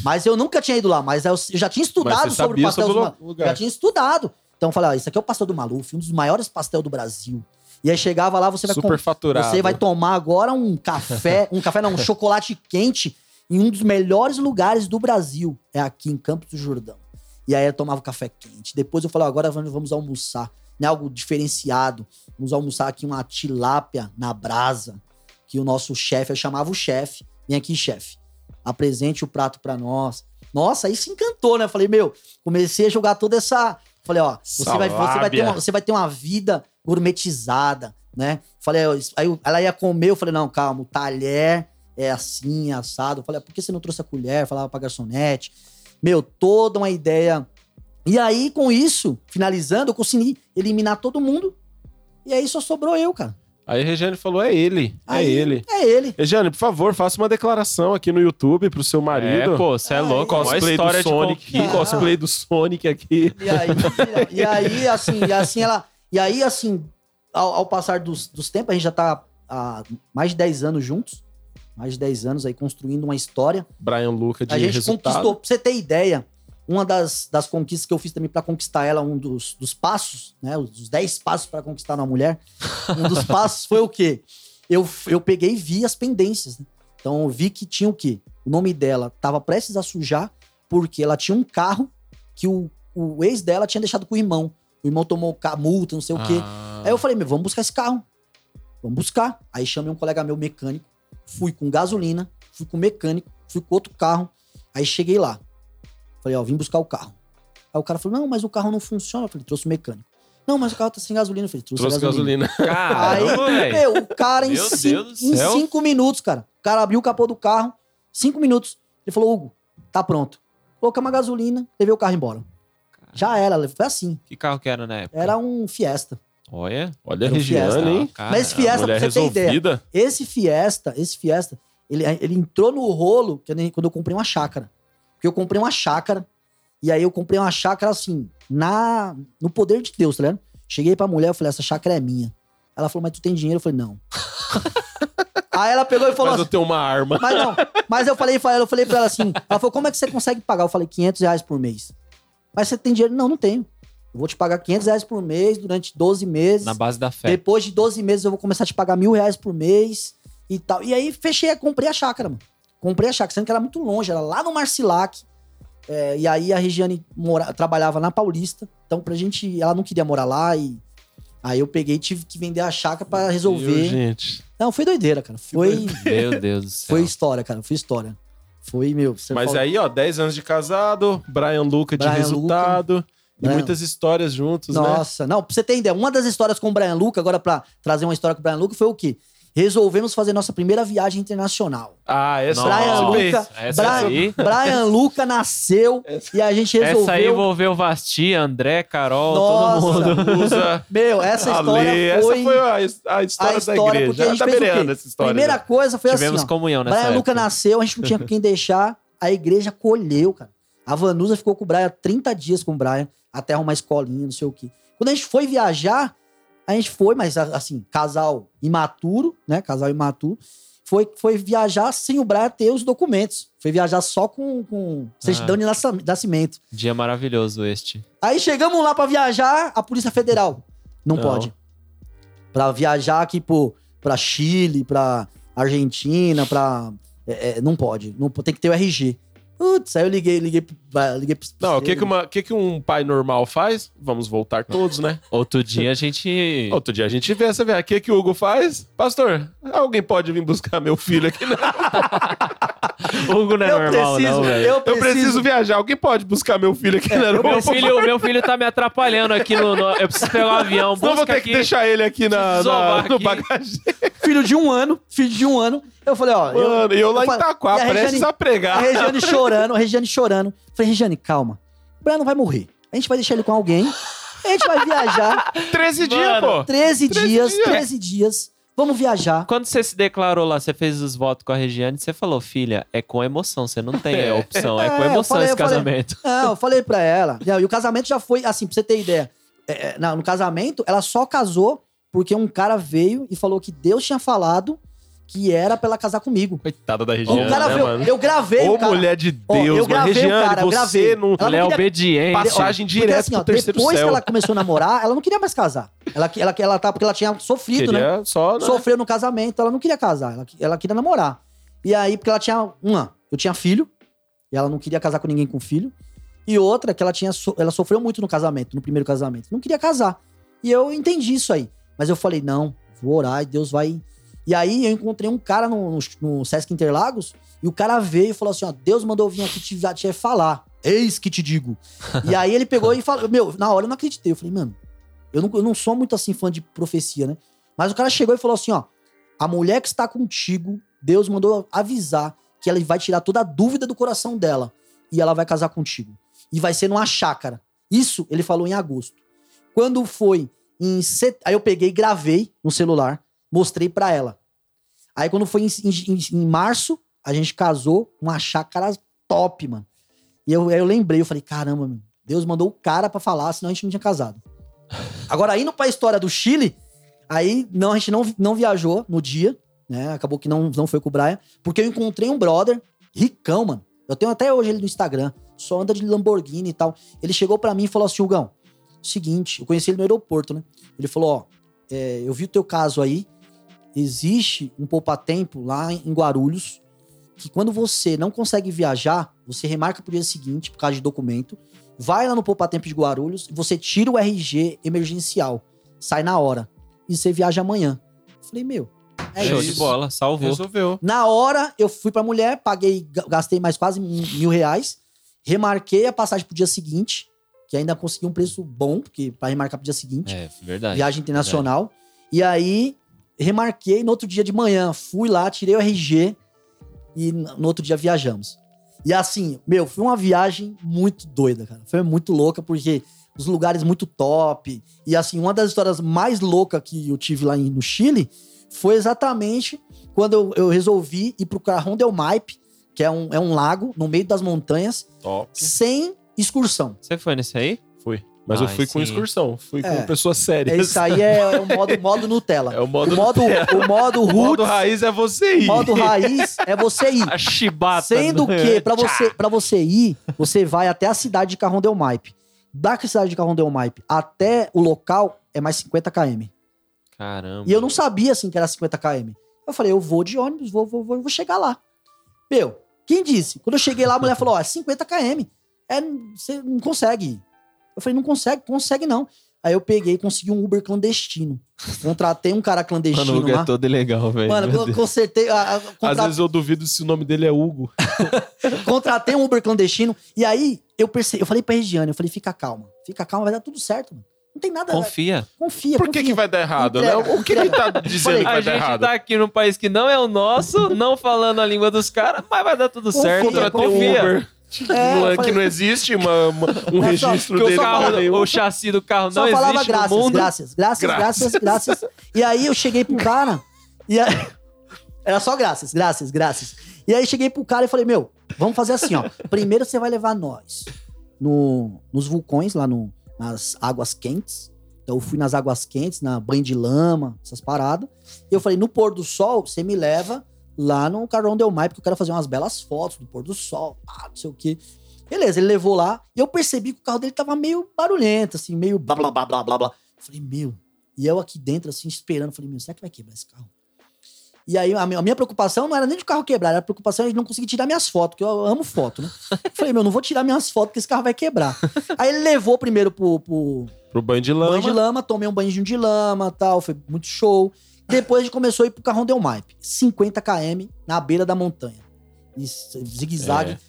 Mas eu nunca tinha ido lá, mas eu, já tinha estudado sobre o pastel sobre do Maluf. Já tinha estudado. Então eu falei, ó, isso aqui é o pastel do Maluf, um dos maiores pastel do Brasil. E aí chegava lá, você vai Super faturado. você vai tomar agora um café, um café não, um chocolate quente em um dos melhores lugares do Brasil. É aqui em Campos do Jordão. E aí eu tomava café quente. Depois eu falei, ó, agora vamos vamos almoçar. Né, algo diferenciado. Vamos almoçar aqui uma tilápia na brasa. Que o nosso chefe, eu chamava o chefe. Vem aqui, chefe. Apresente o prato pra nós. Nossa, aí se encantou, né? Eu Falei, meu, comecei a jogar toda essa. Falei, ó, você vai, você, vai ter uma, você vai ter uma vida gourmetizada, né? Falei, aí ela ia comer, eu falei, não, calma, o talher é assim, assado. Eu falei, por que você não trouxe a colher? Eu Falava pra garçonete. Meu, toda uma ideia. E aí, com isso, finalizando, eu consegui eliminar todo mundo E aí só sobrou eu, cara. Aí a Regiane falou: é ele, é Aí, ele. É ele. Regiane, por favor, faça uma declaração aqui no YouTube pro seu marido. É, pô, você é louco. Cosplay do história de Sonic, conquista. cosplay do Sonic aqui. E aí, e aí assim, e assim ela. E aí, assim, ao, ao passar dos, dos tempos, a gente já tá há mais de 10 anos juntos. Mais de 10 anos aí construindo uma história. Brian Luca de a gente resultado. conquistou, pra você ter ideia, uma das, das conquistas que eu fiz também pra conquistar ela, um dos, dos passos, né? Os 10 passos pra conquistar uma mulher. Um dos passos foi o quê? Eu, eu peguei e vi as pendências, né? Então eu vi que tinha o quê? O nome dela tava prestes a sujar, porque ela tinha um carro que o, o ex dela tinha deixado com o irmão. O irmão tomou multa, não sei o quê. Ah. Aí eu falei, meu, vamos buscar esse carro. Vamos buscar. Aí chamei um colega meu mecânico, fui com gasolina, fui com mecânico, fui com outro carro. Aí cheguei lá. Falei, ó, vim buscar o carro. Aí o cara falou, não, mas o carro não funciona. Eu falei, trouxe o mecânico. Não, mas o carro tá sem gasolina. Eu falei, trouxe, Trouxe gasolina. gasolina. Aí, Caramba, velho. meu, o cara em, Meu cinco, em cinco minutos, cara. O cara abriu o capô do carro, cinco minutos. Ele falou, Hugo, tá pronto. Colocamos a gasolina, levei o carro embora. Já era, foi assim. Que carro que era na época? Era um Fiesta. Olha. Olha a Fiesta. Regiane, hein? Cara, Mas Fiesta, Mulher pra você ter ideia. Esse Fiesta, esse Fiesta, ele, ele entrou no rolo que eu nem- quando eu comprei uma chácara. Porque eu comprei uma chácara, e aí eu comprei uma chácara assim, na no poder de Deus, tá ligado? Cheguei pra mulher, eu falei, essa chácara é minha. Ela falou, mas tu tem dinheiro? Eu falei, não. aí ela pegou e falou Mas eu assim, tenho uma arma. mas não. Mas eu falei, eu falei pra ela assim, ela falou, como é que você consegue pagar? Eu falei, 500 reais por mês. Mas você tem dinheiro? Não, não tenho. Eu vou te pagar 500 reais por mês durante 12 meses. Na base da fé. Depois de 12 meses eu vou começar a te pagar mil reais por mês e tal. E aí fechei, comprei a chácara, mano. Comprei a chácara, sendo que era muito longe, era lá no Marcilac. É, e aí a Regiane mora, trabalhava na Paulista. Então pra gente, ela não queria morar lá e... Aí eu peguei e tive que vender a chácara pra resolver. Meu, gente. Não, foi doideira, cara. Foi, Meu Deus do céu. foi história, cara. Foi história. Foi, meu... você Mas fala- aí, ó, 10 anos de casado, Brian Luca de Brian resultado. E muitas histórias juntos, né? Nossa, não, pra você ter ideia, uma das histórias com o Brian Luca, agora pra trazer uma história com o Brian Luca, foi o quê? Resolvemos fazer nossa primeira viagem internacional. Ah, essa Brian. Luca, essa Brian, aí- Brian Luca nasceu e a gente resolveu. Essa aí envolveu Vasti, André, Carol, Nossa, todo mundo. Usa. Meu, essa história Ale, foi, essa foi a, a história, a história da porque igreja. a gente tá fez o beirando quê? essa história. Primeira né? coisa foi Tivemos assim, ó, comunhão nessa Brian Luca época. nasceu, a gente não tinha com quem deixar, a igreja colheu, cara. A Vanusa ficou com o Brian 30 dias com o Brian, até arrumar escolinha, não sei o quê. Quando a gente foi viajar, a gente foi, mas assim, casal imaturo, né? Casal imaturo. Foi, foi viajar sem o Brian ter os documentos. Foi viajar só com, com certidão de nasci- nascimento. Dia maravilhoso este. Aí chegamos lá pra viajar, a Polícia Federal. Não, Não. pode. Pra viajar aqui pro, pra Chile, pra Argentina, pra. é, é, não pode. Não, tem que ter o RG. Putz, aí eu liguei, liguei, liguei pro. Não, o que, que, uma, o que, que um pai normal faz? Vamos voltar todos, né? Outro dia a gente. Outro dia a gente vê essa viagem. O que, que o Hugo faz? Pastor, alguém pode vir buscar meu filho aqui? Não. Hugo não é eu normal, preciso, não, velho. eu Eu preciso. preciso viajar. Alguém pode buscar meu filho aqui no Meu aeroporto? filho, meu filho tá me atrapalhando aqui no. no- eu preciso pegar um avião. Não vou ter aqui. que deixar ele aqui na, na- no aqui. bagageiro. Filho de um ano, filho de um ano. Eu falei, ó. eu- Mano, e eu lá eu em falei- Itaquá, a prestes Regiane- a pregar. A Regiane chorando, a Regiane chorando. Falei, Regiane, calma. O Brian não vai morrer. A gente vai deixar ele com alguém. A gente vai viajar 13 dias, Mano. pô. 13 13 dias, dias. 13 dias. Vamos viajar. Quando você se declarou lá, você fez os votos com a Regiane, você falou, filha, é com emoção, você não tem É. opção, é, É, com emoção falei- esse falei- casamento. Não, eu falei pra ela. E o casamento já foi, assim, pra você ter ideia. é, é, no casamento, ela só casou porque um cara veio e falou que Deus tinha falado que era pra ela casar comigo. Coitada da o Regiane, cara né, veio, mano? eu gravei Ô, o cara. mulher de Ó, Deus, eu mano. gravei o Regiane, cara, eu você gravei. não... Ela Ela é não queria- obediente. Passagem direto assim, ó, pro terceiro depois céu. que ela começou a namorar, ela não queria mais casar. Ela, ela, ela tá, porque ela tinha sofrido, né? Queria só, né? Sofreu no casamento, ela não queria casar, ela, ela queria namorar. E aí, porque ela tinha uma, eu tinha filho, e ela não queria casar com ninguém com filho. E outra, que ela tinha, so- ela sofreu muito no casamento, no primeiro casamento. Não queria casar. E eu entendi isso aí. Mas eu falei, não, vou orar e Deus vai. E aí eu encontrei um cara no, no, no Sesc Interlagos, e o cara veio e falou assim: ó, Deus mandou vir aqui te, te falar. Eis que te digo. e aí ele pegou e falou, meu, na hora eu não acreditei. Eu falei, mano, eu não, eu não sou muito assim fã de profecia, né? Mas o cara chegou e falou assim: ó, a mulher que está contigo, Deus mandou avisar que ela vai tirar toda a dúvida do coração dela e ela vai casar contigo. E vai ser numa chácara. Isso ele falou em agosto. Quando foi Em set... Aí eu peguei, gravei no celular, mostrei pra ela. Aí quando foi em, em- em março, a gente casou, uma chácara top, mano. E eu, aí eu lembrei, eu falei, caramba, meu, Deus mandou o cara pra falar, senão a gente não tinha casado. Agora, indo pra história do Chile, aí não, a gente não, não viajou no dia, né? Acabou que não, não foi com o Brian, porque eu encontrei um brother ricão, mano. Eu tenho até hoje ele no Instagram, só anda de Lamborghini e tal. Ele chegou pra mim e falou assim, Hugão, seguinte, eu conheci ele no aeroporto, né? Ele falou, ó, é, eu vi o teu caso aí, existe um poupa-tempo lá em Guarulhos, que quando você não consegue viajar, você remarca pro dia seguinte, por causa de documento, vai lá no poupa-tempo de Guarulhos, você tira o RG emergencial, sai na hora, e você viaja amanhã. Eu falei, meu, é Show isso. de bola, salvou. Resolveu. Na hora, eu fui pra mulher, paguei, ga- gastei mais quase mil reais, remarquei a passagem pro dia seguinte, que ainda consegui um preço bom, porque para remarcar pro dia seguinte, É, verdade. viagem internacional. E aí, remarquei no outro dia de manhã, fui lá, tirei o RG e no outro dia viajamos. E assim, meu, foi uma viagem muito doida, cara. Foi muito louca, porque os lugares muito top. E assim, uma das histórias mais loucas que eu tive lá no Chile foi exatamente quando eu, eu resolvi ir pro Carrão del Maipe, que é um, é um lago no meio das montanhas, Top. sem excursão. Você foi nesse aí? Mas eu Ai, fui com sim. excursão. Fui É. com pessoas sérias. Esse aí é, é o modo, modo Nutella. É o modo o modo, o modo O roots, modo raiz é você ir. modo raiz é você ir. A chibata. Sendo né? que, pra você, pra você ir, você vai até a cidade de Carrão del Maipe. Da cidade de Carrão del Maipe até o local é mais 50 km. Caramba. E eu não sabia, assim, que era 50 km. Eu falei, eu vou de ônibus, vou, vou, vou, vou chegar lá. Meu, quem disse? Quando eu cheguei lá, a mulher falou, ó, é 50 km. É, você não consegue ir. Eu falei, não consegue, consegue não. Aí eu peguei e consegui um Uber clandestino. Contratei um cara Mano, o clandestino Hugo é lá. todo ilegal, velho. Mano, eu consertei. a- a- Às vezes eu duvido se o nome dele é Hugo. Contratei um Uber clandestino. E aí eu percebi, eu falei pra Regiane, eu falei, fica calma. Fica calma, vai dar tudo certo, mano. Não tem nada. Confia. Confia. Por que, confia. que vai dar errado, Entrega, né? O que, que ele tá dizendo que A vai dar gente errado? tá aqui num país que não é o nosso, não falando a língua dos caras, mas vai dar tudo Confia, certo. Contratei um Confia. Uber. É, é- que não existe uma, uma- um Não, só- registro o, dele. carro, o chassi do carro Só não falava existe graças, no mundo. graças, graças, Graças. graças, graças. E aí eu cheguei pro cara. E aí... Era só graças, graças, graças. E aí cheguei pro cara e falei, meu, vamos fazer assim, ó. Primeiro você vai levar nós no, nos vulcões, lá no, nas águas quentes. Então eu fui nas águas quentes, na banho de lama, essas paradas. E eu falei, no pôr do sol, você me leva lá no Carrão Del Mar, porque eu quero fazer umas belas fotos do pôr do sol, pá, não sei o quê. Beleza, ele levou lá e eu percebi que o carro dele tava meio barulhento, assim, meio blá blá blá blá blá blá. Falei, meu. E eu aqui dentro, assim, esperando, falei, meu, será que vai quebrar esse carro? E aí a minha, preocupação não era nem de o carro quebrar, era a preocupação de não conseguir tirar minhas fotos, porque eu amo foto, né? Falei, meu, não vou tirar minhas fotos porque esse carro vai quebrar. aí ele levou primeiro pro, pro Pro banho de lama. banho de lama, tomei um banho de lama tal, foi muito show. Depois a gente começou a ir pro Carrão Del Maipe, 50 km na beira da montanha. Isso, zigue-zague. É.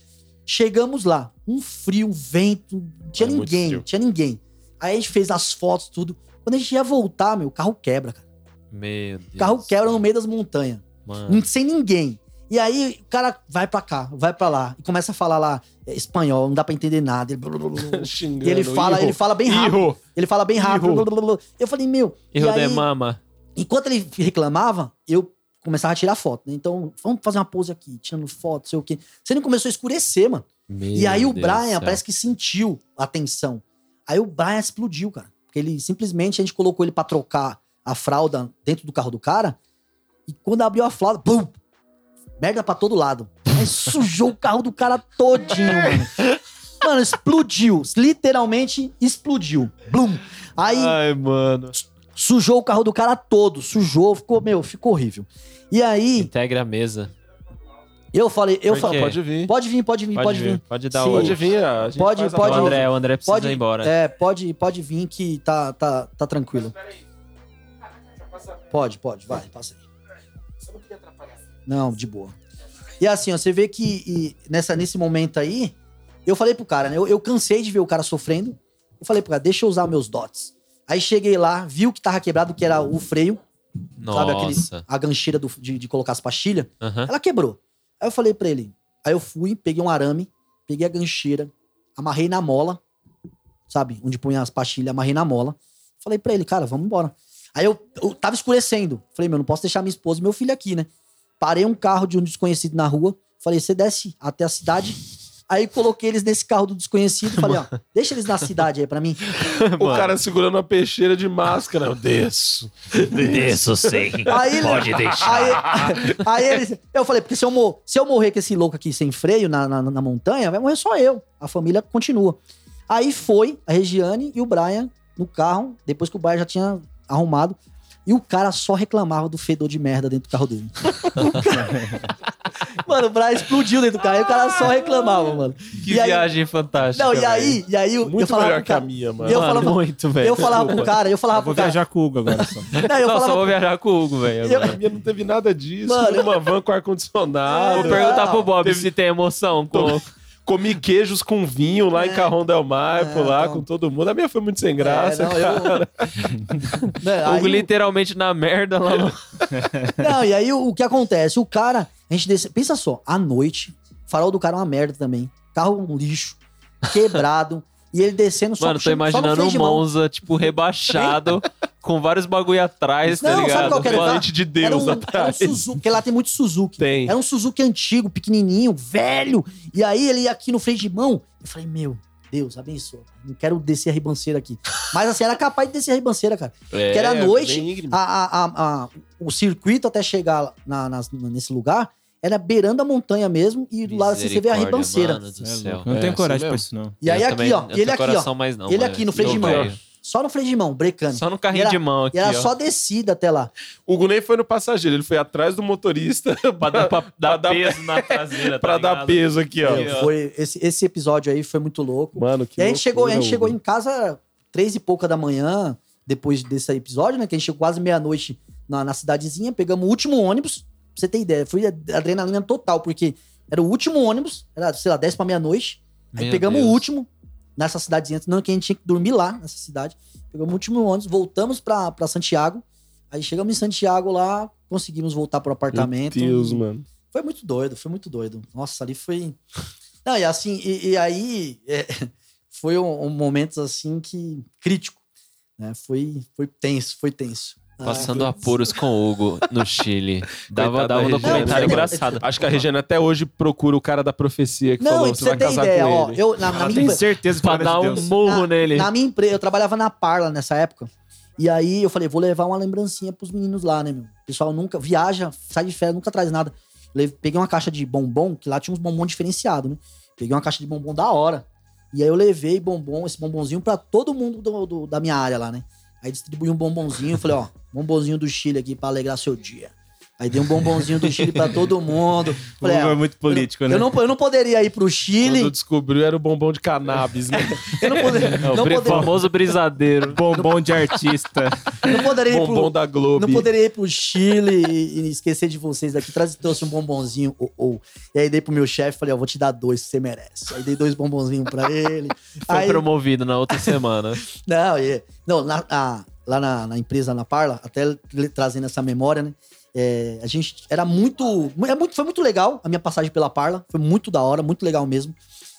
Chegamos lá, um frio, um vento, não tinha É ninguém, não tinha ninguém. Aí a gente fez as fotos, tudo. Quando a gente ia voltar, meu, o carro quebra, cara. Meu Deus. O carro quebra no meio das montanhas, Mano. sem ninguém. E aí o cara vai pra cá, vai pra lá, e começa a falar lá é, espanhol, não dá pra entender nada. Ele, blá, blá, blá, blá. Xingando, e ele fala, errou. ele fala bem rápido. Errou. Ele fala bem rápido. Errou. blá, blá, blá. Eu falei, meu. e Erro de aí, mama. Enquanto ele reclamava, eu começava a tirar foto, né? Então, vamos fazer uma pose aqui, tirando foto, sei o quê. Você não começou a escurecer, mano. E aí o Brian parece que sentiu a tensão. Aí o Brian explodiu, cara. Porque ele simplesmente a gente colocou ele pra trocar a fralda dentro do carro do cara. E quando abriu a fralda, pum! Merda pra todo lado. Aí sujou o carro do cara todinho, mano. Mano, explodiu. Literalmente explodiu. Blum! Aí Ai, mano. Sujou o carro do cara todo. Sujou, ficou, meu, ficou horrível. E aí, Integra a mesa. eu falei, eu falei? Pode vir. pode vir, pode vir, pode, vir. Pode dar Sim. o... Pode vir. A gente Pode- faz a pode- o. André, o André precisa Pode ir embora. É, pode, pode vir que tá, tá, tá tranquilo. Pode, pode, vai, passa aí. Não, de boa. E assim, ó, você vê que e nessa, nesse momento aí, eu falei pro cara, né? Eu, eu cansei de ver o cara sofrendo. Eu falei pro cara, deixa eu usar meus dots. Aí cheguei lá, vi o que tava quebrado, que era o freio, sabe? Aquele, Nossa. a gancheira do- de, de colocar as pastilhas. Aham. Ela quebrou. Aí eu falei pra ele. Aí eu fui, peguei um arame, peguei a gancheira, amarrei na mola, sabe? Onde punha as pastilhas, amarrei na mola. Falei pra ele, cara, vamos embora. Aí eu, eu tava escurecendo. Falei, meu, não posso deixar minha esposa e meu filho aqui, né? Parei um carro de um desconhecido na rua. Falei, você desce até a cidade. Aí coloquei eles nesse carro do desconhecido. Falei, ó, deixa eles na cidade aí pra mim. O cara segurando uma peixeira de máscara. Eu desço. Desço sim. Aí, Pode deixar. Aí, aí eles, eu falei, porque se eu, mor- se eu morrer com esse louco aqui sem freio na, na, na montanha, vai morrer só eu. A família continua. Aí foi a Regiane e o Brian no carro, depois que o Brian já tinha arrumado. E o cara só reclamava do fedor de merda dentro do carro dele. Cara- Mano, o Brian explodiu dentro do carro e o cara só reclamava, mano. Que E aí- viagem fantástica. Não, e aí, e aí eu, eu Muito falava melhor pro que a cara, minha, mano. eu falava- muito, velho. eu falava pro Desculpa. cara, eu falava Eu vou pro cara. viajar com o Hugo agora só. Não, eu Não, só vou viajar com o Hugo, velho. Eu- A minha não teve nada disso. Mano. Uma van com ar-condicionado. Vou perguntar pro Bob teve- se tem emoção com. Comi queijos com vinho lá em É. Carrão Del Mar, por lá, então. com todo mundo. A minha foi muito sem graça, É, não, cara. eu- Né, O aí literalmente na merda lá no. Não, e aí o, o que acontece? O cara, a gente desce, pensa só, à noite, o farol do cara é uma merda também. Carro um lixo, quebrado, e ele descendo só Mano, tô imaginando um mão. Monza, tipo, rebaixado, com vários bagulho atrás, tá Não, sabe ligado? qual que era? Valente de Era Deus um, era um atrás. Suzuki, porque lá tem muito Suzuki. Tem. Era um Suzuki antigo, pequenininho, velho. E aí ele ia aqui no freio de mão. Eu falei, meu Deus, abençoa. Não quero descer a ribanceira aqui. Mas assim, era capaz de descer a ribanceira, cara. É, que era noite. A, a- a- o circuito até chegar na- nas- nesse lugar era beirando a montanha mesmo. E do lado assim você vê a ribanceira. Mano do É céu. não É, tenho coragem assim pra mesmo. isso, não. E aí Eu aqui, também- ó. eu E ele tenho aqui, ó. coração mais não, ele mano. aqui no freio de mão. Só no freio de mão, brecando. Só no carrinho E era- de mão E aqui, era ó. só descida até lá. O nem foi no passageiro, ele foi atrás do motorista Pra dar, pra dar dar- peso na traseira, tá pra dar ligado? peso aqui, ó. Aí, ó. Foi, esse, esse episódio aí foi muito louco. Mano, que e a gente, chegou, a gente chegou em casa três e pouca da manhã, depois desse episódio, né? Que a gente chegou quase meia-noite na, na cidadezinha, pegamos o último ônibus. Pra você ter ideia, foi adrenalina total, porque era o último ônibus, era, sei lá, 10 pra meia-noite. Aí Meu pegamos Deus. o último nessa cidadezinha, não que a gente tinha que dormir lá nessa cidade. Pegamos o último ônibus, voltamos pra, pra Santiago. Aí chegamos em Santiago lá, conseguimos voltar pro apartamento. Meu Deus, mano. Foi muito doido, foi muito doido. Nossa, ali foi. Não, e assim, e, e aí é, foi um, um momento assim que. crítico. Né? Foi, foi tenso, foi tenso. Passando Ah, apuros com o Hugo no Chile. Dava, dava um documentário Regina. engraçado. Acho que a Regina até hoje procura o cara da profecia que Não, falou que você vai casar ideia, com ó, ele. eu, na, na Ela minha, tem certeza que Pra dar um murro na, nele. na minha empresa, eu trabalhava na Parla nessa época. E aí eu falei, vou levar uma lembrancinha pros meninos lá, né, meu? O pessoal nunca viaja, sai de férias, nunca traz nada. Peguei uma caixa de bombom, que lá tinha uns bombom diferenciados, né? Peguei uma caixa de bombom da hora. E aí eu levei bombom, esse bombonzinho pra todo mundo do- do- da minha área lá, né? Aí distribuí um bombonzinho, falei, ó, bombonzinho do Chile aqui pra alegrar seu dia. Aí dei um bombonzinho do Chile pra todo mundo. O Falei, é muito político, né? eu não, eu não poderia ir pro Chile. Quando descobriu, era o bombom de cannabis, né? Eu não, poderia, É o não, poderia, famoso brisadeiro. Bombom de artista. não poderia ir bombom pro, da Globo. Não poderia ir pro Chile e, e esquecer de vocês aqui. Traz, trouxe um bombonzinho. ou ou. E aí dei pro meu chefe, falei, ó, vou te dar dois, que você merece. Aí dei dois bombonzinhos pra ele. Foi aí, promovido na outra semana. não, e- não na- a- lá na, na empresa, na Parla, até trazendo essa memória, né? É, a gente era muito, é muito. Foi muito legal a minha passagem pela Parla. Foi muito da hora, muito legal mesmo.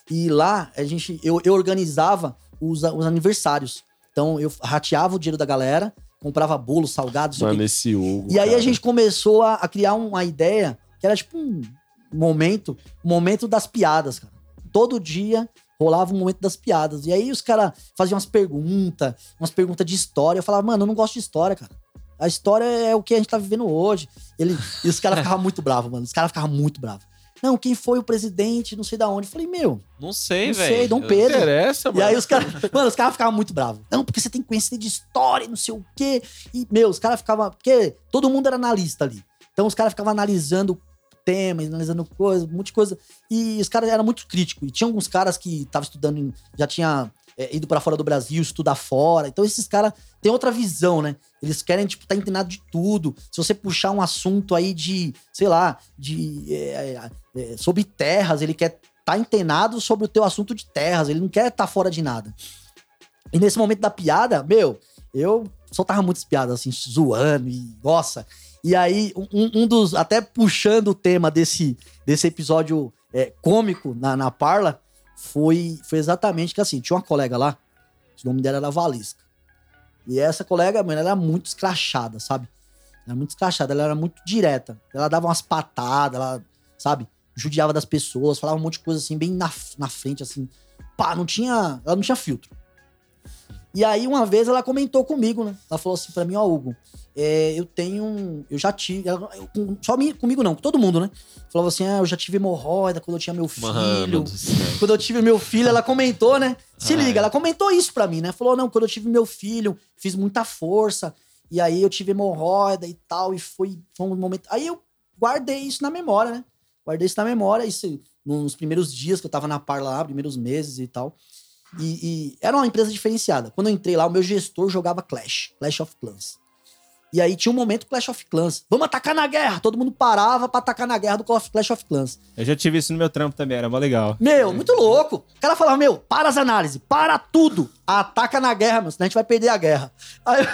E lá, a gente, eu, eu organizava os, os aniversários. Então, eu rateava o dinheiro da galera, comprava bolo, salgado, sei o quê. Mano, esse Hugo. E aí a cara. gente começou a, a criar uma ideia que era tipo um momento, momento das piadas, cara. Todo dia rolava um momento das piadas. E aí os caras faziam umas perguntas, umas perguntas de história. Eu falava, mano, eu não gosto de história, cara. A história é o que a gente tá vivendo hoje. Ele, e os caras ficavam muito bravos, mano. Os caras ficavam muito bravos. Não, quem foi o presidente, não sei da onde. Eu falei, meu, Não sei, Não velho. sei, Dom Pedro. interessa, e mano. aí os caras, mano, os caras ficavam muito bravos. Não, porque você tem que conhecer de história, e não sei o quê. E, meu, os caras ficavam. Porque todo mundo era analista ali. Então os caras ficavam analisando temas, analisando coisas, um monte de coisa. E os caras eram muito críticos. E tinha alguns caras que estavam estudando, já tinha é, ido pra fora do Brasil, estudar fora. Então esses caras têm outra visão, né? Eles querem, tipo, tá inteirado de tudo. Se você puxar um assunto aí de, sei lá, de. é, é, sobre terras, ele quer tá antenado sobre o teu assunto de terras, ele não quer estar fora de nada. E nesse momento da piada, meu, eu soltava muitas piadas assim, zoando e nossa. E aí, um, um dos. Até puxando o tema desse, desse episódio é, cômico na, na Parla, foi, foi exatamente que assim, tinha uma colega lá, o nome dela era Valisca. E essa colega, mano, ela era muito escrachada, sabe? Ela era muito escrachada, ela era muito direta. Ela dava umas patadas, ela, sabe? Judiava das pessoas, falava um monte de coisa assim, bem na, na frente, assim. Pá, não tinha. Ela não tinha filtro. E aí, uma vez, ela comentou comigo, né? Ela falou assim pra mim, ó, Hugo, é, eu tenho. um- Eu já tive. ela- eu- com- só mi- comigo não, com todo mundo, né? Falava assim, ah, eu já tive hemorroida quando eu tinha meu filho. Mano. Quando eu tive meu filho, ela comentou, né? Se Ai. liga, ela comentou isso pra mim, né? Falou, não, quando eu tive meu filho, fiz muita força. E aí eu tive hemorroida e tal. E foi, foi um momento. Aí eu guardei isso na memória, né? Guardei isso na memória. Isso nos primeiros dias que eu tava na par lá, primeiros meses e tal. E, e era uma empresa diferenciada. Quando eu entrei lá, o meu gestor jogava Clash, Clash of Clans. E aí tinha um momento Clash of Clans. Vamos atacar na guerra! Todo mundo parava pra atacar na guerra do Clash of Clans. Eu já tive isso no meu trampo também, era mó legal. Meu, muito louco. O cara falava, meu, para as análises, para tudo. Ataca na guerra, meu, senão a gente vai perder a guerra. Aí...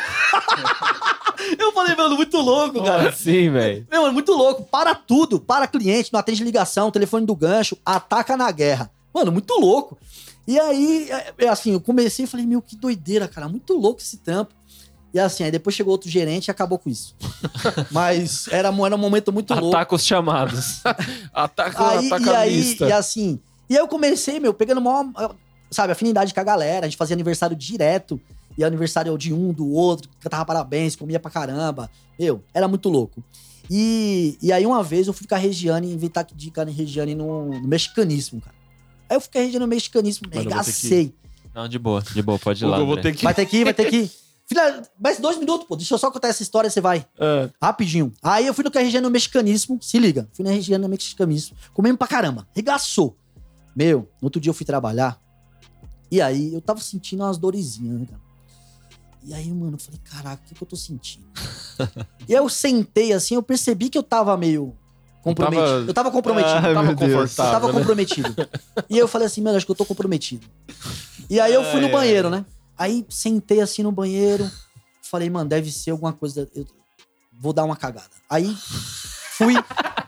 eu falei, mano, muito louco, Como cara. assim, velho? Meu, mano, muito louco. Para tudo. Para cliente, não atende ligação, telefone do gancho, ataca na guerra. Mano, muito louco. E aí, é, é assim, eu comecei e falei, meu, que doideira, cara. Muito louco esse tampo. E assim, aí depois chegou outro gerente e acabou com isso. Mas era, um- era um momento muito louco. Ataca os chamados. Ataca, Aí, ataca e a aí, lista. e assim. E aí eu comecei, meu, pegando maior, sabe, afinidade com a galera. A gente fazia aniversário direto. E aniversário de um, do outro, cantava parabéns, comia pra caramba. Meu, era muito louco. E, e aí uma vez eu fui com a Regiane, inventar de ficar na Regiane no, no mexicanismo, cara. Aí eu fiquei a Regiane no mexicanismo, Mano, eu vou ter que- regacei. Não, de boa, de boa, pode ir lá. eu vou ter que. Vai ter que ir, vai ter que ir. Filha, mais dois minutos, pô. Deixa eu só contar essa história, você vai. Ah, Rapidinho. Aí eu fui no que a região no mexicanismo. Se liga. Fui no mexicanismo. Comemos pra caramba. Regaçou. Meu, no outro dia eu fui trabalhar. E aí eu tava sentindo umas dorezinhas, né, cara? E aí, mano, eu falei, caraca, o que, que eu tô sentindo? e aí eu sentei assim, eu percebi que eu tava meio comprometido. tava- Eu tava comprometido. Ai, tava meu Deus. Eu tava né? comprometido. e eu falei assim, mano, acho que eu tô comprometido. E aí eu fui no banheiro, né? Aí sentei assim no banheiro. Falei, mano, deve ser alguma coisa. Eu vou dar uma cagada. Aí fui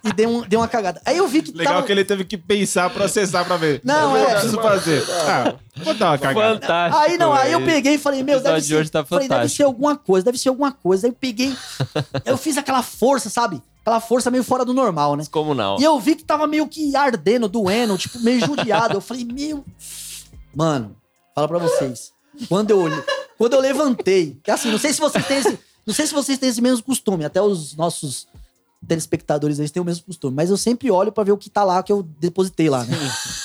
e dei, um, dei uma cagada. Aí eu vi que Legal tava. que ele teve que pensar, processar pra ver. Não, que é. eu preciso fazer. Ah, vou dar uma cagada. Fantástico. Aí não, aí eu peguei e falei, meu, deve de ser. hoje tá falei, deve ser alguma coisa, deve ser alguma coisa. Aí eu peguei. eu fiz aquela força, sabe? Aquela força meio fora do normal, né? Descomunal. E eu vi que tava meio que ardendo, doendo, tipo, meio judiado. Eu falei, meu. Mano, fala pra vocês. Quando eu olhei, quando eu levantei, que assim, não sei se vocês têm esse, não sei se vocês têm esse mesmo costume, até os nossos telespectadores eles têm o mesmo costume, mas eu sempre olho pra ver o que tá lá que eu depositei lá, né?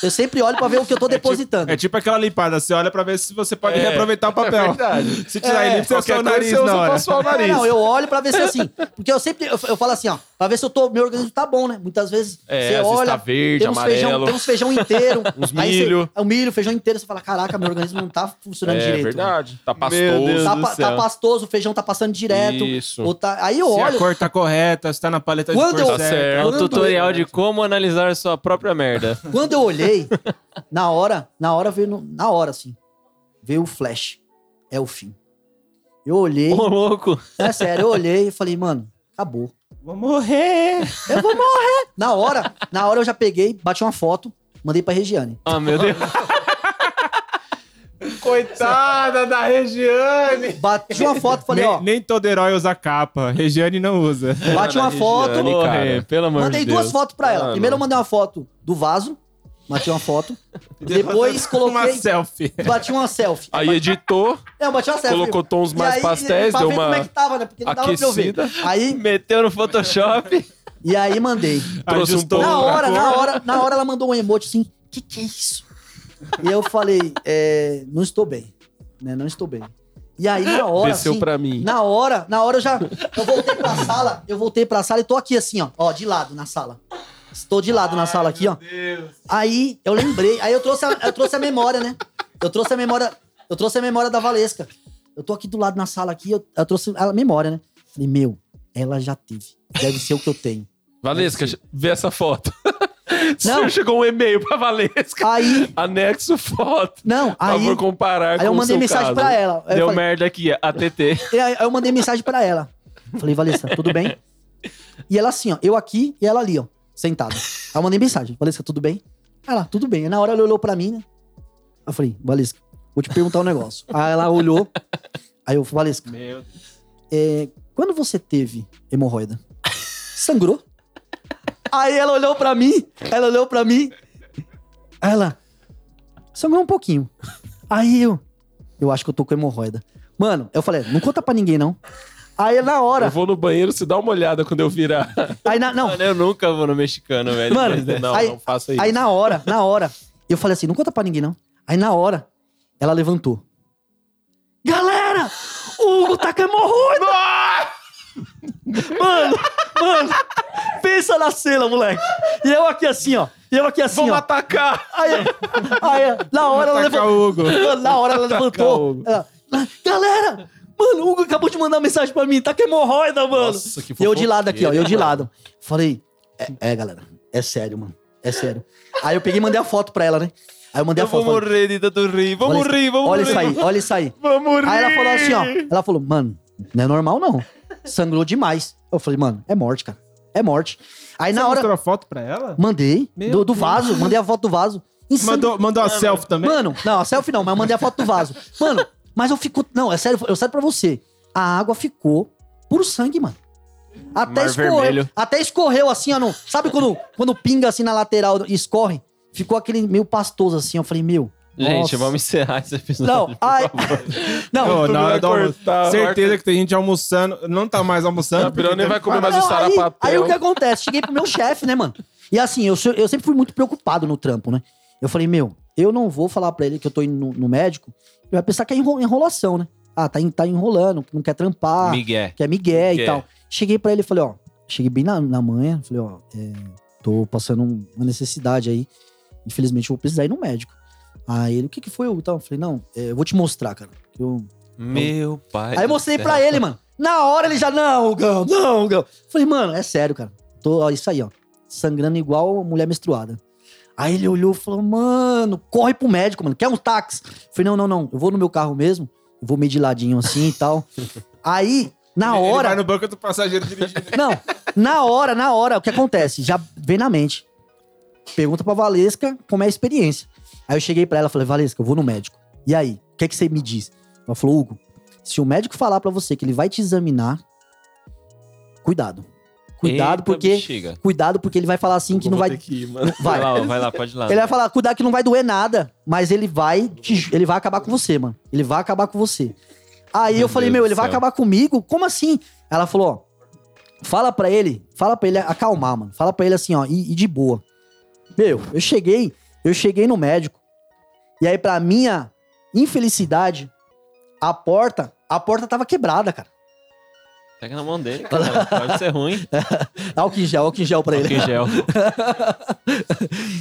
Eu sempre olho pra ver o que eu tô depositando. É tipo aquela limpada, você olha pra ver se você pode É, reaproveitar o É papel. verdade. se tirar É, ele, você nariz você usa o É, nariz. não, eu olho pra ver se assim. Porque eu sempre. Eu, eu falo assim, ó. Pra ver se eu tô, meu organismo tá bom, né? Muitas vezes É, você às vezes olha. tá verde, tem uns feijão, amarelo. tem uns feijão inteiro. Uns milho. Você, é o milho, feijão inteiro. Você fala, caraca, meu organismo não tá funcionando É direito. verdade. Tá pastoso. Tá, tá pastoso, o feijão tá passando direto. Isso. tá- aí eu Se a olho. cor tá correta, se tá na paleta Quando de eu- cor Tá certa. certo. É o Quando tutorial eu- de como analisar sua própria merda. Quando eu olhei, na hora, na hora veio. no- na hora, assim. Veio o flash. É o fim. Eu olhei. Ô, louco. É sério, eu olhei e falei, mano, acabou. Vou morrer. Eu vou morrer. Na hora, na hora eu já peguei, bati uma foto, mandei pra Regiane. Ah, meu Deus. Coitada da Regiane. Bati uma foto, falei, nem, ó, nem todo herói usa capa. Regiane não usa. bati uma foto, Regiane. Porra, cara. pelo amor mandei de Deus. duas fotos pra ela. Mano. Primeiro eu mandei uma foto do vaso, bati uma foto. Depois Uma coloquei, selfie. bati uma selfie. Aí editou, É, eu bati uma selfie. colocou tons E mais aí, pastéis, deu ver como é uma que tava, né? Porque não dava pra eu ver. aquecida. Aí, Meteu no Photoshop. e aí mandei. Trouxe um tom. Na hora, na hora, na hora ela mandou um emoji assim, que que é isso? E eu falei, é, não estou bem, né? Não estou bem. E aí na hora, Desceu assim, pra mim. na hora, na hora eu já, eu voltei pra sala, eu voltei pra sala e tô aqui assim, ó, ó, de lado na sala. Estou de lado na sala aqui, ó. Aí eu lembrei, aí eu trouxe, a, eu trouxe a memória, né? Eu trouxe a memória, eu trouxe a memória da Valesca. Eu tô aqui do lado na sala aqui, eu, eu trouxe a memória, né? Falei, meu, ela já teve. Deve ser o que eu tenho. Valesca, vê essa foto. Não. Chegou um e-mail pra Valesca. Aí, Anexo foto. não, Por aí, favor, comparar aí com eu o mandei seu mensagem caso. pra ela. Deu falei- merda aqui, ATT. Aí eu mandei mensagem pra ela. Falei, Valesca, tudo bem? E ela assim, ó, eu aqui e ela ali, ó, sentada. Aí eu mandei mensagem, Valesca, tudo bem? Ela, tudo bem. Aí na hora ela olhou pra mim, né? Eu falei, Valesca, vou te perguntar um negócio. Aí ela olhou, Aí eu falei, Valesca, Meu é, quando você teve hemorroida, sangrou? Aí ela olhou pra mim, ela olhou pra mim, aí ela, sangrou um pouquinho. Aí eu, eu acho que eu tô com hemorroida. Mano, eu falei, não conta pra ninguém não. Aí na Eu hora, vou no banheiro, se dá uma olhada quando eu virar. aí na, não, Mano, eu nunca vou no mexicano, velho. Mano, dessa. Não, Aí- não faça isso. aí na hora, na hora, eu falei assim, não conta pra ninguém não. Aí na hora, ela levantou. Galera, o Hugo tá com hemorroida! Mano, mano, pensa na cena, moleque. E eu aqui assim, ó. E eu aqui assim, Vamos ó. atacar! Aí, aí, na hora ela Taca levantou. o Hugo. Mano, Na hora ela levantou. Hugo. Ela, Galera, mano, o Hugo acabou de mandar mensagem pra mim, tá com hemorroida, mano. Nossa, que eu de lado aqui, ó, eu de lado. Falei, é, é, galera, é sério, mano. É sério. Aí eu peguei e mandei a foto pra ela, né? Aí eu mandei Eu a foto. vou falei, morrer de tanto rir. Vamos olha, rir, vamos Olha rir. isso aí, olha isso aí. Vamos rir! Aí ela falou assim, ó. Ela falou, mano, não é normal não. Sangrou demais. Eu falei, mano, é morte, cara. É morte. Aí na Você hora, mostrou a foto pra ela? mandei do, do vaso, mandei a foto do vaso. Insang- Mandou, mandou a selfie também? Mano, não, a selfie não, mas eu mandei a foto do vaso. Mano, mas eu fico. Não, é sério, eu sério pra você. A água ficou puro sangue, mano. Até Mar escorreu. vermelho. Até escorreu assim, ó. No, sabe quando, quando pinga assim na lateral e escorre? Ficou aquele meio pastoso assim. Eu falei, meu. Gente, nossa. vamos encerrar esse episódio. Não, por ai. favor. Não, Ô, na hora vai do almoço. cortar, Certeza que tem gente almoçando. Não tá mais almoçando. A porque vai comer mais um Não, aí, sarapatel. aí o que acontece? Cheguei pro meu chefe, né, mano? E assim, eu, eu sempre fui muito preocupado no trampo, né? Eu falei, meu, eu não vou falar pra ele que eu tô indo no, no médico. Ele vai pensar que é enro- enrolação, né? Ah, tá, tá enrolando, não quer trampar, Miguel. que é migué e Migué. tal. Cheguei pra ele e falei, ó, cheguei bem na, na manhã, falei, ó, é, tô passando um- uma necessidade aí. Infelizmente eu vou precisar ir no médico. Aí ele, o que que foi? Eu, então, eu falei, não, é, eu vou te mostrar, cara. Eu, Meu pai. Aí eu mostrei pra ele, mano. Na hora ele já, não, Gão, não, Gão. Falei, mano, é sério, cara. Tô, ó, isso aí, ó. Sangrando igual mulher menstruada. Aí ele olhou e falou, mano, corre pro médico, mano. Quer um táxi? Falei, não, não, não. Eu vou no meu carro mesmo. Eu vou meio de ladinho assim e tal. Aí, na Ele hora. vai no banco do passageiro dirigindo. Não, na hora, na hora, o que acontece? Já vem na mente. Pergunta pra Valesca como é a experiência. Aí eu cheguei pra ela e falei, Valesca, eu vou no médico. E aí, o que, que você me diz? Ela falou, Hugo, se o médico falar pra você que ele vai te examinar, cuidado. Cuidado, Eita, porque. bexiga. Cuidado, porque ele vai falar assim que não vai. que ir, mano. Vai Vai. lá, vai lá, pode ir lá. Ele vai falar, cuidado que não vai doer nada, mas ele vai, te- ele vai acabar com você, mano. Ele vai acabar com você. Aí Meu eu falei, Deus meu, ele vai céu. acabar comigo? Como assim? Ela falou, ó, fala pra ele, fala pra ele acalmar, mano. Fala pra ele assim, ó, e, e de boa. Meu, eu cheguei, eu cheguei no médico. E aí, pra minha infelicidade, a porta, a porta tava quebrada, cara. Pega na mão dele, cara. Pode ser ruim. Álcool em gel, álcool em gel pra ele. Álcool em gel.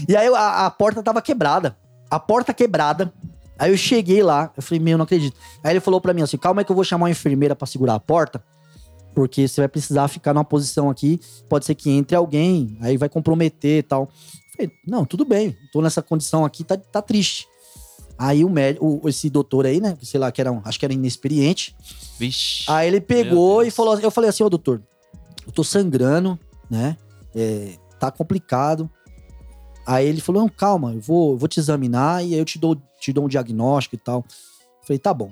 E aí a, a porta tava quebrada. A porta quebrada. Aí eu cheguei lá, eu falei, meu, não acredito. Aí ele falou pra mim assim: calma aí que eu vou chamar uma enfermeira pra segurar a porta. Porque você vai precisar ficar numa posição aqui. Pode ser que entre alguém, aí vai comprometer e tal. Eu falei, não, tudo bem. Tô nessa condição aqui, tá, tá triste. Aí o médico, esse doutor aí, né? Sei lá, que era um, acho que era inexperiente. Vixe. Aí ele pegou e falou, eu falei assim, ô doutor, eu tô sangrando, né? É, tá complicado. Aí ele falou, não, calma, eu vou, eu vou te examinar e aí eu te dou, te dou um diagnóstico e tal. Eu falei, tá bom.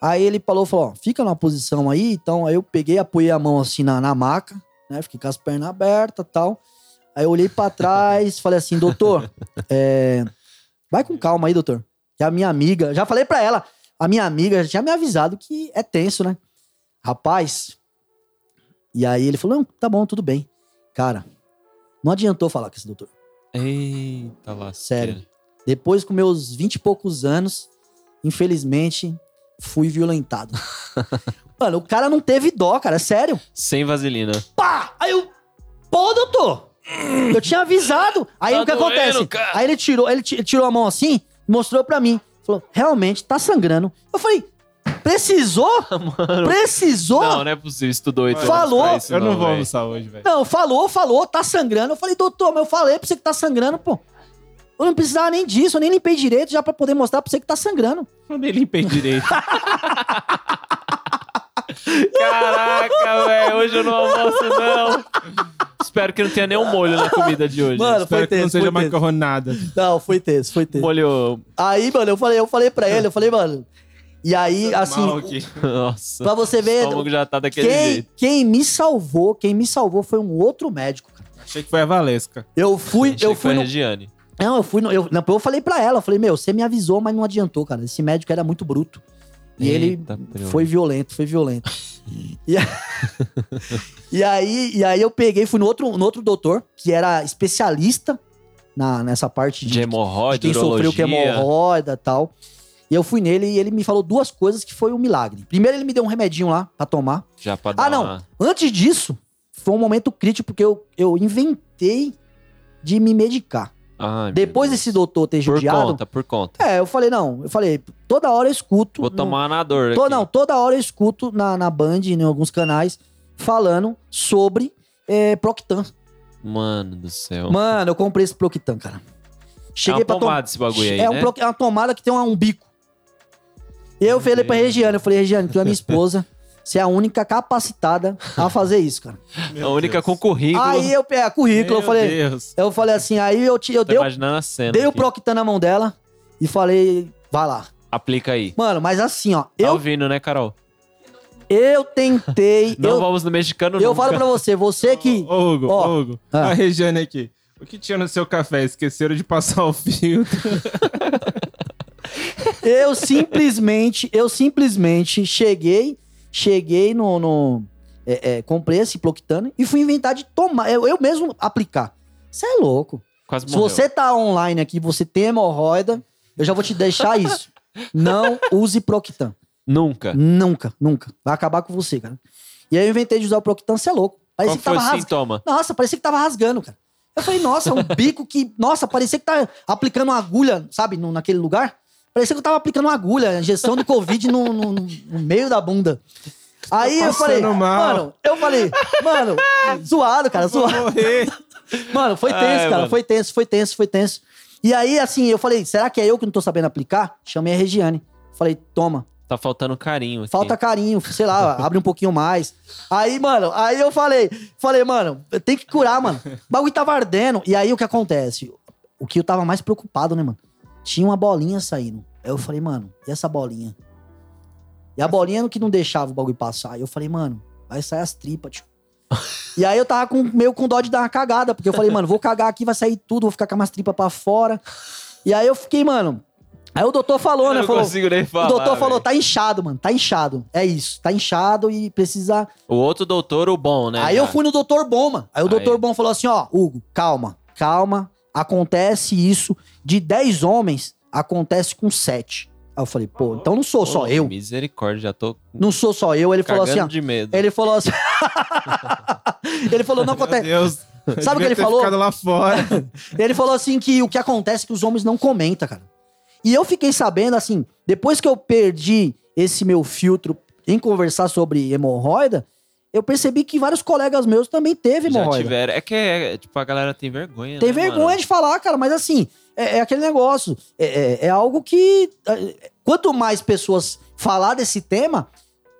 Aí ele falou, falou, ó, fica numa posição aí, então aí eu peguei, apoiei a mão assim na, na maca, né? Fiquei com as pernas abertas e tal. Aí eu olhei pra trás, falei assim, doutor, é, vai com calma aí, doutor. A minha amiga, já falei pra ela, a minha amiga já tinha me avisado que é tenso, né? Rapaz. E aí ele falou: não, tá bom, tudo bem. Cara, não adiantou falar com esse doutor. Eita lá. Sério. Depois, com meus vinte e poucos anos, infelizmente, fui violentado. Mano, o cara não teve dó, cara, é sério. Sem vaselina. Pá! Aí eu. Pô, doutor! Eu tinha avisado. Aí Tá o que doendo, acontece? cara. Aí ele tirou, ele ti- tirou a mão assim, mostrou pra mim. Falou, realmente, tá sangrando. Eu falei, precisou? Precisou? Não, não é possível. Estudou oito Falou. pra isso, Eu não vou véi. almoçar hoje, velho. Não, falou, falou, tá sangrando. Eu falei, doutor, mas eu falei pra você que tá sangrando, pô. Eu não precisava nem disso, eu nem limpei direito já pra poder mostrar pra você que tá sangrando. Eu nem limpei direito. Caraca, velho. Hoje eu não almoço, não. Espero que não tenha nenhum molho na comida de hoje. Mano, Espero foi que não tenso, seja foi tenso. macarronada. Não, foi tenso, foi tenso. molho. Aí, mano, eu falei, eu falei pra ele, eu falei, mano, E aí, assim, Mal aqui. Nossa. pra você O ver, estômago já tá daquele quem, jeito. quem me salvou, quem me salvou foi um outro médico, cara. Achei que foi a Valesca. Eu fui, Achei eu que foi fui a no, Regiane. Não, eu fui no, eu, não, eu falei pra ela, eu falei, meu, você me avisou, mas não adiantou, cara. Esse médico era muito bruto. E ele foi violento, foi violento. e, a- e aí, e aí eu peguei, fui no outro, no outro doutor, que era especialista na, nessa parte De de, de hemorroida, quem sofreu com urologia. hemorroida e tal. E eu fui nele e ele me falou duas coisas que foi um milagre. Primeiro, ele me deu um remedinho lá pra tomar. Já pra dar Ah, não. uma- Antes disso, foi um momento crítico, porque eu, eu inventei de me medicar. Ai, meu Depois desse doutor ter Por judiado. conta, por conta. É, eu falei, não, eu falei, toda hora eu escuto. Vou no- tomar uma dor to- não, toda hora eu escuto na, na Band, em alguns canais, falando sobre é, Proctan. Mano do céu. Mano, eu comprei esse Proctan, cara. Cheguei é uma pomada esse bagulho aí, É, um né? É uma tomada que tem uma- um bico. Eu falei pra. Regiane, eu falei, Regiane, tu é minha esposa, você é a única capacitada a fazer isso, cara. a única com currículo. Aí eu peguei currículo, eu Meu falei, Deus. eu falei assim, aí eu, te, eu Tô dei, o- imaginando a cena. dei o. Proctan na mão dela e falei, vai lá. Aplica aí. Mano, mas assim, ó, Tá eu, ouvindo, né, Carol? eu tentei, Não eu, vamos no mexicano eu nunca. falo pra você, você que... Ô, Hugo, Ó, ô, Hugo. ah. A Regiane aqui. O que tinha no seu café? Esqueceram de passar o filtro. Eu simplesmente, eu simplesmente cheguei, cheguei no. no- é, é, comprei esse Proctano e fui inventar de tomar, eu, eu mesmo aplicar. Você é louco. Quase Se morreu. você tá online aqui, você tem hemorroida, eu já vou te deixar isso. Não use Proctan. Nunca. Nunca, nunca. Vai acabar com você, cara. E aí eu inventei de usar o Proctan, você é louco. Parecia Qual que tava rasgando. Nossa, parecia que tava rasgando, cara. Eu falei, nossa, um bico que. Nossa, parecia que tá aplicando uma agulha, sabe, no- naquele lugar. Parecia que eu tava aplicando uma agulha, injeção de Covid no, no- no meio da bunda. Aí eu falei, mal. mano, eu falei, mano, zoado, cara, Vou zoado. morrer. Mano, foi tenso, Ai, cara, mano. foi tenso, foi tenso, foi tenso. E aí, assim, eu falei, será que é eu que não tô sabendo aplicar? Chamei a Regiane. Falei, toma, Tá faltando carinho aqui. Falta carinho, sei lá, abre um pouquinho mais. Aí, mano, aí eu falei, falei, mano, tem que curar, mano. O bagulho tava ardendo. E aí o que acontece? O que eu tava mais preocupado, né, mano? Tinha uma bolinha saindo. Aí eu falei, mano, e essa bolinha? E a bolinha que não deixava o bagulho passar. Aí eu falei, mano, vai sair as tripas, tio. E aí eu tava com, meio com dó de dar uma cagada, porque eu falei, mano, vou cagar aqui, vai sair tudo, vou ficar com umas tripas pra fora. E aí eu fiquei, mano. Aí o doutor falou, Eu né? não Falou, consigo nem falar. o doutor falou, velho. tá inchado, mano. Tá inchado. É isso. Tá inchado e precisa. O outro doutor, o bom, né? Aí eu fui no doutor bom, mano. Aí o Aí. doutor bom falou assim: ó, Hugo, calma, calma. Acontece isso. De 10 homens, acontece com 7. Aí eu falei, pô, então não sou só eu. Misericórdia, já tô Não sou só eu. Ele falou assim, ó. de medo. Ele falou assim. ele falou, não Meu acontece. Deus. Sabe o que ele ter falou? lá fora. Ele falou assim que o que acontece é que os homens não comentam, cara. E eu fiquei sabendo, assim, depois que eu perdi esse meu filtro em conversar sobre hemorroida, eu percebi que vários colegas meus também teve Já hemorroida. tiveram. É que, é, tipo, a galera tem vergonha, Tem né, vergonha mano? de falar, cara, mas assim, é, é aquele negócio. É, é- é algo que. é, quanto mais pessoas falar desse tema,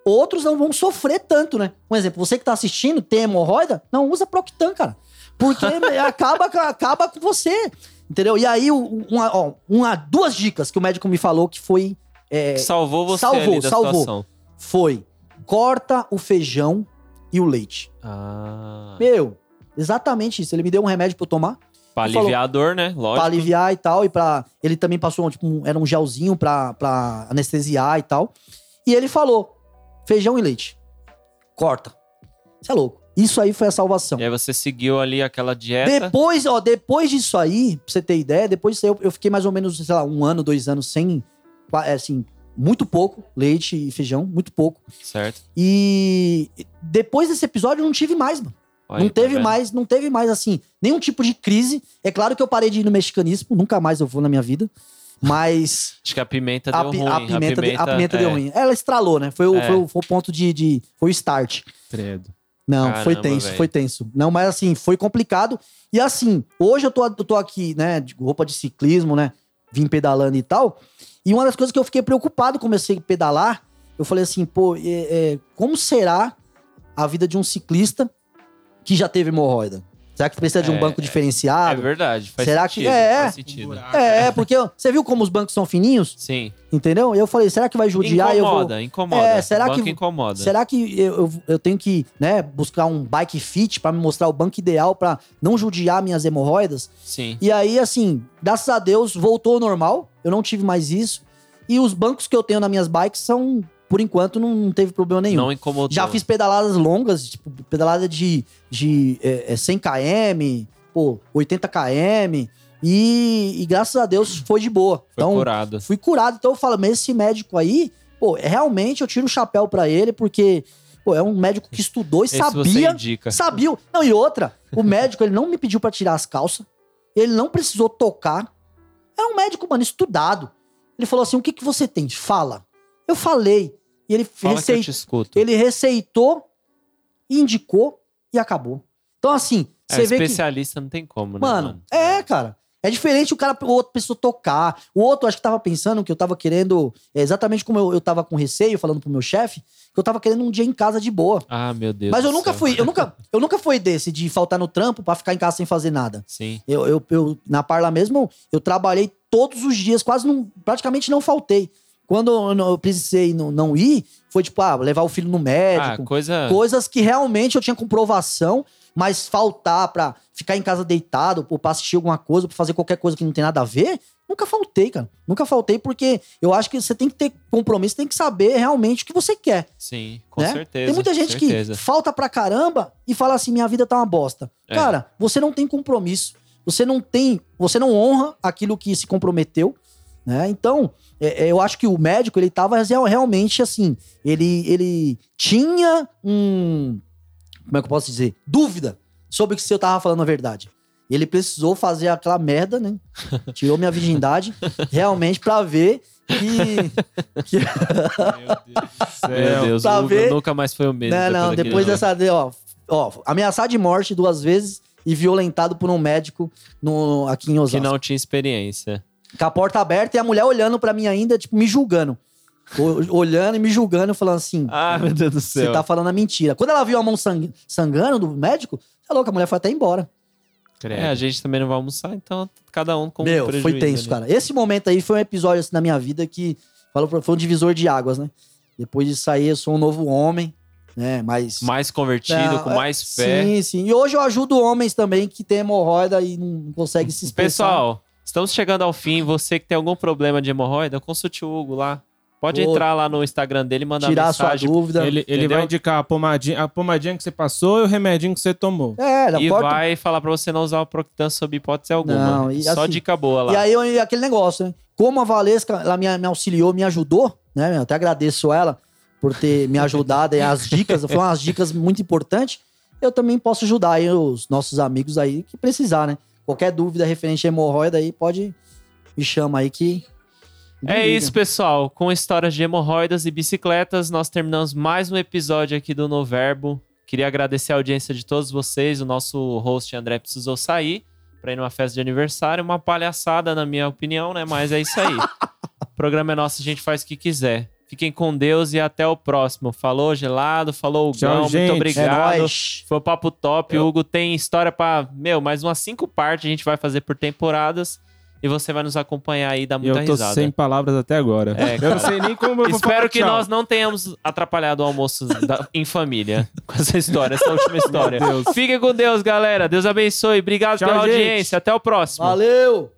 outros não vão sofrer tanto, né? Um exemplo, você que tá assistindo, tem hemorroida, não usa Proctan, cara. Porque acaba, com- acaba com você. Entendeu? E aí, uma, ó, uma, duas dicas que o médico me falou que foi. é, Salvou você Salvou, salvou. situação. foi corta o feijão e o leite. Ah, Meu, exatamente isso. Ele me deu um remédio pra eu tomar. pra aliviar a dor, né? Lógico. Pra aliviar e tal. E para Ele também passou, tipo, um- era um gelzinho pra, pra anestesiar e tal. E ele falou: feijão e leite. Corta. Você é louco. Isso aí foi a salvação. E aí você seguiu ali aquela dieta. Depois, ó, depois disso aí, pra você ter ideia, depois disso aí eu, eu fiquei mais ou menos, sei lá, um ano, dois anos sem, é, assim, muito pouco leite e feijão, muito pouco. Certo? E depois desse episódio eu não tive mais, mano. Olha, não tá teve vendo? mais, não teve mais, assim, nenhum tipo de crise. É claro que eu parei de ir no mexicanismo, nunca mais eu vou na minha vida. Mas Acho que a pimenta a, deu pi- ruim. a pimenta, de- a pimenta é. deu ruim. Ela estralou, né? Foi o, É. foi o, foi o ponto de, de. Foi o start. Credo. Não, Caramba, foi tenso, velho. foi tenso. Não, mas assim, foi complicado. E assim, hoje eu tô, eu tô aqui, né, de roupa de ciclismo, né? Vim pedalando e tal. E uma das coisas que eu fiquei preocupado, comecei a pedalar, eu falei assim, pô, é, é, como será a vida de um ciclista que já teve hemorroida? Será que precisa de um É, banco é- É diferenciado? verdade. Faz Será que- sentido. é, Faz Um sentido. É, é, porque eu- você viu como os bancos são fininhos? Sim. Entendeu? Eu falei, será que vai judiar? e eu vou... Incomoda, incomoda. É, será o banco que- incomoda. Será que eu, eu, eu tenho que né, buscar um bike fit pra me mostrar o banco ideal pra não judiar minhas hemorroidas? Sim. E aí, assim, graças a Deus, voltou ao normal. Eu não tive mais isso. E os bancos que eu tenho nas minhas bikes são, por enquanto, não, não teve problema nenhum. Não incomodou. Já fiz pedaladas longas, tipo, pedalada de, de é, é, 100 km, pô, 80 km. E, e graças a Deus foi de boa. Foi então, curado. fui curado. Então eu falo, mas esse médico aí, pô, realmente eu tiro o chapéu pra ele, porque, pô, é um médico que estudou e Esse sabia. Sabia. Não, e outra, o médico, ele não me pediu pra tirar as calças. Ele não precisou tocar. É um médico, mano, estudado. Ele falou assim: o que, que você tem? Fala. Eu falei. E ele, Fala que eu recei- te escuto. ele receitou, indicou e acabou. Então, assim, É, você vê que. especialista não tem como, né, Mano, mano? é, cara. É diferente o cara, o outro pessoa tocar. O outro, acho que tava pensando que eu tava querendo. é exatamente como eu, eu tava com receio, falando pro meu chefe, que eu tava querendo um dia em casa de boa. Ah, meu Deus Mas eu nunca céu. fui, eu nunca, eu nunca fui desse de faltar no trampo pra ficar em casa sem fazer nada. Sim. Eu, eu, eu- na Parla mesmo, eu trabalhei todos os dias, quase não, praticamente não faltei. Quando eu, precisei não, ir, foi tipo, ah, levar o filho no Ah, médico. coisa... coisas que realmente eu tinha comprovação, mas faltar pra ficar em casa deitado, ou pra assistir alguma coisa, pra fazer qualquer coisa que não tem nada a ver, nunca faltei, cara. Nunca faltei porque eu acho que você tem que ter compromisso, tem que saber realmente o que você quer. Sim, com né? certeza. Tem muita gente certeza. que falta pra caramba e fala assim: minha vida tá uma bosta. É. Cara, você não tem compromisso. Você não tem. Você não honra aquilo que se comprometeu. Né? Então, é, é, eu acho que o médico, ele tava real- realmente assim. Ele, ele tinha um. Como é que eu posso dizer? Dúvida sobre se eu tava falando a verdade. Ele precisou fazer aquela merda, né? Tirou minha virgindade, realmente, pra ver que. que Meu Deus do Meu céu. Deus, pra o Hugo ver- nunca mais foi o mesmo. Não, não, depois dessa. de- Ó, ó, ameaçado de morte duas vezes e violentado por um médico no, aqui em Que Osasco. não tinha experiência. Com a porta aberta e a mulher olhando pra mim ainda, tipo, me julgando. O- olhando e me julgando, falando assim: Ah, meu Deus do você céu. tá falando a mentira. Quando ela viu a mão sang- sangrando do médico, tá louca, a mulher foi até embora. É, a gente também não vai almoçar, então cada um com Meu, foi tenso, ali. cara. Esse momento aí foi um episódio assim, na minha vida que foi um divisor de águas, né? Depois disso aí, eu sou um novo homem, né? Mas. Mais convertido, Não, com é- mais fé. Sim, sim. E hoje eu ajudo homens também que tem hemorroida e não consegue se expressar. Pessoal, estamos chegando ao fim. Você que tem algum problema de hemorroida, consulte o Hugo lá. Pode Pô, entrar lá no Instagram dele e mandar tirar a sua mensagem. dúvida. Ele, ele vai indicar a pomadinha, a pomadinha que você passou e o remedinho que você tomou. É, da E porta. vai falar pra você não usar o Proctan sob hipótese alguma. Não, e Só assim- dica boa lá. E aí eu- e aquele negócio, né? Como a Valesca, ela me, me auxiliou, me ajudou, né? Eu até agradeço ela por ter me ajudado aí as dicas, foram umas dicas muito importantes. Eu também posso ajudar aí os nossos amigos aí que precisar, né? Qualquer dúvida referente a hemorroida aí, pode me chama aí que É Liga. isso, pessoal. Com histórias de hemorroidas e bicicletas, nós terminamos mais um episódio aqui do No Verbo. Queria agradecer a audiência de todos vocês. O nosso host André precisou sair para ir numa festa de aniversário. Uma palhaçada, na minha opinião, né? Mas é isso aí. o programa é nosso, a gente faz o que quiser. Fiquem com Deus e até o próximo. Falou, gelado. Falou, Tchau, Hugão. Muito é obrigado. nóis. Foi um papo top. O Hugo tem história pra, meu, mais umas cinco partes a gente vai fazer por temporadas. E você vai nos acompanhar aí e dar E muita eu tô risada. sem palavras até agora. É, eu não sei nem como eu vou Espero falar que tchau. nós não tenhamos atrapalhado o almoço da- em família com essa história, essa última história. Fiquem com Deus, galera. Deus abençoe. Obrigado Tchau, pela gente. audiência. Até o próximo. Valeu!